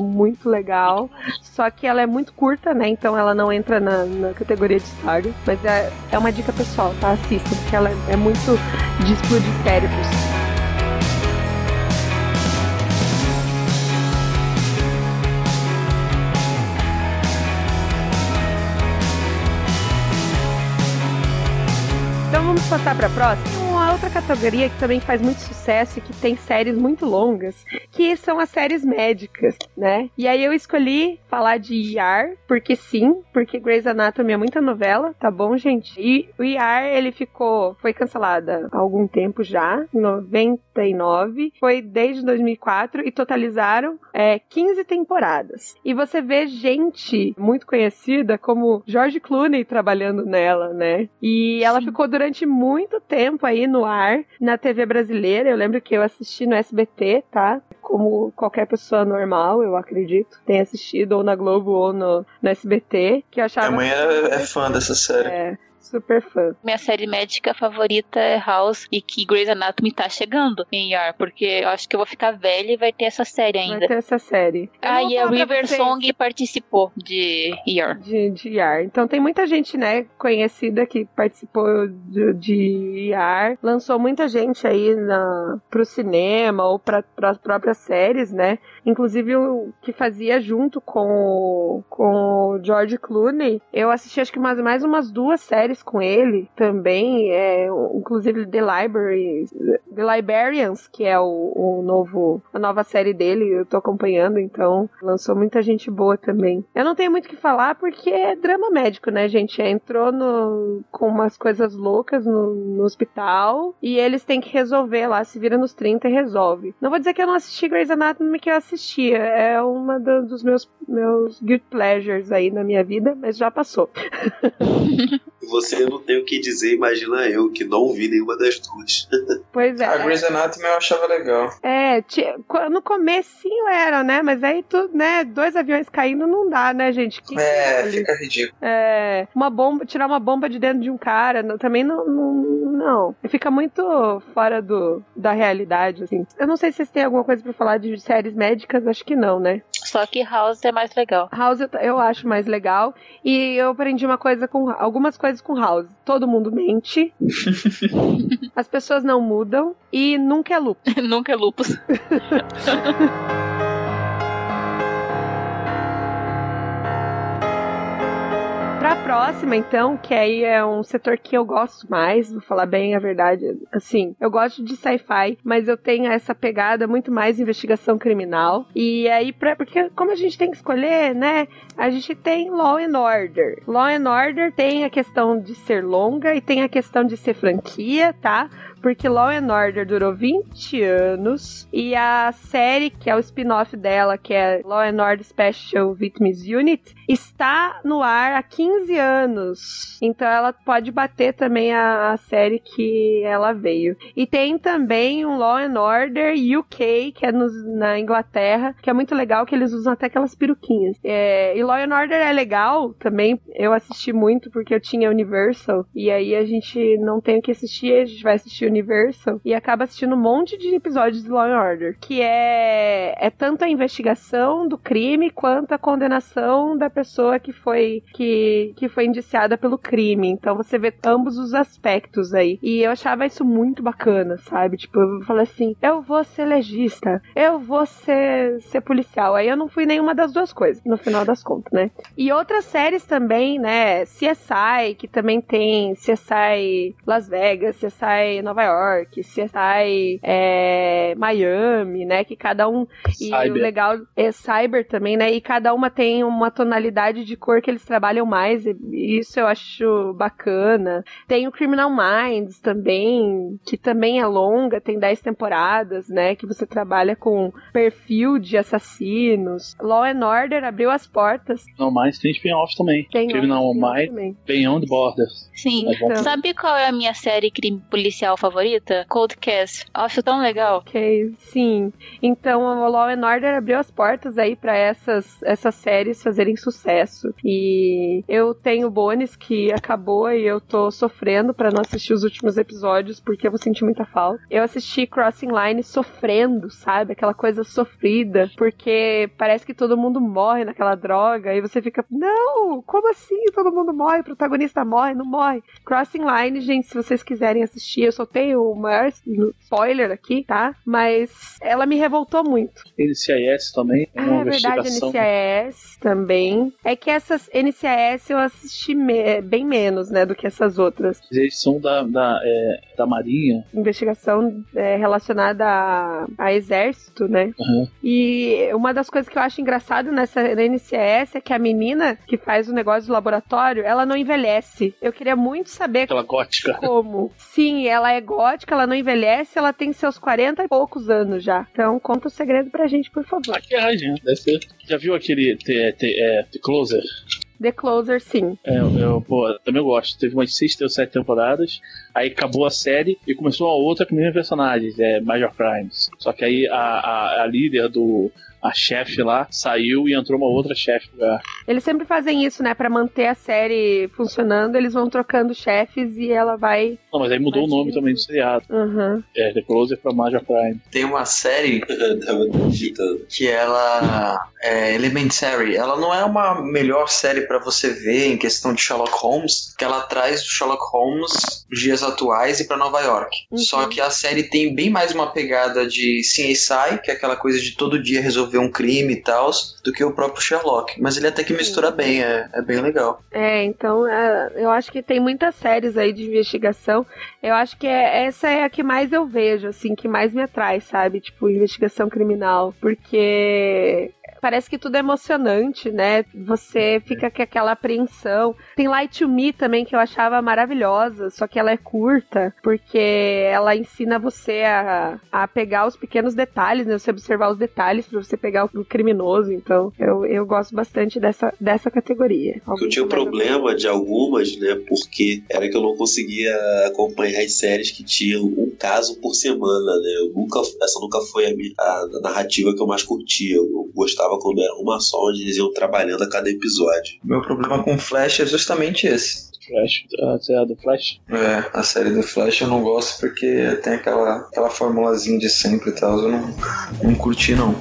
muito legal. Só que ela é muito curta, né? Então ela não entra na, na categoria de saga. Mas é, é uma dica pessoal, tá? Assista, porque ela é muito de explodir cérebros. Passar para a próxima. Uma outra categoria que também faz muito sucesso e que tem séries muito longas, que são as séries médicas, né? E aí eu escolhi falar de ER, porque sim, porque Grey's Anatomy é muita novela, tá bom, gente? E o ER, ele ficou, foi cancelada há algum tempo já, em 99, foi desde 2004 e totalizaram é, 15 temporadas. E você vê gente muito conhecida como George Clooney trabalhando nela, né? E ela Sim. ficou durante muito tempo aí no ar, na TV brasileira. Eu lembro que eu assisti no SBT, tá? Como qualquer pessoa normal, eu acredito, tem assistido ou na Globo ou no, no SBT, que eu achava. Minha mãe é, é fã dessa série. É, super fã. Minha série médica favorita é House e que Grey's Anatomy tá chegando em ER, porque eu acho que eu vou ficar velha e vai ter essa série Vai ainda. ter essa série. Eu Ah, e a River Song participou de ER. De, de ER. Então tem muita gente, né, conhecida que participou de, de ER. Lançou muita gente aí na, pro cinema ou para as próprias séries, né? Inclusive o que fazia junto com, o- com o George Clooney. Eu assisti acho que mais, mais umas duas séries com ele também. É, inclusive The Library, The Librarians, que é o, o novo, a nova série dele. Eu tô acompanhando, então lançou muita gente boa também. Eu não tenho muito o que falar porque é drama médico, né, gente? Entrou no, com umas coisas loucas no, no hospital e eles têm que resolver lá, se vira nos 30 e resolve. Não vou dizer que eu não assisti Grey's Anatomy, que eu assistia. É uma do- dos meus, meus good pleasures aí na minha vida, mas já passou. você não tem o que dizer, imagina eu, que não vi nenhuma das duas. Pois é. A Grey's Anatomy eu achava legal. É, no comecinho era, né? Mas aí tu, né, dois aviões caindo não dá, né, gente? Que É, fica ridículo. é, uma bomba, tirar uma bomba de dentro de um cara, não- também não, não, não. Fica muito fora do, da realidade, assim. Eu não sei se vocês têm alguma coisa pra falar de séries médicas, acho que não, né? Só que House é mais legal. House eu, eu acho mais legal. E eu aprendi uma coisa com. algumas coisas com House. Todo mundo mente. as pessoas não mudam. E nunca é lucro. Nunca é lupus. Pra próxima, então, que aí é um setor que eu gosto mais, vou falar bem a verdade. Assim, eu gosto de sci-fi, mas eu tenho essa pegada muito mais investigação criminal. E aí, pra, porque como a gente tem que escolher, né? A gente tem Law and Order. Law and Order tem a questão de ser longa e tem a questão de ser franquia, tá? Porque Law and Order durou 20 anos e a série, que é o spin-off dela, que é Law and Order Special Victims Unit, está no ar há 15 anos. Então ela pode bater também a, a série que ela veio. E tem também um Law and Order UK, que é nos- na Inglaterra, que é muito legal, que eles usam até aquelas peruquinhas. É, e Law and Order é legal também, eu assisti muito porque eu tinha Universal, e aí a gente não tem o que assistir, a gente vai assistir Universal, e acaba assistindo um monte de episódios de Law and Order, que é, é tanto a investigação do crime, quanto a condenação da pessoa que foi, que, que foi indiciada pelo crime. Então você vê ambos os aspectos aí. E eu achava isso muito bacana, sabe? Tipo, eu falei assim, eu vou ser legista, eu vou ser, ser policial. Aí eu não fui nenhuma das duas coisas, no final das contas, né? E outras séries também, né? CSI, que também tem CSI Las Vegas, CSI Nova York, CSI é, Miami, né? Que cada um. E o legal é Cyber também, né? E cada uma tem uma tonalidade de cor que eles trabalham mais. E isso eu acho bacana. Tem o Criminal Minds também, que também é longa, tem 10 temporadas, né? Que você trabalha com perfil de assassinos. Law and Order abriu as portas. Não mais tem spin-off também. Tem Criminal Minds. Beyond Borders. Sim. É. Sabe qual é a minha série crime policial favorita? Cold Case. Acho tão legal. Ok, sim. Então o Law and Order abriu as portas aí pra essas, essas séries fazerem sucesso. E eu tenho Bones que acabou e eu tô sofrendo pra não assistir os últimos episódios porque eu vou sentir muita falta. Eu assisti Crossing Line sofrendo, sabe? Aquela coisa sofrida, porque parece que todo mundo morre naquela droga e você fica, não, como assim todo mundo morre? O protagonista morre, não morre. Crossing Line, gente, se vocês quiserem assistir, eu só tenho o maior spoiler aqui, tá? Mas ela me revoltou muito. NCIS também. É Ah, uma é verdade. NCIS também. É que essas NCIS eu assisti me- bem menos, né, do que essas outras. Eles são da, da, é, da Marinha. Investigação é, relacionada a, a exército, né? Uhum. E uma das coisas que eu acho engraçado nessa NCIS é que a menina que faz o negócio do laboratório, ela não envelhece. Eu queria muito saber Aquela gótica. como. Sim, ela é gótica, ela não envelhece, ela tem seus 40 e poucos anos já. Então conta o segredo pra gente, por favor. Maquiagem, né? deve ser. Já viu aquele The, The, é, The Closer? The Closer, sim. É, eu, pô, também eu gosto. Teve umas seis ou sete temporadas. Aí acabou a série e começou a outra com os mesmos personagens, é Major Crimes. Só que aí a, a, a líder do. A chefe lá saiu e entrou uma outra chefe no lugar. Eles sempre fazem isso, né? Pra manter a série funcionando, eles vão trocando chefes e ela vai. Não, mas aí mudou o nome também do seriado. Uhum. É, The Closer pra Major Crime. Tem uma série que ela é Elementary. Ela não é uma melhor série pra você ver em questão de Sherlock Holmes, que ela traz o Sherlock Holmes dias atuais e pra Nova York. Uhum. Só que a série tem bem mais uma pegada de CSI, que é aquela coisa de todo dia resolver um crime e tal, do que o próprio Sherlock. Mas ele até que mistura bem, é, é bem legal. É, então é, eu acho que tem muitas séries aí de investigação. Eu acho que é- essa é a que mais eu vejo, assim, que mais me atrai, sabe? Tipo, investigação criminal. Porque parece que tudo é emocionante, né? Você fica com aquela apreensão. Tem Light to Me também, que eu achava maravilhosa, só que ela é curta, porque ela ensina você a, a pegar os pequenos detalhes, né? Você observar os detalhes para você pegar o criminoso. Então, eu, eu gosto bastante dessa, dessa categoria. Eu tinha um problema de algumas, né? Porque era que eu não conseguia acompanhar as séries que tinham um caso por semana, né? Eu nunca, essa nunca foi a, minha, a, a narrativa que eu mais curtia. Eu gostava quando era uma só, onde eles iam trabalhando a cada episódio. Meu problema com Flash é justamente esse. Flash, a série do Flash. É, a série do Flash eu não gosto porque tem aquela, aquela formulazinha de sempre e tal. Eu não, não curti, não.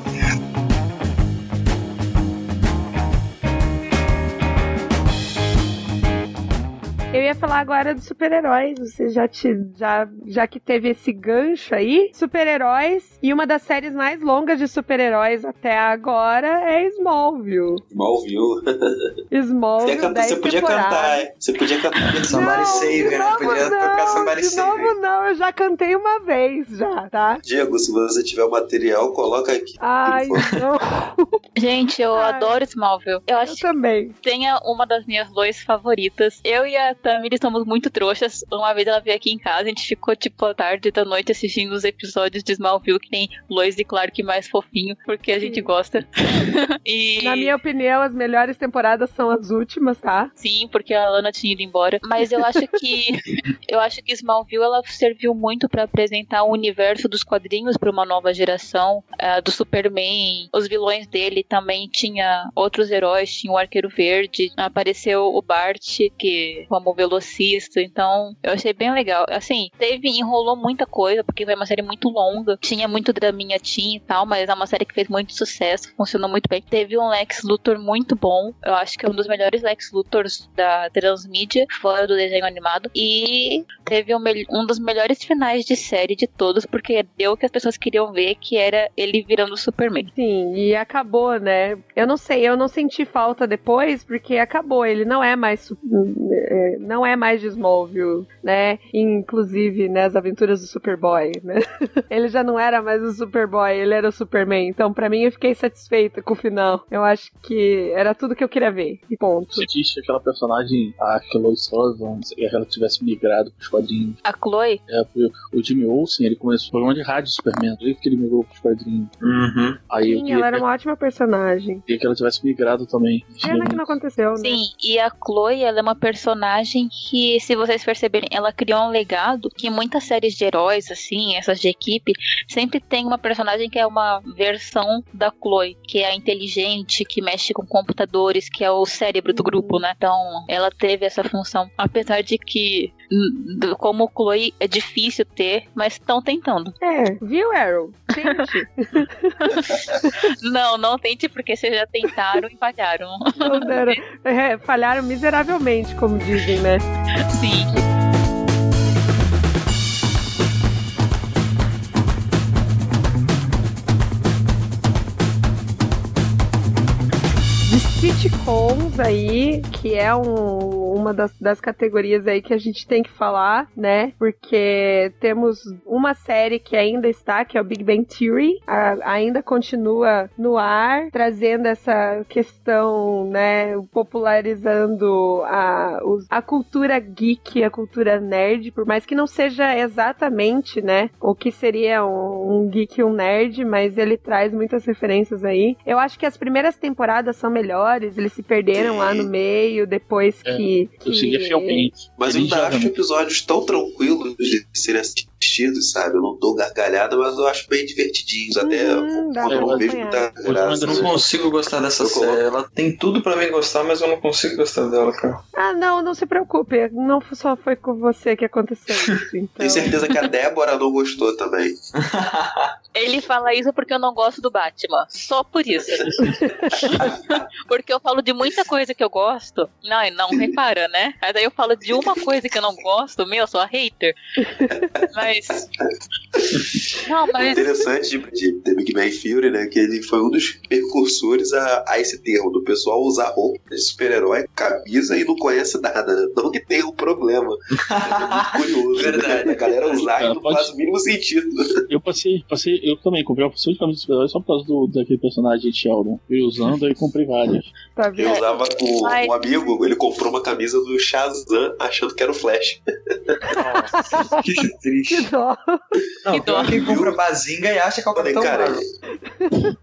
Falar agora dos super-heróis. Você já, te, já, já que teve esse gancho aí, super-heróis. E uma das séries mais longas de super-heróis até agora é Smallville. Smallville. Smallville. Você, canta, você podia cantar, é. Você podia cantar. Somebody Save, né? Podia não, tocar Somebody de Save. novo não, eu já cantei uma vez já, tá? Diego, se você tiver o material, coloca aqui. Ai, não. Gente, eu Ai. adoro Smallville. Eu Eu acho que também. tenha uma das minhas Lois favoritas. Eu e a Somos muito trouxas. Uma vez ela veio aqui em casa, a gente ficou tipo a tarde da noite assistindo os episódios de Smallville que tem Lois e Clark mais fofinho, porque a gente Sim. gosta. e Na minha opinião, as melhores temporadas são as últimas, tá? sim, porque a Lana tinha ido embora, mas eu acho que eu acho que Smallville ela serviu muito pra apresentar o universo dos quadrinhos pra uma nova geração, eh, do Superman, os vilões dele também tinha outros heróis, tinha o Arqueiro Verde, apareceu o Bart, que como velocista, então eu achei bem legal. Assim, teve, enrolou muita coisa, porque foi uma série muito longa, tinha muito draminha teen e tal, mas é uma série que fez muito sucesso, funcionou muito bem. Teve um Lex Luthor muito bom, eu acho que é um dos melhores Lex Luthors da transmídia, fora do desenho animado, e teve um, um dos melhores finais de série de todos, porque deu o que as pessoas queriam ver, que era ele virando Superman. Sim, e acabou, né? Eu não sei, eu não senti falta depois, porque acabou. Ele não é mais é, não é mais de Smallville, né? Inclusive, né, as aventuras do Superboy, né? Ele já não era mais o Superboy, ele era o Superman. Então, pra mim, eu fiquei satisfeita com o final. Eu acho que era tudo que eu queria ver. E ponto. Se existe aquela personagem, a Chloe Sullivan, se ela tivesse migrado pros quadrinhos. A Chloe, É, foi o Jimmy Olsen, ele começou o programa de rádio Superman, aí que ele migrou pros quadrinhos. Uhum. Aí Sim, ela era uma ótima personagem. queria que ela tivesse migrado também. Pena que não aconteceu, né? Sim, e a Chloe, ela é uma personagem que, se vocês perceberem, ela criou um legado que muitas séries de heróis, assim, essas de equipe, sempre tem uma personagem que é uma versão da Chloe, que é a inteligente, que mexe com computadores, que é o cérebro do grupo, né? Então, ela teve essa função. Apesar de que, como Chloe, é difícil ter, mas estão tentando. É, viu, Arrow? Gente, Não, não tente, porque vocês já tentaram e falharam. é, falharam miseravelmente, como dizem, né? Sim. Sitcoms aí, que é um- uma das, das categorias aí que a gente tem que falar, né? Porque temos uma série que ainda está, que é o Big Bang Theory, a- ainda continua no ar, trazendo essa questão, né? Popularizando a, os- a cultura geek, a cultura nerd, por mais que não seja exatamente, né? O que seria um, um geek e um nerd, mas ele traz muitas referências aí. Eu acho que as primeiras temporadas são melhores, eles se perderam Sim. lá no meio, depois É, que. Eu que- seguia fielmente. Mas eu ainda acho episódios tão tranquilos de serem assistidos, sabe? Eu não dou gargalhada, mas eu acho bem divertidinhos. Até Hum, quando eu pra não vejo muita graça. Eu não consigo gostar dessa Eu série. coloco. Ela tem tudo pra mim gostar, mas eu não consigo gostar dela, cara. Ah, não, não se preocupe. Não só foi com você que aconteceu isso. Então... Tenho certeza que a Débora não gostou também. Ele fala isso porque eu não gosto do Batman. Só por isso. porque eu falo de muita coisa que eu gosto. Não, não repara, né? Aí daí eu falo de uma coisa que eu não gosto, meu, eu sou a hater. Mas. Não, O mas. interessante de, de The Big Bang Theory, né? Que ele foi um dos precursores a, a esse termo, do pessoal usar roupa de super-herói, camisa e não conhece nada. né? Não que tenha um problema. Mas é muito curioso. Verdade. Né? A galera usar e não pode- faz o mínimo sentido. Eu passei, passei eu também comprei uma porção de camisas de super-herói só por causa do, daquele personagem Sheldon. Eu usando, aí comprei várias. Tá Eu usava com Mas- um amigo, ele comprou uma camisa do Shazam achando que era o Flash. Que Que triste. Dó. Não, Que dó. quem compra bazinga e acha que é o Falei, cara, Marvel.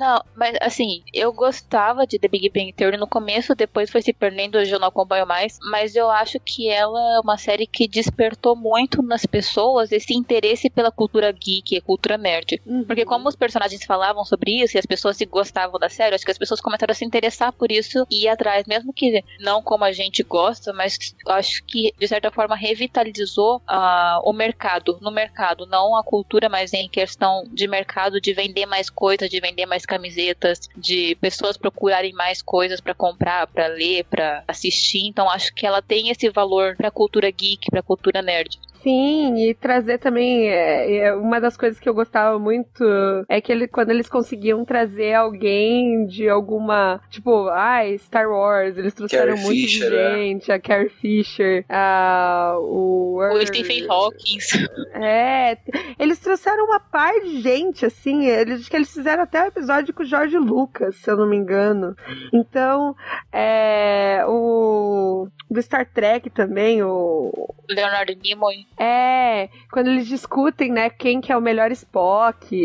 Não, mas assim, eu gostava de The Big Bang Theory no começo, depois foi se perdendo, hoje eu não acompanho mais, mas eu acho que ela é uma série que despertou muito nas pessoas esse interesse pela cultura geek e cultura nerd. Porque como os personagens falavam sobre isso e as pessoas se gostavam da série, acho que as pessoas começaram a se interessar por isso e ir atrás, mesmo que não como a gente gosta, mas acho que de certa forma revitalizou ah, o mercado, no mercado, não a cultura, mas em questão de mercado, de vender mais coisas, de vender mais camisetas, de pessoas procurarem mais coisas pra comprar, pra ler, pra assistir. Então acho que ela tem esse valor pra cultura geek, pra cultura nerd. Sim, e trazer também. é, é, uma das coisas que eu gostava muito é que ele, quando eles conseguiam trazer alguém de alguma. Tipo, ai, Star Wars, eles trouxeram Carrie muito Fisher, de é. gente, a Carrie Fisher, a, o. O Stephen Hawking. É, eles trouxeram uma par de gente, assim. Eles, acho que eles fizeram até um episódio com o Jorge Lucas, se eu não me engano. Então, é. O. Do Star Trek também, o. Leonardo Nimoy. É, quando eles discutem, né, quem que é o melhor Spock.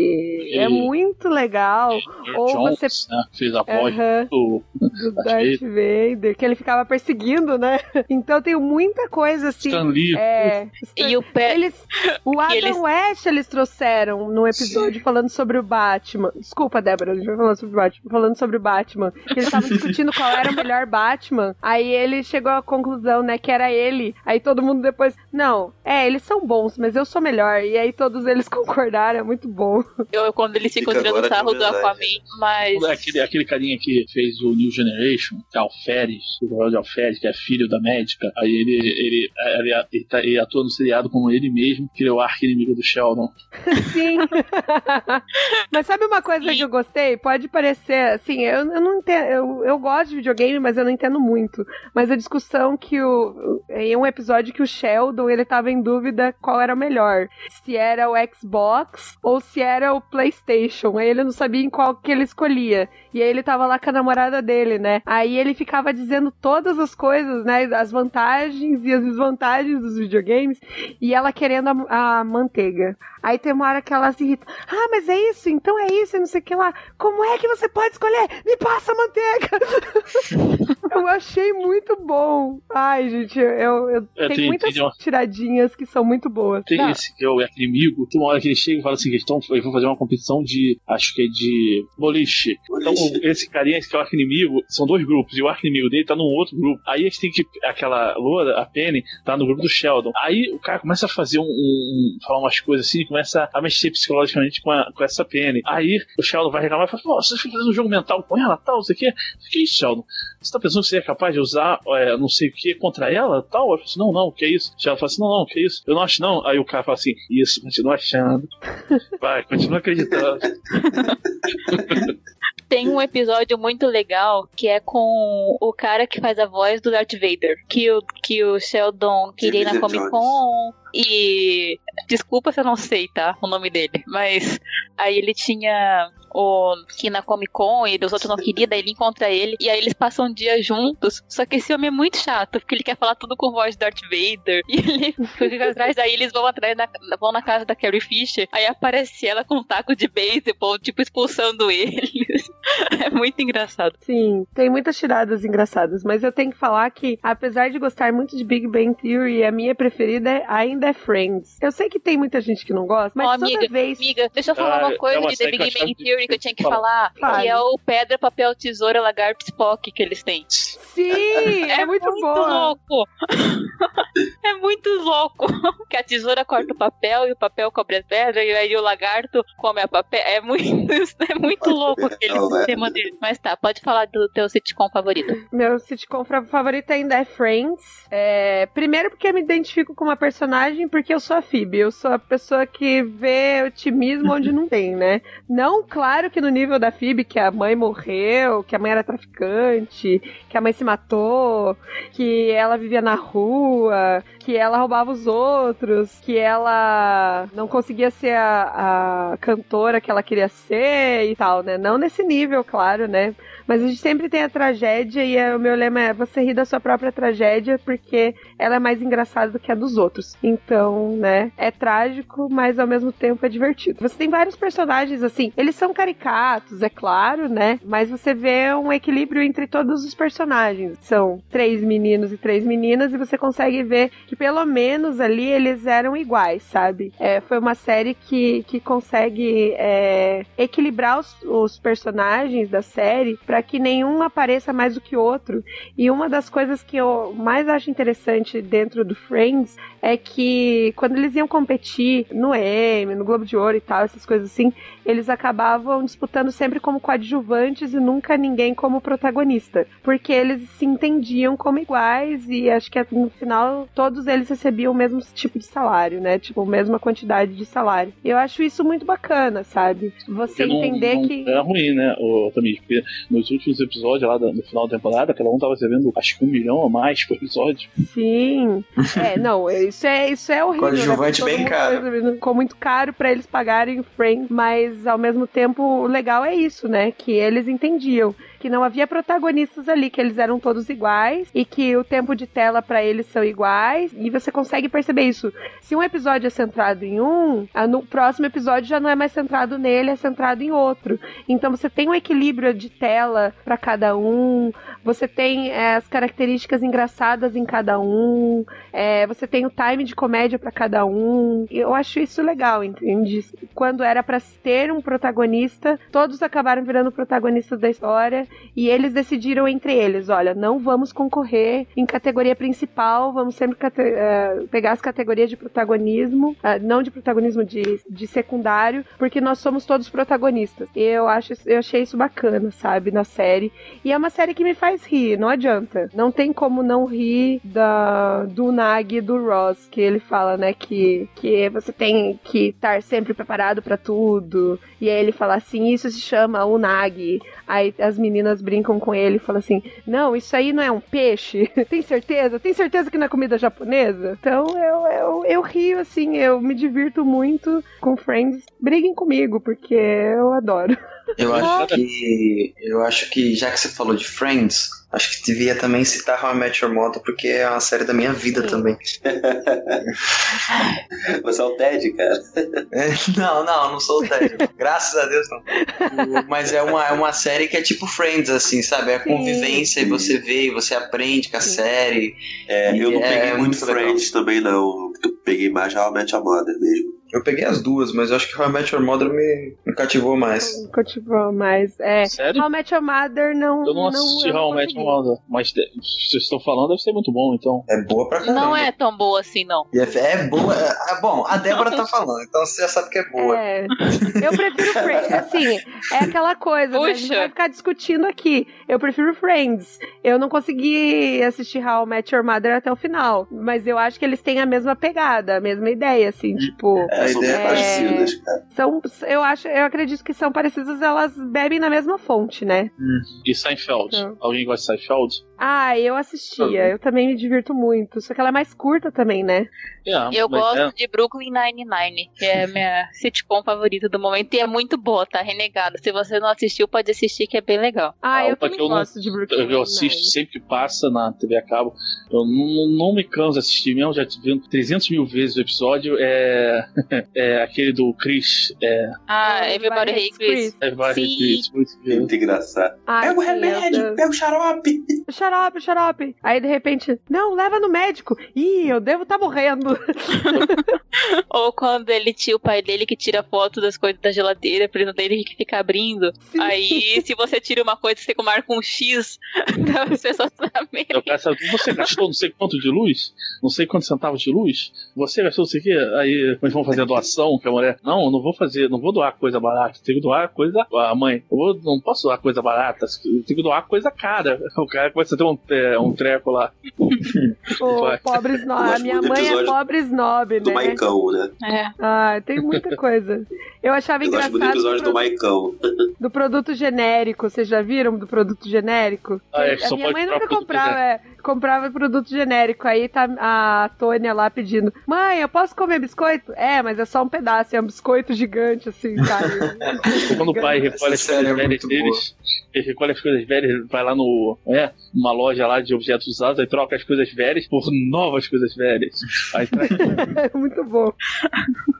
É muito legal. Ou Jones, você- né? Fez a voz Aham, do. do Darth Vader, que ele ficava perseguindo, né? Então tem muita coisa assim. Stan Lee. É, E o pé. eles, o Adam eles- West eles trouxeram num episódio falando sobre o Batman. Desculpa, Débora, a gente vai falando sobre o Batman. Falando sobre o Batman. Que eles estavam discutindo qual era o melhor Batman. Aí ele chegou à conclusão, né, que era ele. Aí todo mundo depois, não, é, eles são bons, mas eu sou melhor. E aí todos eles concordaram, é muito bom. Eu, quando eles ficam Fica tirando sarro do. Aquaman, mas. É Aquele, aquele carinha que fez o New Generation, que é Alferes, o Royal de Alferes, que é filho da médica. Aí ele, ele, ele, ele, tá- ele atua no seriado como ele mesmo, que ele é o arco-inimigo do Sheldon. Sim. mas sabe uma coisa que eu gostei? Pode parecer, assim, eu, eu não entendo. Eu, eu gosto de videogame, mas eu não entendo muito. Mas a discussão que o. Em um episódio que o Sheldon ele tava em dúvida qual era melhor. Se era o Xbox ou se era o PlayStation. Aí ele não sabia em qual que ele escolhia. E aí ele tava lá com a namorada dele, né? Aí ele ficava dizendo todas as coisas, né? As vantagens e as desvantagens dos videogames. E ela querendo a, a manteiga. Aí tem uma hora que ela se irrita. Ah, mas é isso, então é isso, e não sei o que lá. Como é que você pode escolher? Me passa a manteiga! eu achei muito bom. Ai, gente, eu, eu É, tem, tem- muitas tiradinhas que são muito boas. Tem Não, esse que é o inimigo, tem uma hora que ele chega e fala assim: que eles, tão, eles vão fazer uma competição de. Acho que é de boliche. Então, Boliche. esse carinha que é o arco-inimigo, são dois grupos, e o arco-inimigo dele tá num outro grupo. Aí eles têm que. Aquela loura, a Penny, tá no grupo do Sheldon. Aí o cara começa a fazer um. um- falar umas coisas assim, começa a mexer psicologicamente com, a- com essa Penny. Aí o Sheldon vai reclamar e fala: Pô, você fica fazendo um jogo mental com ela, tal, não sei o quê. Que isso, Sheldon? Você tá pensando que você é capaz de usar é, não sei o que contra ela, tal? Eu falo assim: Não, não, que isso? O Sheldon fala assim: Não, não, que isso? Eu não acho, não. Aí o cara fala assim: Isso, continua achando. Vai, continua acreditando. Tem um episódio muito legal que é com o cara que faz a voz do Darth Vader. Que o, que o Sheldon queria ir na Comic. Con e. Desculpa se eu não sei, tá? O nome dele. Mas aí ele tinha o que na Comic Con e os outros não queriam, daí ele encontra ele. E aí eles passam um dia juntos. Só que esse homem é muito chato, porque ele quer falar tudo com voz do Darth Vader. E ele fica atrás, aí eles vão atrás da, vão na casa da Carrie Fisher. Aí aparece ela com um taco de beisebol, tipo, expulsando eles. É muito engraçado. Sim, tem muitas tiradas engraçadas, mas eu tenho que falar que, apesar de gostar muito de Big Bang Theory, a minha preferida é- ainda é Friends. Eu sei que tem muita gente que não gosta, mas toda amiga, vez. Amiga, deixa eu falar Ah, uma coisa é de The Big Bang Theory que eu tinha que Fala. falar, Fale. que é o pedra, papel, tesoura, lagarto, Spock que eles têm. Sim, é, muito, boa. louco. é muito louco. Que a tesoura corta o papel e o papel cobre a pedra e aí o lagarto come a papel. É muito, é muito louco aquele Dele. Mas tá, pode falar do teu sitcom favorito. Meu sitcom fa- favorito ainda é Friends. É, primeiro porque eu me identifico com uma personagem, porque eu sou a Phoebe. Eu sou a pessoa que vê otimismo onde não tem, né? Não, claro que no nível da Phoebe, que a mãe morreu, que a mãe era traficante, que a mãe se matou, que ela vivia na rua, que ela roubava os outros, que ela não conseguia ser a, a cantora que ela queria ser e tal, né? Não nesse nível, claro, né? Mas a gente sempre tem a tragédia e é- o meu lema é você rir da sua própria tragédia porque ela é mais engraçada do que a dos outros. Então, né, é trágico, mas ao mesmo tempo é divertido. Você tem vários personagens assim, eles são caricatos, é claro, né? Mas você vê um equilíbrio entre todos os personagens. São três meninos e três meninas e você consegue ver que pelo menos ali eles eram iguais, sabe? É, foi uma série que, que consegue é, equilibrar os, os personagens da série que nenhum apareça mais do que o outro. E uma das coisas que eu mais acho interessante dentro do Friends é que quando eles iam competir no Emmy, no Globo de Ouro e tal, essas coisas assim, eles acabavam disputando sempre como coadjuvantes e nunca ninguém como protagonista, porque eles se entendiam como iguais e acho que no final todos eles recebiam o mesmo tipo de salário, né? Tipo, a mesma quantidade de salário. Eu acho isso muito bacana, sabe? Você não- entender não que Era ruim, né, o, também, porque nos últimos episódios lá no final da temporada, cada um tava recebendo acho que um milhão ou mais por episódio. Sim. É, não, isso é, isso é horrível. Coadjuvante né? Bem caro. Ficou muito caro pra eles pagarem o frame, mas ao mesmo tempo o legal é isso, né? Que eles entendiam que não havia protagonistas ali, que eles eram todos iguais e que o tempo de tela pra eles são iguais e você consegue perceber isso. Se um episódio é centrado em um, no próximo episódio já não é mais centrado nele, é centrado em outro. Então você tem um equilíbrio de tela pra cada um, você tem é, as características engraçadas em cada um, é, você tem o time de comédia pra cada um. Eu acho isso legal, entende? Quando era pra ter um protagonista, todos acabaram virando protagonistas da história e eles decidiram entre eles: olha, não vamos concorrer em categoria principal, vamos sempre é, pegar as categorias de protagonismo, ah, não de protagonismo de, de secundário, porque nós somos todos protagonistas. Eu acho, eu achei isso bacana, sabe, na série. E é uma série que me faz rir, não adianta. Não tem como não rir da, do Nag e do Ross, que ele fala, né, que, que você tem que estar sempre preparado pra tudo. E aí ele fala assim, isso se chama o Nag. Aí as meninas brincam com ele e falam assim, não, isso aí não é um peixe? Tem certeza? Tem certeza que não é comida japonesa? Então eu, eu, eu rio, assim, eu me divirto muito com Friends. Briguem comigo, porque eu adoro. Eu acho que. Eu acho que, já que você falou de Friends, acho que devia também citar How I Met Your Mother, porque é uma série da minha vida Sim. também. Você é o Ted, cara. É, não, não, não sou o Ted. Graças a Deus, não. Mas é uma, é uma série que é tipo Friends, assim, sabe? É a Sim. convivência e você vê e você aprende com a série. É, eu não É, peguei é muito muito legal. Friends também, não. Eu peguei mais How I Met Your Mother mesmo. Eu peguei as duas, mas eu acho que How I Met Your Mother me, me cativou mais. Continuou, mas é. Sério? How I Met Your Mother não. Eu não assisti não How I Met. Your Mother, mas de- se vocês estão falando, deve ser muito bom, então. É boa pra caramba. Não é tão boa assim, não. E É, é boa. É, bom, a Débora tá falando, então você já sabe que é boa. É. Eu prefiro Friends. Assim, é aquela coisa, né? A gente Puxa. vai ficar discutindo aqui. Eu prefiro Friends. Eu não consegui assistir How I Met Your Mother até o final. Mas eu acho que eles têm a mesma pegada, a mesma ideia, assim, tipo. É, são bem é- parecidas, cara. São, eu acho, eu acredito que são parecidas, elas bebem na mesma fonte, né? E Seinfeld. Não. Alguém gosta de Seinfeld? Ah, eu assistia, eu também me divirto muito. Só que ela é mais curta também, né? É, Eu mas gosto é- de Brooklyn Nine-Nine, que é a minha sitcom favorita do momento. E é muito boa, tá? Renegada. Se você não assistiu, pode assistir, que é bem legal. Ah, Ah, eu outra também eu não- gosto de Brooklyn Eu, eu assisto Nine-Nine. sempre que passa na TV a cabo. Eu não, não me canso de assistir mesmo, já vi 300 mil vezes o episódio. É, é aquele do Chris. É, Ah, Everybody Hates Hates Chris. é vários Sim. Chris, muito engraçado. Ah, Pega o remédio, pega o xarope. Xarope, xarope. Aí de repente, não, leva no médico. Ih, eu devo estar morrendo. Ou quando ele tinha o pai dele que tira foto das coisas da geladeira pra ele não ter que ficar abrindo. Sim. Aí, se você tira uma coisa, você marca um X as pessoas saber, você gastou não sei quanto de luz? Não sei quantos centavos de luz? Você gastou não sei o quê? Aí eles vão fazer a doação, que a mulher. Não, eu não vou fazer, não vou doar coisa barata, tenho que doar coisa. A mãe, eu vou- não posso doar coisa barata, eu tenho que doar coisa cara. O cara começa a ter um, é, um treco lá. Ô, Vai. pobre Eu snob. Minha do mãe é pobre snob, Do né? Maicão, né? É. Ah, tem muita coisa. Eu achava Eu gosto muito do engraçado episódio do Maicão. do do produto genérico. Vocês já viram do produto genérico? Ah, é, a minha mãe nunca comprava, é, comprava produto genérico. Aí tá a Tônia lá pedindo: Mãe, eu posso comer biscoito? É, mas é só um pedaço, é um biscoito gigante, assim, sabe? Quando o pai recolhe as coisas é velhas deles, ele recolhe as coisas velhas, vai lá no. É, numa loja lá de objetos usados, aí troca as coisas velhas por novas coisas velhas. Aí traz. É muito bom.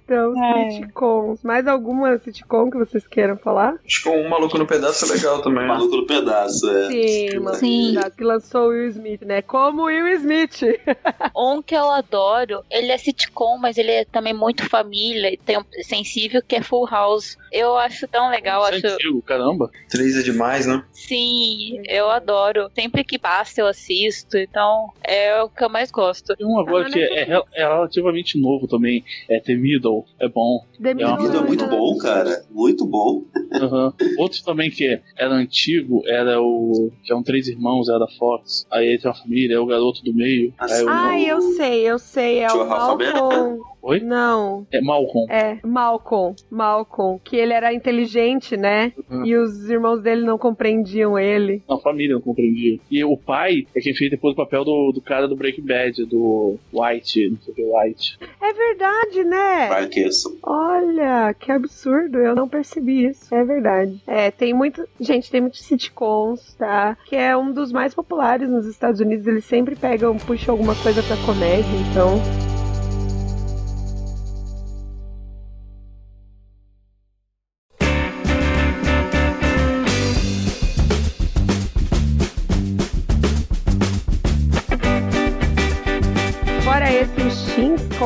Então, É. sitcoms. Mais alguma sitcom que vocês queiram falar? Acho que um maluco no pedaço é legal também. Maluco no pedaço, é. Sim. Sim. Que lançou o Will Smith, né? Como o Will Smith. Um que eu adoro, ele é sitcom, mas ele é também muito família e tem um sensível que é Full House. Eu acho tão legal, é acho. antigo, caramba. Três é demais, né? Sim, eu adoro. Sempre que passa eu assisto, então é o que eu mais gosto. Tem um agora Ah, que não é, rel- é relativamente novo também. É The Middle, é bom. The É uma Vida Middle muito bom, cara. Muito bom. Aham. Outro também que era antigo era o. que é um Três Irmãos, era da Fox. Aí ele tem uma família, é o garoto do meio. O, Ai, eu sei, eu sei. É Tio o Rafa Malcolm. Oi? Não, É Malcolm. é Malcolm. Malcolm. Que ele era inteligente, né? Uhum. E os irmãos dele não compreendiam ele. Não, a família não compreendia. E o pai é quem fez depois o papel do, do cara do Breaking Bad, do White, não sei o que, White. É verdade, né? Vai aqueçam. Olha, que absurdo, eu não percebi isso. É verdade. É, tem muito. Gente, tem muitos sitcoms, tá? Que é um dos mais populares nos Estados Unidos. Eles sempre pegam, puxam alguma coisa pra comédia, então.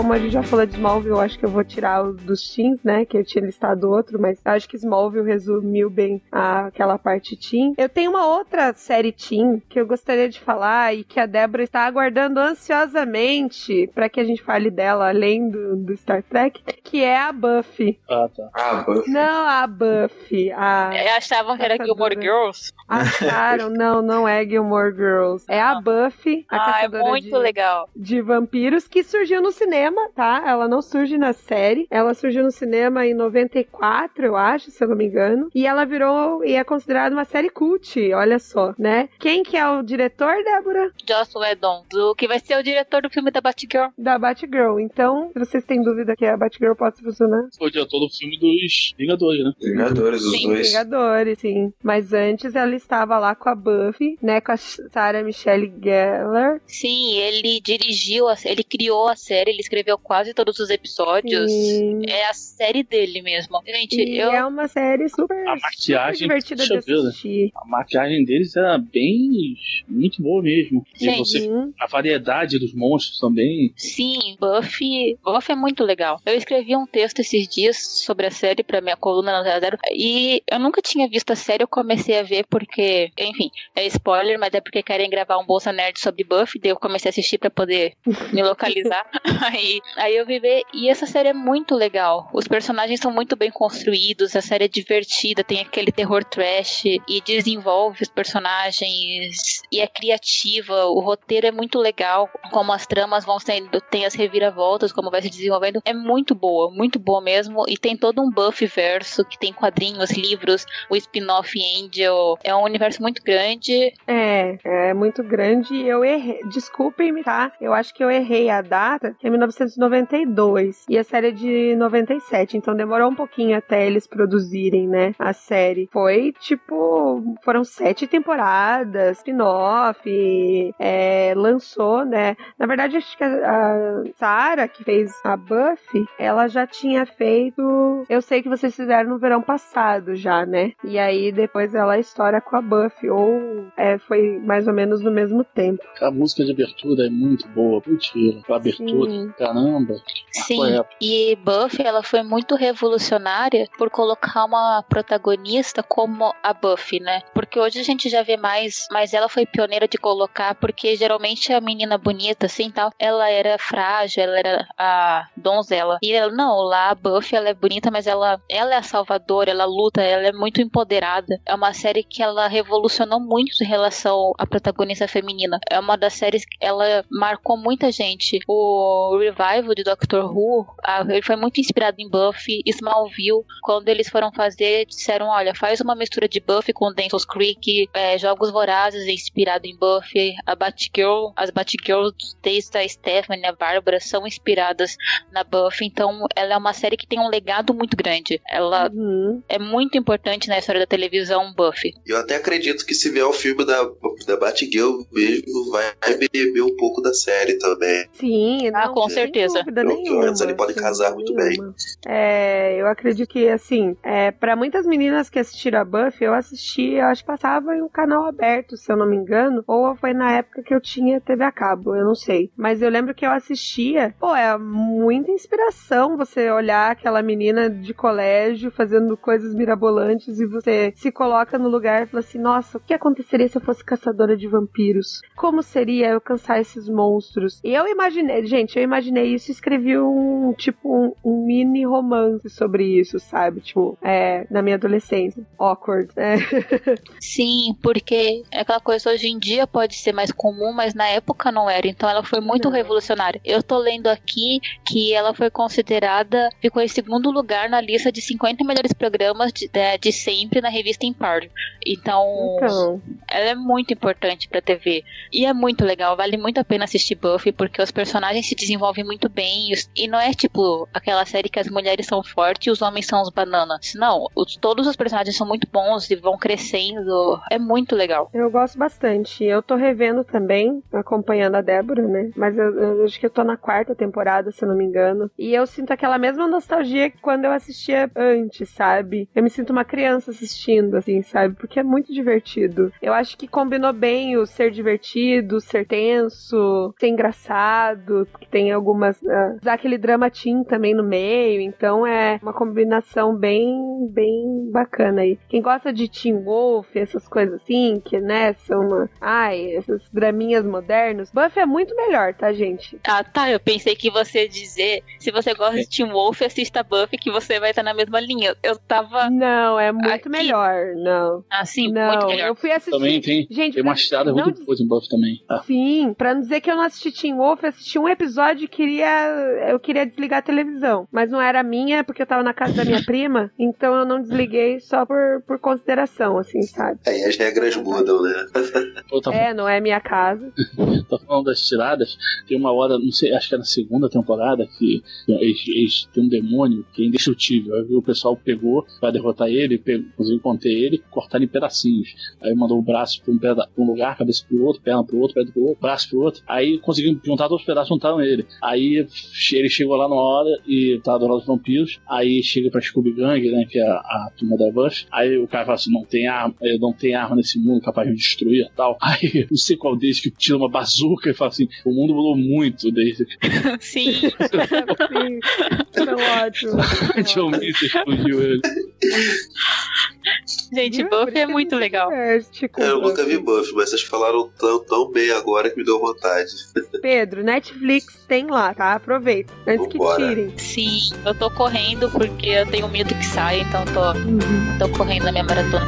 Como a gente já falou de Smallville, eu acho que eu vou tirar os dos teens, né? Que eu tinha listado outro, mas acho que Smallville resumiu bem a- aquela parte teen. Eu tenho uma outra série teen que eu gostaria de falar e que a Débora está aguardando ansiosamente para que a gente fale dela, além do, do Star Trek, que é a Buffy. Ah, tá. Ah, Buffy. Não a Buffy, a É, Achavam que era. Gilmore Girls. Acharam, não, não é Gilmore Girls. É a Buffy, a Ah, é caçadora muito de, legal. de vampiros, que surgiu no cinema, tá? Ela não surge na série. Ela surgiu no cinema em 94, eu acho, se eu não me engano. E ela virou e é considerada uma série cult, olha só, né? Quem que é o diretor, Débora? Joss Whedon, do que vai ser o diretor do filme da Batgirl. Da Batgirl. Então, se vocês têm dúvida que a Batgirl possa funcionar, Foi o diretor do filme dos Vingadores, né? Vingadores, os Sim, dois. Vingadores, sim. Mas antes ela estava lá com a Buffy, né? Com a Sarah Michelle Gellar. Sim, ele dirigiu, a, ele criou a série, ele escreveu quase todos os episódios. Sim. É a série dele mesmo. Gente, E eu. é uma série super, A maquiagem, super divertida de vida. assistir. A maquiagem deles era bem. muito boa mesmo. E você. Sim. A variedade dos monstros também. Sim, Buffy. Buffy é muito legal. Eu escrevi um texto esses dias sobre a série pra minha coluna na Zero Zero. E eu nunca tinha visto a série, eu comecei a ver porque, enfim, é spoiler, mas é porque querem gravar um Bolsa Nerd sobre Buffy, daí eu comecei a assistir pra poder me localizar. aí, aí eu vi ver, e essa série é muito legal. Os personagens são muito bem construídos, a série é divertida, tem aquele terror trash e desenvolve os personagens e é criativa, o roteiro é muito legal, como as tramas vão sendo, tem as reviravoltas, como vai se desenvolvendo, é muito boa, muito boa mesmo, e tem todo um Buffy verso que tem quadrinhos, livros, o spin-off Angel, é um universo muito grande. É, é muito grande eu errei. Desculpem-me, tá? Eu acho que eu errei a data, é 1992. E a série é de 97, então demorou um pouquinho até eles produzirem, né? A série. Foi tipo. Foram sete temporadas, spin-off, é, lançou, né? Na verdade, acho que a, Sarah, que fez a Buffy, ela já tinha feito. Eu sei que vocês fizeram no verão passado já, né? E aí depois ela estoura com a Buffy, ou é, foi mais ou menos no mesmo tempo. A música de abertura é muito boa, mentira. A abertura, Sim. Caramba. Sim, é? e Buffy ela foi muito revolucionária por colocar uma protagonista como a Buffy, né? Porque hoje a gente já vê mais, mas ela foi pioneira de colocar, porque geralmente a menina bonita, assim, tal, ela era frágil, ela era a donzela. E ela, não, lá a Buffy, ela é bonita, mas ela, ela é a salvadora, ela luta, ela é muito empoderada. É uma série que ela revolucionou muito em relação à protagonista feminina. É uma das séries que ela marcou muita gente. O revival de Doctor Who, ah, ele foi muito inspirado em Buffy, Smallville. Quando eles foram fazer, disseram: olha, faz uma mistura de Buffy com Dawson's Creek, é, Jogos Vorazes inspirado em Buffy, a Batgirl, as Batgirls desde a Stephanie, a Bárbara são inspiradas na Buffy, então ela é uma série que tem um legado muito grande. Ela Uhum. é muito importante na história da televisão Buffy. Eu até acredito que se vier o filme da, da Batgirl mesmo, vai beber um pouco da série também. Sim, Ah, não, com sem certeza. nenhuma, menos ele pode sem casar muito bem. nenhuma. É, eu acredito que, assim, é, para muitas meninas que assistiram a Buffy, eu assisti, eu acho que passava em um canal aberto, se eu não me engano, ou foi na época que eu tinha TV a cabo, eu não sei. Mas eu lembro que eu assistia, pô, é muita inspiração você olhar aquela menina de colégio fazendo coisas mirabolantes e você se coloca no lugar e fala assim: nossa, o que aconteceria se eu fosse caçadora de vampiros? Como seria eu caçar esses monstros? E eu imaginei, gente, eu imaginei isso e escrevi um, tipo, um, um mini romance sobre isso, sabe? Tipo, é, na minha adolescência. Awkward, né? Sim, porque é aquela coisa hoje em dia pode ser mais comum, mas na época não era. Então ela foi muito Não. revolucionária. Eu tô lendo aqui que ela foi considerada, ficou em segundo lugar na lista de 50 melhores programas de, de, de sempre na revista Empire. Então, Então, ela é muito importante pra TV. E é muito legal, vale muito a pena assistir Buffy, porque os personagens se desenvolvem muito bem. e não é tipo aquela série que as mulheres são fortes e os homens são os bananas. Não, os- todos os personagens são muito bons e vão crescendo. É muito legal. eu gosto bastante. Eu tô revendo também, acompanhando a Débora, né? Mas eu, eu acho que eu tô na quarta temporada, se eu não me engano. E eu sinto aquela mesma nostalgia que quando eu assistia antes, sabe? Eu me sinto uma criança assistindo, assim, sabe? Porque é muito divertido. Eu acho que combinou bem o ser divertido, ser tenso, ser engraçado, que tem algumas. ah, usar aquele drama teen também no meio. Então é uma combinação bem, bem bacana aí. Quem gosta de Teen Wolf, essas coisas assim, que né, são uma. Ai, esses draminhas modernos. Buffy é muito melhor, tá, gente? Ah, tá. Eu pensei que você ia dizer se você gosta de Teen Wolf, assista Buffy, que você vai estar na mesma linha. Eu tava Não, é muito Aqui- melhor. Não. assim, muito Não, melhor. eu fui assistir. Também tem, Gente, tem tiradas não muito boas em Buff também. Ah, Sim, pra não dizer que eu não assisti Teen Wolf, eu assisti um episódio e queria. Eu queria desligar a televisão. Mas não era minha, porque eu tava na casa da minha prima, então eu não desliguei só por, por consideração, assim, sabe? Aí as regras mudam, né? tava, É, não é minha casa. tava falando das tiradas, tem uma hora, não sei, acho que é na segunda temporada, que eles, eles têm um demônio que é indestrutível. Aí o pessoal pegou pra derrotar ele, pegou, conseguiu conter ele, cortar em pedacinhos. Aí mandou o braço pra um, peda um lugar, cabeça pro outro, perna pro outro, perna pro outro, braço pro outro. Aí conseguiram juntar todos os pedaços e juntaram ele. Aí ele chegou lá na hora e tá do lado dos vampiros. Aí chega pra Scooby Gang, né, que é a, a turma da Bush. Aí o cara fala assim: não tem arma, eh, não tem arma nesse mundo capaz de me destruir e tal. Aí não sei qual deles que tira uma bazuca e fala assim: o mundo mudou muito desde Sim. Sim, são ótimos. John Smith explodiu ele. Gente, isso é muito legal. Eu nunca vi. Buffy, mas vocês falaram tão, tão bem agora que me deu vontade. Pedro, Netflix tem lá, tá? Aproveita. Antes que Vambora. tirem. Sim, eu tô correndo porque eu tenho medo que saia, então eu tô, Uhum. tô correndo na minha maratona.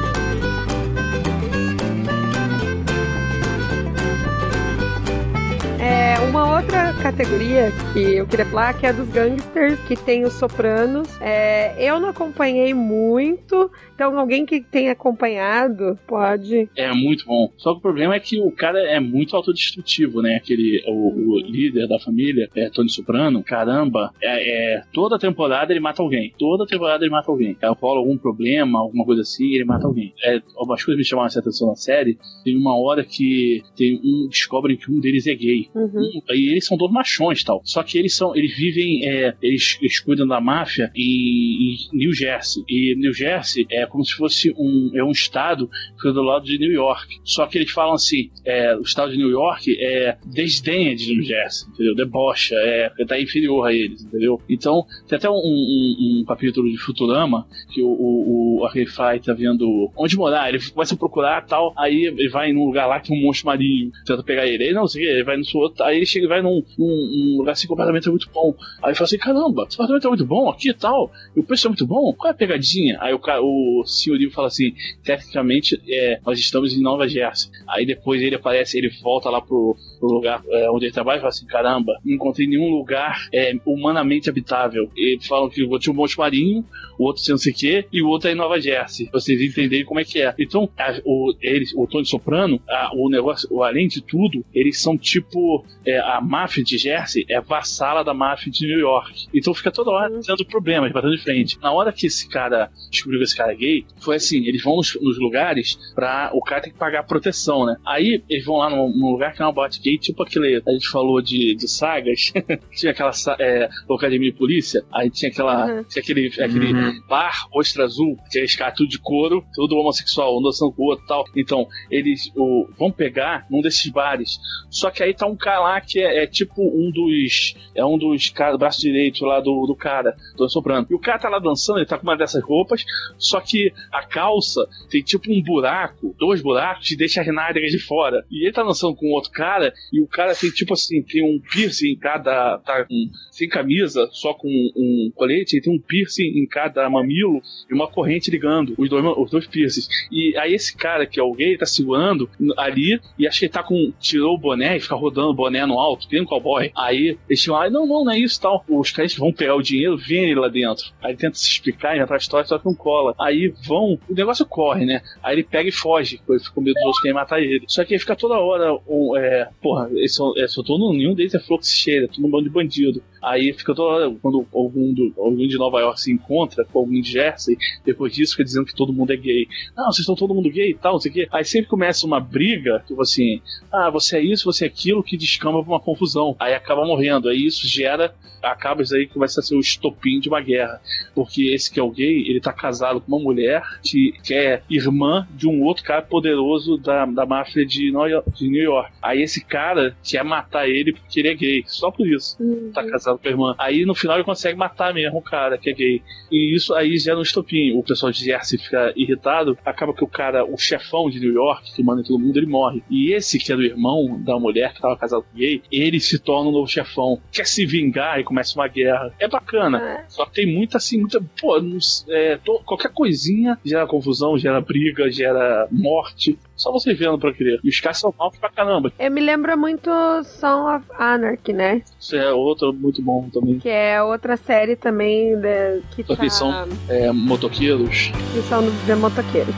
É, uma outra categoria que eu queria falar que é a dos gangsters, que tem os sopranos. É, eu não acompanhei muito, então alguém que tenha acompanhado pode. É muito bom. Só que o problema é que o cara é muito autodestrutivo, né? Aquele, o, o líder da família, é Tony Soprano, caramba, é, é, toda temporada ele mata alguém. Toda temporada ele mata alguém. Aí rola algum problema, alguma coisa assim, ele mata alguém. É, algumas coisas me chamaram essa atenção na série. Tem uma hora que tem um descobrem que um deles é gay. Uhum. Um- e eles são todos machões e tal. Só que eles são, eles vivem, é, eles, eles cuidam da máfia em, em New Jersey. E New Jersey é como se fosse um, é um estado que fica do lado de New York. Só que eles falam assim, é, o estado de New York é desdenha de New Jersey, entendeu? Debocha, é, tá inferior a eles, entendeu? Então, tem até um, um, um capítulo de Futurama que o, o, o Fry tá vendo onde morar, ele começa a procurar tal, aí ele vai num lugar lá que tem um monstro marinho, tenta pegar ele, aí não sei ele vai no seu outro, aí ele chega e vai num, num, lugar assim apartamento é muito bom. Aí fala assim, caramba, esse apartamento é muito bom aqui e tal, e o preço é muito bom, qual é a pegadinha? Aí o, o senhorio fala assim, tecnicamente é, nós estamos em Nova Jersey. Aí depois ele aparece, ele volta lá pro, pro lugar é, onde ele trabalha e fala assim, caramba, não encontrei nenhum lugar é, humanamente habitável. E falam que o outro tinha um monte marinho, o outro não sei o quê, e o outro é em Nova Jersey. Pra vocês entenderem como é que é. Então, a, o, eles, o Tony Soprano, a, o negócio, o, além de tudo, eles são tipo, é, a máfia de Jersey é vassala da máfia de New York. Então fica toda hora tendo problemas, batendo de frente. Na hora que esse cara descobriu que esse cara é gay, foi assim, eles vão nos, nos lugares pra o cara tem que pagar proteção, né? Aí eles vão lá num, num lugar que é uma boate gay, tipo aquele, a gente falou de, de sagas, tinha aquela é, academia de polícia, aí tinha aquela, Uhum. tinha aquele, aquele Uhum. bar ostra azul, que é caras tudo de couro, tudo homossexual, um dançando com o outro e tal. Então, eles o, vão pegar num desses bares. Só que aí tá um que é, é tipo um dos. É um dos caras, braço direito lá do, do cara, do soprano. E o cara tá lá dançando, ele tá com uma dessas roupas, só que a calça tem tipo um buraco, dois buracos, e deixa as nádegas de fora. E ele tá dançando com outro cara, e o cara tem tipo assim, tem um piercing em cada. tá com, sem camisa, só com um colete, e tem um piercing em cada mamilo e uma corrente ligando os dois, os dois piercings. E aí esse cara que é o gay tá segurando ali e acho que ele tá com. tirou o boné e fica rodando o boné no alto, tem um cowboy. Aí eles chegam lá, não, não, não é isso tal. Os caras vão pegar o dinheiro, vêm ele lá dentro. Aí ele tenta se explicar, inventar a história, só que não cola. Aí vão, o negócio corre, né? Aí ele pega e foge, porque ele fica com medo dos outros querem matar ele. Só que fica toda hora, um, é, porra, eles são, é, no, nenhum deles é fluxo cheio, tudo um bando de bandido. Aí fica toda hora, quando algum, do, algum de Nova York se encontra com algum de Jersey, depois disso fica dizendo que todo mundo é gay. Não, vocês estão todo mundo gay e tal, não sei o quê. Aí sempre começa uma briga, tipo assim, ah, você é isso, você é aquilo, que descamba pra uma confusão. Aí acaba morrendo. Aí isso gera, acaba isso aí que começa a ser o estopim de uma guerra. Porque esse que é o gay, ele tá casado com uma mulher que, que é irmã de um outro cara poderoso da, da máfia de Nova York, de New York. Aí esse cara quer matar ele porque ele é gay. Só por isso. Tá casado com a irmã. Aí no final ele consegue matar mesmo o cara que é gay. E isso aí gera um estopim. O pessoal de Jersey fica irritado. Acaba que o cara, o chefão de New York, que manda em todo mundo, ele morre. E esse que é do irmão da mulher que tava casado com gay, ele se torna um novo chefão. Quer se vingar e começa uma guerra. É bacana. É. Só que tem muita assim, muita. Pô, não é, to- qualquer coisinha gera confusão, gera briga, gera morte. Só você vendo pra crer. E os caras são maus pra caramba. Eu me lembro muito Song of Anarchy, né? Isso é outro muito bom também. Que é outra série também né, que tá... que são- É, motoqueiros. que são de motoqueiros.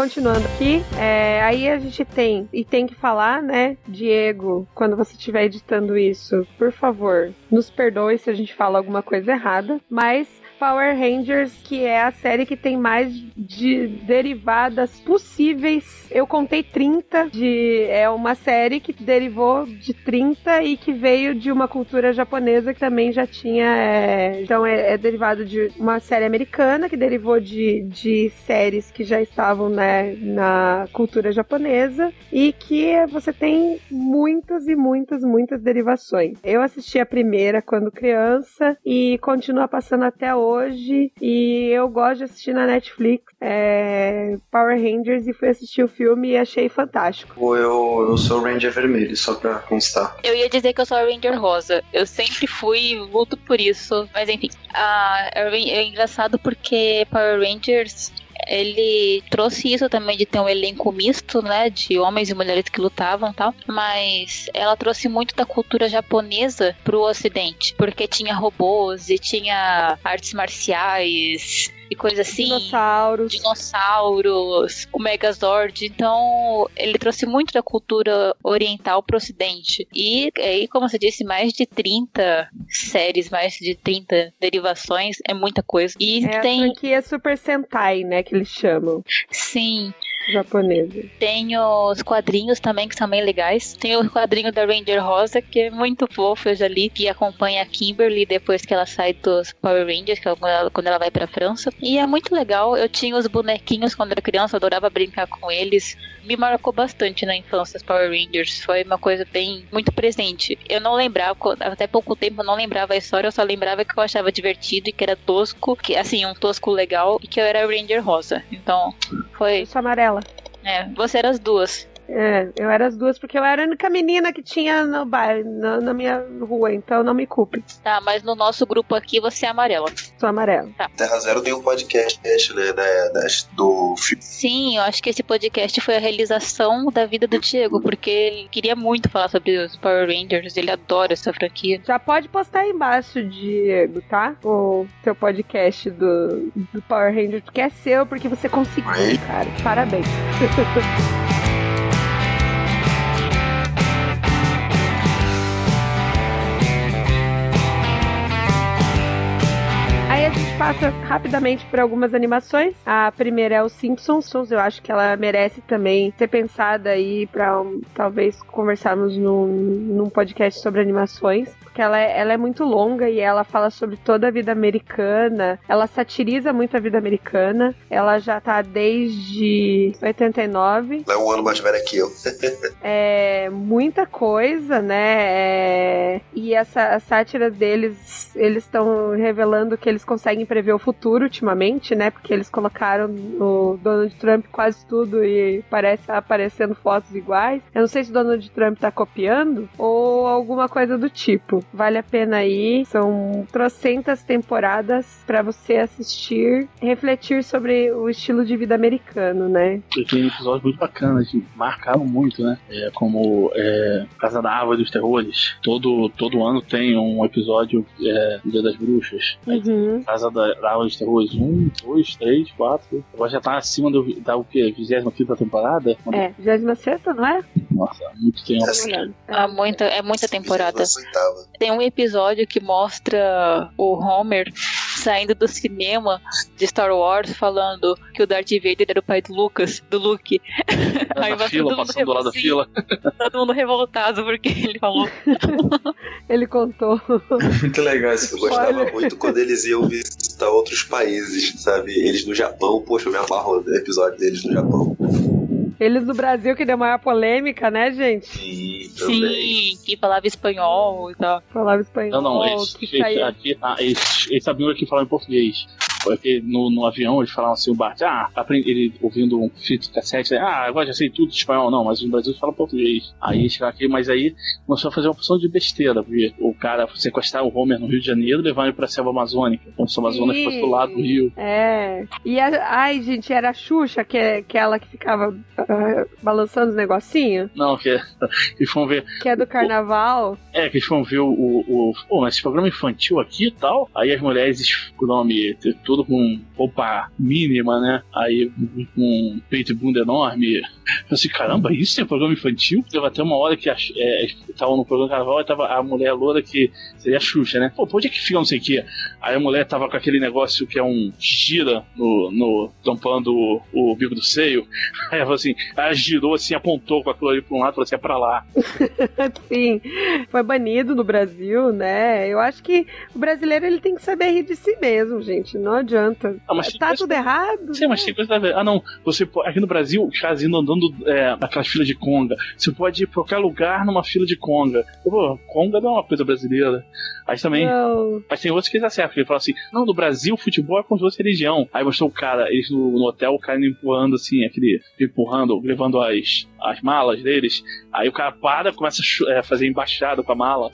Continuando aqui, é, aí a gente tem, e tem que falar, né, Diego, quando você estiver editando isso, por favor, nos perdoe se a gente fala alguma coisa errada, mas Power Rangers, que é a série que tem mais de derivadas possíveis. Eu contei 30 de é uma série que derivou de 30 e que veio de uma cultura japonesa que também já tinha, é, então é, é derivado de uma série americana que derivou de, de séries que já estavam né, na cultura japonesa e que você tem muitas e muitas, muitas derivações. Eu assisti a primeira quando criança e continua passando até hoje e eu gosto de assistir na Netflix é, Power Rangers e fui assistir o filme e achei fantástico. Ou eu, eu sou o Ranger Vermelho, só pra constar. Eu ia dizer que eu sou a Ranger Rosa. Eu sempre fui e luto por isso. Mas enfim, a, a Ran- é engraçado porque Power Rangers. Ele trouxe isso também de ter um elenco misto, né? De homens e mulheres que lutavam e tal. Mas ela trouxe muito da cultura japonesa pro ocidente. Porque tinha robôs e tinha artes marciais coisa assim Dinossauros. dinossauros, o Megazord. Então, ele trouxe muito da cultura oriental pro ocidente. E aí, como você disse, mais de 30 séries, mais de 30 derivações, é muita coisa. E É tem, franquia Super Sentai, né, que eles chamam. sim. Japonesa. Tem os quadrinhos também, que são bem legais. Tem o quadrinho da Ranger Rosa, que é muito fofo, eu já li, que acompanha a Kimberly depois que ela sai dos Power Rangers, que é quando ela, vai pra França. E é muito legal, eu tinha os bonequinhos quando era criança, eu adorava brincar com eles. Me marcou bastante na infância os Power Rangers, foi uma coisa bem, muito presente. Eu não lembrava, até pouco tempo eu não lembrava a história, eu só lembrava que eu achava divertido e que era tosco, que assim, um tosco legal, e que eu era Ranger Rosa. Então, foi... Eu sou amarela. É, você era as duas. É, eu era as duas porque eu era a única menina que tinha no bairro, na, na minha rua, então não me culpe. Tá, mas no nosso grupo aqui você é amarela. Sou amarela. Terra Zero tem um podcast, né, da, da- do filme. Sim, eu acho que esse podcast foi a realização da vida do Diego, porque ele queria muito falar sobre os Power Rangers, ele adora essa franquia. Já pode postar aí embaixo, Diego, tá? O seu podcast do, do Power Rangers, que é seu, porque você conseguiu, cara. Parabéns. passa rapidamente por algumas animações. A primeira é os Simpsons. Eu acho que ela merece também ser pensada aí para talvez conversarmos num, num podcast sobre animações. Porque ela é, ela é muito longa e ela fala sobre toda a vida americana. Ela satiriza muito a vida americana. Ela já tá desde 89 Ela é um ano mais velha que eu. é muita coisa, né? É, e essa sátira deles, eles estão revelando que eles conseguem prever o futuro ultimamente, né? Porque eles colocaram o Donald Trump quase tudo e parece aparecendo fotos iguais. Eu não sei se o Donald Trump tá copiando ou alguma coisa do tipo. Vale a pena aí. São trocentas temporadas para você assistir, refletir sobre o estilo de vida americano, né? E tem episódios muito bacanas, que marcaram muito, né? É, como é, Casa da Árvore dos Terrores. Todo, todo ano tem um episódio é, do Dia das Bruxas. Uhum. Casa da da Árvore dos Terrores 1, 2, 3, 4. Agora já tá acima do, da o quê? 25 temporada? É, 26 não é? Nossa, muito tempo. Olhada. Há muita, é muita temporada. Nossa, oitava. Tem um episódio que mostra o Homer saindo do cinema de Star Wars falando que o Darth Vader era o pai do Lucas, do Luke. Aí Na vai fila, todo mundo passando do lado da sim. fila. Todo mundo revoltado porque ele falou. Ele contou. Muito legal esse Eu gostava Olha. muito quando eles iam visitar outros países, sabe? Eles no Japão, poxa, eu me amarro no episódio deles no Japão. Eles no Brasil que deu maior polêmica, né, gente? Sim. Sim, que falava espanhol e tal. Falava espanhol. Não, não, eles, que eles, saía... aqui, ah, eles, eles sabiam aqui falar em português. Porque no, no avião eles falavam assim, o Bart, ah, aprendi, ele ouvindo um fita cassete, ah, agora já sei tudo espanhol, não, mas no Brasil falam português. Aí eles chegaram aqui, mas aí começou a fazer uma opção de besteira, porque o cara sequestrar o Homer no Rio de Janeiro e levar ele pra selva amazônica, como se a Amazônia fosse do lado do Rio. É. E a... ai, gente, era a Xuxa, que é aquela que ficava ah, balançando os negocinhos, Não, que é, foram ver, que é do carnaval. é, que eles foram ver o, o, o mas esse programa infantil aqui e tal, aí as mulheres, o nome, tudo com roupa mínima, né, aí com peito e bunda enorme, eu assim, caramba, isso é programa infantil? Teve até uma hora que é, tava no programa carnaval e tava a mulher loura que seria a Xuxa, né, pô, onde é que fica não sei o que? Aí a mulher tava com aquele negócio que é um gira no, no tampando o, o bico do seio, aí ela falou assim, ela girou assim, apontou com aquilo ali pra um lado, falou assim, é pra lá. Sim, foi banido no Brasil, né? Eu acho que o brasileiro ele tem que saber rir de si mesmo, gente. Não adianta. Ah, mas tá tudo errado. Sim, mas tem coisa a ver. Ah, não. Você pode, aqui no Brasil, os caras indo andando é, naquelas filas de conga. Você pode ir pra qualquer lugar numa fila de conga. Pô, conga não é uma coisa brasileira. Aí também. Não. Mas tem outros que eles acertam. Ele fala assim: não, no Brasil, futebol é como se fosse religião. Aí mostrou o cara, eles no, no hotel, o cara empurrando assim, aquele. empurrando, levando as, as malas deles. Aí o cara para, começa a é, fazer embaixada com a mala.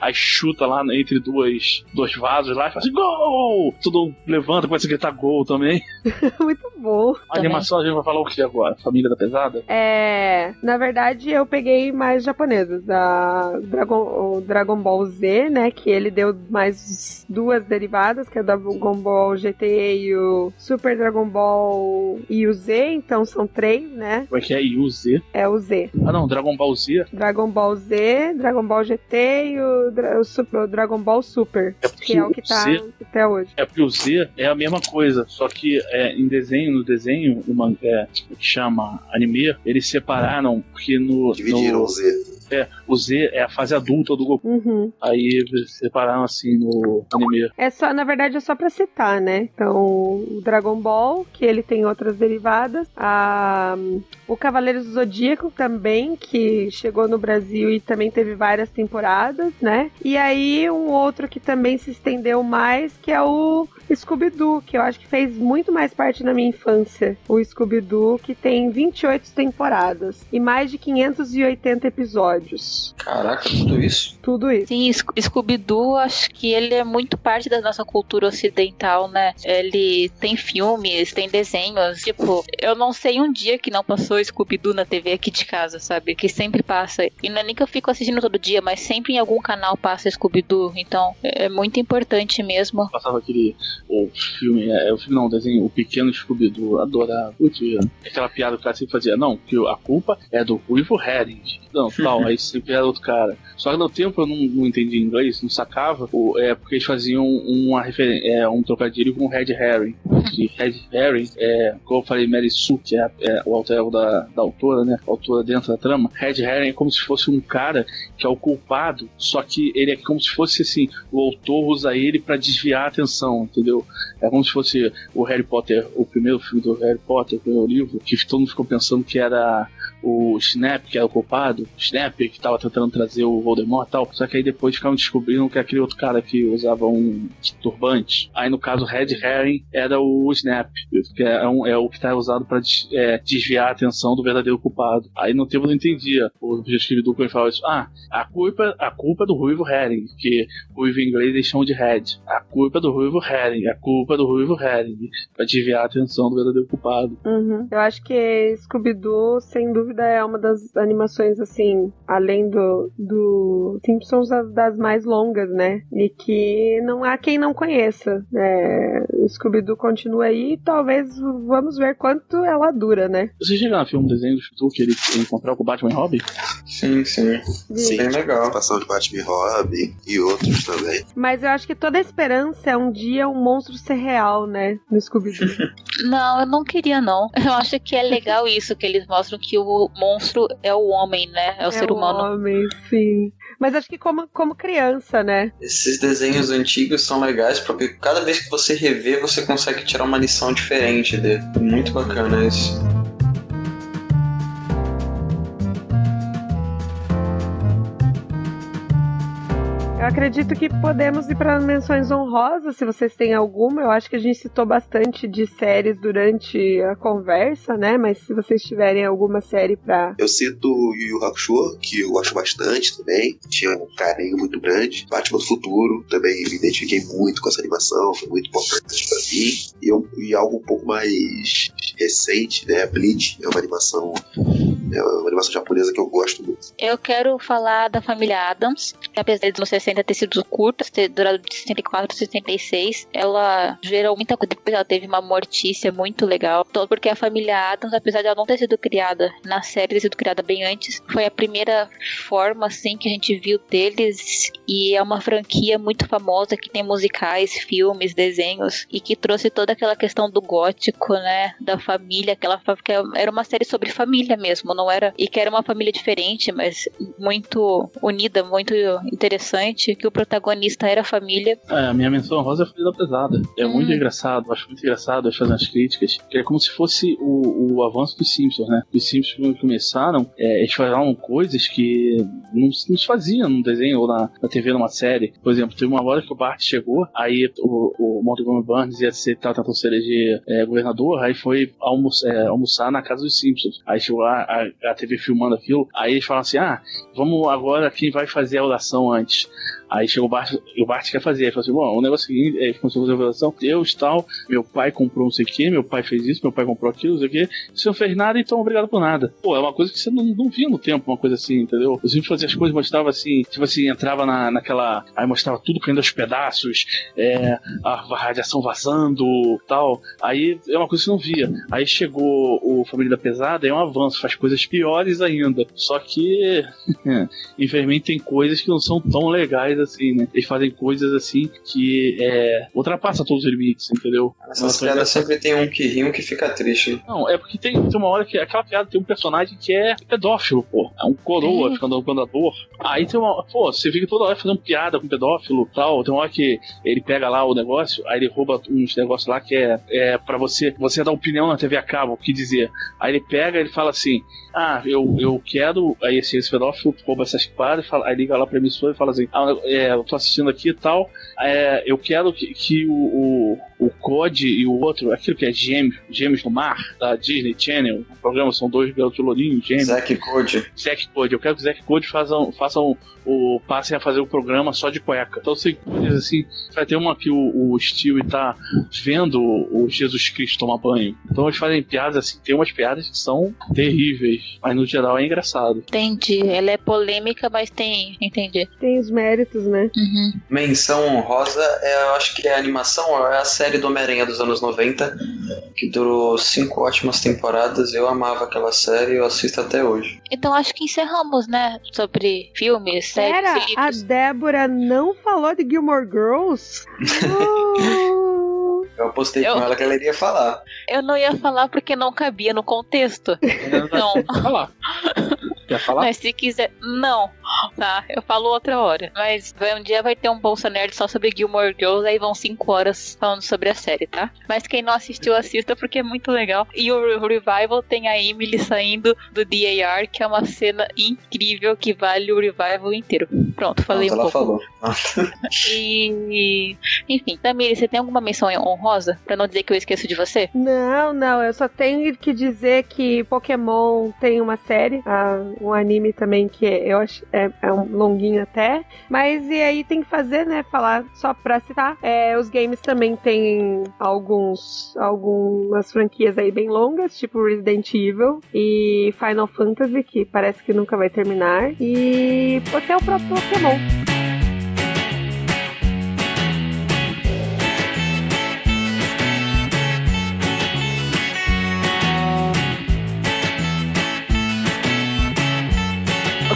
Aí chuta lá entre duas, dois vasos lá e fala assim: gol! Tudo levanta, começa a gritar gol também. Muito bom. A Também. animação a gente vai falar o que agora? Família da Pesada? É, na verdade, eu peguei mais japonesas. A Dragon, o Dragon Ball Z, né? Que ele deu mais duas derivadas, que é o Dragon Ball GT e o Super Dragon Ball e o Z. Então são três, né? Como é que é? E o Z? É o Z. Ah não, Dragon Ball Z. Dragon Ball Z, Dragon Ball GT e o o, Dra- o Super- o Dragon Ball Super, É que é o que tá Z, até hoje. é porque o Z é a mesma coisa, só que é, em desenho, no desenho, no man- é, o que chama anime, eles separaram, porque no, Dividiram o no Z. é, o Z é a fase adulta do Goku. Uhum. Aí separaram assim no anime. É só, na verdade, é só pra citar, né? Então, o Dragon Ball, que ele tem outras derivadas. A, o Cavaleiros do Zodíaco também, que chegou no Brasil e também teve várias temporadas, né? E aí, um outro que também se estendeu mais, que é o Scooby-Doo, que eu acho que fez muito mais parte da minha infância. O Scooby-Doo, que tem 28 temporadas e mais de 580 episódios. Caraca, tudo isso? Tudo isso. Sim, Sco- Scooby-Doo, acho que ele é muito parte da nossa cultura ocidental, né? Ele tem filmes, tem desenhos. Tipo, eu não sei um dia que não passou Scooby-Doo na TV aqui de casa, sabe? Que sempre passa. E não é nem que eu fico assistindo todo dia, mas sempre em algum canal passa Scooby-Doo. Então, é é muito importante mesmo. Passava aquele o filme, é, o filme não, o desenho, o pequeno Scooby-Doo, adorava. Putz, aquela piada que o cara sempre fazia, não, que a culpa é do Ruivo Herring. Não, tal, aí sempre era outro cara. Só que no tempo eu não, não entendi inglês, não sacava, o, é porque eles faziam uma é, um trocadilho com Red. Que Red Herring é, como eu falei, Mary Sue, que é, é o alter ego da, da autora, né? Autora dentro da trama. Red Herring é como se fosse um cara que é o culpado, só que ele é como se fosse assim, o autor usa ele pra desviar a atenção, entendeu? É como se fosse o Harry Potter, o primeiro filme do Harry Potter, o primeiro livro, que todo mundo ficou pensando que era o Snap, que era o culpado, o Snap que tava tentando trazer o Voldemort e tal, só que aí depois ficaram descobrindo que aquele outro cara que usava um turbante, aí no caso Red Herring era o Snap, que é, um- é o que tá usado pra des- é, desviar a atenção do verdadeiro culpado. Aí no tempo eu não entendia, o objetivo do ele falava isso, ah, a culpa, a culpa é do Ruivo Herring, que Ruivo em inglês eles chamam de Red, a culpa é do Ruivo Herring, a culpa é do Ruivo Herring, pra desviar a atenção do verdadeiro culpado. Uhum. Eu acho que Scooby-Doo, sem dúvida, é uma das animações, assim, além do, do Simpsons, das, mais longas, né? E que não há quem não conheça. É, Scooby-Doo continua aí e talvez vamos ver quanto ela dura, né? Vocês chegaram a ver um desenho do Scooby que ele, ele encontrou com o Batman e Robin? Sim, sim. Sim, Bem legal. participação de Batman e Robin e outros também. Mas eu acho que toda a esperança é um dia um monstro ser real, né? No Scooby-Doo. Não, eu não queria, não. Eu acho que é legal isso, que eles mostram que o monstro é o homem, né? É o ser o humano. homem, sim. Mas acho que como, como criança, né? Esses desenhos antigos são legais porque cada vez que você revê, você consegue tirar uma lição diferente dele. Muito bacana isso. Eu acredito que podemos ir para menções honrosas, se vocês têm alguma. Eu acho que a gente citou bastante de séries durante a conversa, né? Mas se vocês tiverem alguma série pra. Eu cito o Yu Yu Hakusho, que eu gosto bastante também. Tinha um carinho muito grande. Batman do Futuro, também me identifiquei muito com essa animação, foi muito importante pra mim. E, eu, e algo um pouco mais recente, né? Bleach, é uma animação. É uma animação japonesa que eu gosto muito. Eu quero falar da família Adams, que apesar de nos 60 ter sido curta, ter durado de 64 a 66, ela gerou muita coisa. Depois ela teve uma mortícia muito legal. Todo porque a família Adams, apesar de ela não ter sido criada na série, ter sido criada bem antes, foi a primeira forma assim que a gente viu deles e é uma franquia muito famosa que tem musicais, filmes, desenhos e que trouxe toda aquela questão do gótico, né, da família, aquela que era uma série sobre família mesmo, não era e que era uma família diferente, mas muito unida, muito interessante, que o protagonista era a família. É, a minha menção rosa é a Família Pesada. É Hum. muito engraçado, acho muito engraçado eles fazendo as críticas. Que é como se fosse o, o avanço dos Simpsons, né? Os Simpsons, quando começaram, é, eles falavam coisas que não, se- não se faziam num desenho ou na, na TV, numa série. Por exemplo, teve uma hora que o Bart chegou, aí o, o Montgomery Burns ia ser, tentando ser eleger é, governador, aí foi almoçar, é, almoçar na casa dos Simpsons. Aí chegou lá, a, a TV filmando aquilo, aí eles falaram assim: ah, vamos agora quem vai fazer a oração antes. Aí chegou o Bart, e o Bart quer fazer. Ele falou assim: bom, o negócio é o seguinte, ele começou a fazer revelação, Deus tal, meu pai comprou não sei o que, meu pai fez isso, meu pai comprou aquilo, não sei o que, você não fez nada, então obrigado por nada. Pô, é uma coisa que você não, não via no tempo, uma coisa assim, entendeu? Eu sempre fazia as coisas, mostrava assim, tipo assim, entrava na, naquela. Aí mostrava tudo caindo aos pedaços, é, a radiação vazando tal. Aí é uma coisa que você não via. Aí chegou o Família da Pesada, é um avanço, faz coisas piores ainda. Só que, infelizmente, tem coisas que não são tão legais mais assim, né? Eles fazem coisas assim que é, ultrapassa todos os limites, entendeu? Essas piadas sempre tem um que ri, um que fica triste. Não, é porque tem, tem uma hora que aquela piada tem um personagem que é pedófilo, pô. É um coroa, ficando andador. Aí tem uma. Pô, você fica toda hora fazendo piada com pedófilo tal. Tem uma hora que ele pega lá o negócio, aí ele rouba uns negócios lá que é, é pra você, você dar opinião na TV a cabo, o que dizer. Aí ele pega ele fala assim: Ah, eu, eu quero. Aí esse, esse pedófilo rouba essas paradas, fala, aí liga lá pra emissora e fala assim: Ah, é, eu tô assistindo aqui e tal. É, eu quero que, que o, o, o Code e o outro, aquilo que é Gêmeos, Gêmeos no Mar, da Disney Channel, o programa são dois garotos lourinhos, gêmeos. Zack Code. Zack Code, eu quero que o Zack Code façam, façam o, passem a fazer o programa só de cueca. Então, assim, assim vai ter uma que o, o Stewie tá vendo o Jesus Cristo tomar banho. Então, eles fazem piadas assim, tem umas piadas que são terríveis, mas no geral é engraçado. Entendi. Ela é polêmica, mas tem. Entendi. Tem os méritos, né? Uhum. Menção honrosa, é, eu acho que é a animação, é a série do Homem-Aranha dos anos 90, que durou cinco ótimas temporadas. Eu amava aquela série, eu assisto até hoje. Então acho que encerramos, né? Sobre filmes, séries Pera, e a. Débora não falou de Gilmore Girls? Oh. Eu apostei Eu- com ela que ela iria falar. Eu não ia falar porque não cabia no contexto. Não. Quer falar? Quer falar? Mas se quiser. Não. Tá, eu falo outra hora. Mas vai- um dia vai ter um Bolsa Nerd só sobre Gilmore Girls, aí vão cinco horas falando sobre a série, tá? Mas quem não assistiu, assista porque é muito legal. E o Re- Revival tem a Emily saindo do DAR, que é uma cena incrível que vale o Revival inteiro. Pronto, falei Pronto, um ela pouco. falou. E. Enfim, Tamiri, você tem alguma menção honrosa? Pra não dizer que eu esqueço de você? Não, não, eu só tenho que dizer que Pokémon tem uma série, ah, um anime também que eu acho é, é um longuinho até, mas e aí tem que fazer, né, falar só pra citar. É, os games também tem alguns, algumas franquias aí bem longas, tipo Resident Evil e Final Fantasy, que parece que nunca vai terminar, e até o próprio Pokémon.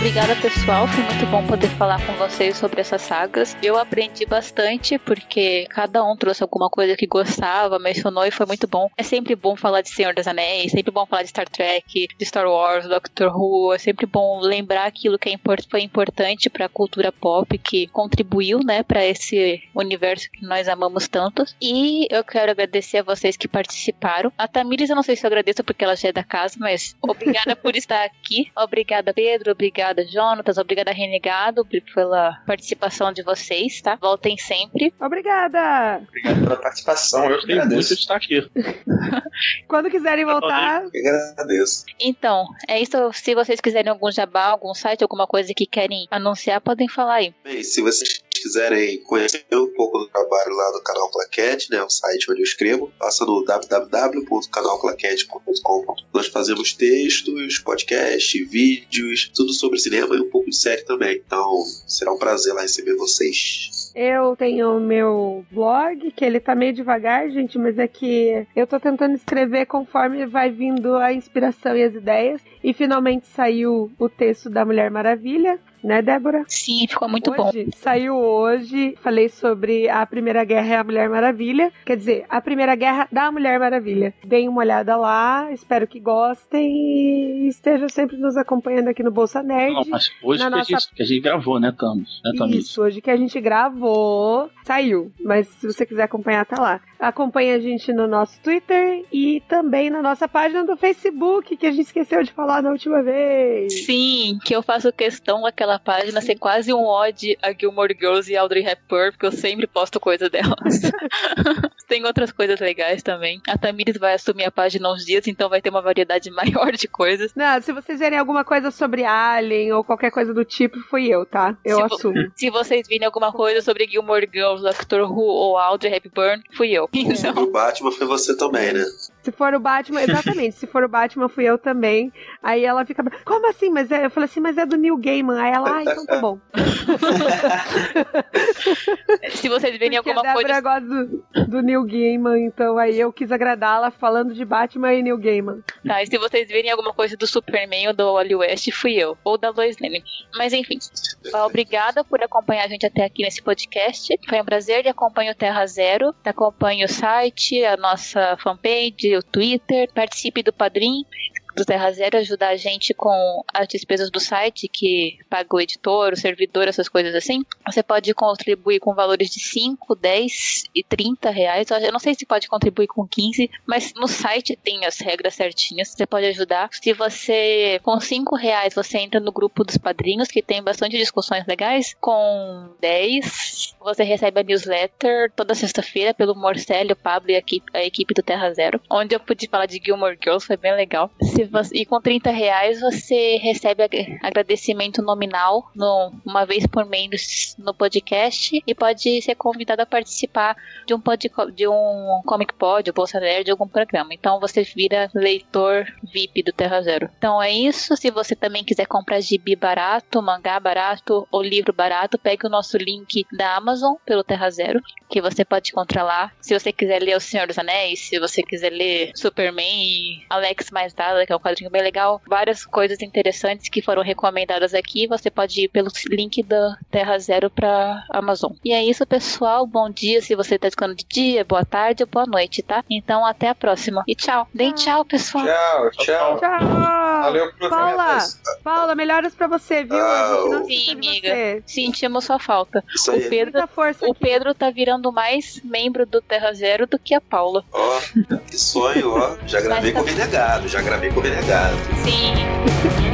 Obrigada, pessoal. Foi muito bom poder falar com vocês sobre essas sagas. Eu aprendi bastante porque cada um trouxe alguma coisa que gostava, mencionou e foi muito bom. É sempre bom falar de Senhor dos Anéis, sempre bom falar de Star Trek, de Star Wars, Doctor Who. É sempre bom lembrar aquilo que é import- foi importante para a cultura pop, que contribuiu, né, para esse universo que nós amamos tanto. E eu quero agradecer a vocês que participaram. A Tamires, eu não sei se eu agradeço porque ela já é da casa, mas obrigada por estar aqui. Obrigada, Pedro. Obrigada, Jonatas. Obrigada, Renegado, pela participação de vocês, tá? Voltem sempre. Obrigada! Obrigado pela participação, eu que de agradeço. estar aqui. Quando quiserem voltar, Eu agradeço. Então, é isso. Se vocês quiserem algum jabá, algum site, alguma coisa que querem anunciar, podem falar aí. Bem, se vocês quiserem conhecer um pouco do trabalho lá do canal Claquete, né, o site onde eu escrevo, passa no www.canalclaquete.com. Nós fazemos textos, podcast, vídeos, tudo sobre cinema e um pouco de série também. Então, será um prazer lá receber vocês. Eu tenho o meu blog, que ele tá meio devagar, gente, mas é que eu tô tentando escrever conforme vai vindo a inspiração e as ideias. E finalmente saiu o texto da Mulher Maravilha, né, Débora? Sim, ficou muito bom. hoje, Saiu hoje, falei sobre a Primeira Guerra e a Mulher Maravilha. Quer dizer, a Primeira Guerra da Mulher Maravilha. Deem uma olhada lá, espero que gostem e estejam sempre nos acompanhando aqui no Bolsa Nerd. Não, mas hoje que, nossa- a gente, que a gente gravou, né, Thanos? Né? Isso, hoje que a gente gravou, saiu. Mas se você quiser acompanhar, tá lá. Acompanhe a gente no nosso Twitter e também na nossa página do Facebook, que a gente esqueceu de falar na última vez. Sim, que eu faço questão daquela página ser quase um ode a Gilmore Girls e Audrey Hepburn, porque eu sempre posto coisa delas. Tem outras coisas legais também. A Tamires vai assumir a página uns dias, então vai ter uma variedade maior de coisas. Não, se vocês verem alguma coisa sobre Alien ou qualquer coisa do tipo, fui eu, tá? Eu Se assumo. Se vocês virem alguma coisa sobre Gilmore Girls, Doctor Who ou Audrey Hepburn, fui eu. Então, O Batman foi você também, né? Se for o Batman, exatamente. se for o Batman, fui eu também. Aí ela fica, como assim? Mas é, eu falei assim, mas é do Neil Gaiman. Aí ela, ah, então tá bom. Se vocês verem Porque alguma a coisa. gosta do, do Neil Gaiman, então aí eu quis agradá-la falando de Batman e Neil Gaiman. Tá, e se vocês verem alguma coisa do Superman ou do Wally West, fui eu. Ou da Lois Lane. Mas enfim. Obrigada por acompanhar a gente até aqui nesse podcast. Foi um prazer. Acompanhe o Terra Zero. Acompanhe o site, a nossa fanpage, o Twitter. Participe do Padrim do Terra Zero ajudar a gente com as despesas do site, que paga o editor, o servidor, essas coisas assim. Você pode contribuir com valores de 5, 10 e 30 reais. Eu não sei se pode contribuir com 15, mas no site tem as regras certinhas. Você pode ajudar. Se você, com 5 reais, você entra no grupo dos padrinhos, que tem bastante discussões legais. Com 10, você recebe a newsletter toda sexta-feira pelo Morcelli, o Pablo e a equipe, a equipe do Terra Zero, onde eu pude falar de Gilmore Girls, foi bem legal. Se você- e com 30 reais você recebe ag- agradecimento nominal no- uma vez por mês no podcast e pode ser convidado a participar de um, pod, de um Comic Pod, ou Bolsa Nerd, de algum programa. Então você vira leitor VIP do Terra Zero. Então é isso. Se você também quiser comprar gibi barato, mangá barato ou livro barato, pegue o nosso link da Amazon pelo Terra Zero, que você pode encontrar lá. Se você quiser ler O Senhor dos Anéis, se você quiser ler Superman e Alex Mais Nada, que é um quadrinho bem legal, várias coisas interessantes que foram recomendadas aqui, você pode ir pelo link da Terra Zero pra Amazon. E é isso, pessoal. Bom dia se você tá escutando de dia, boa tarde ou boa noite, tá? Então até a próxima. E tchau. Deem tchau, pessoal. Tchau, tchau. Tchau! Valeu por Paula, Paula, melhoras pra você, viu? Sim, amiga. você. Sentimos sua falta. Isso O aí. Pedro, Muita força o aqui. Pedro tá virando mais membro do Terra Zero do que a Paula. Ó, que sonho, ó. Já gravei com o Renegado, já gravei com o Renegado. Sim.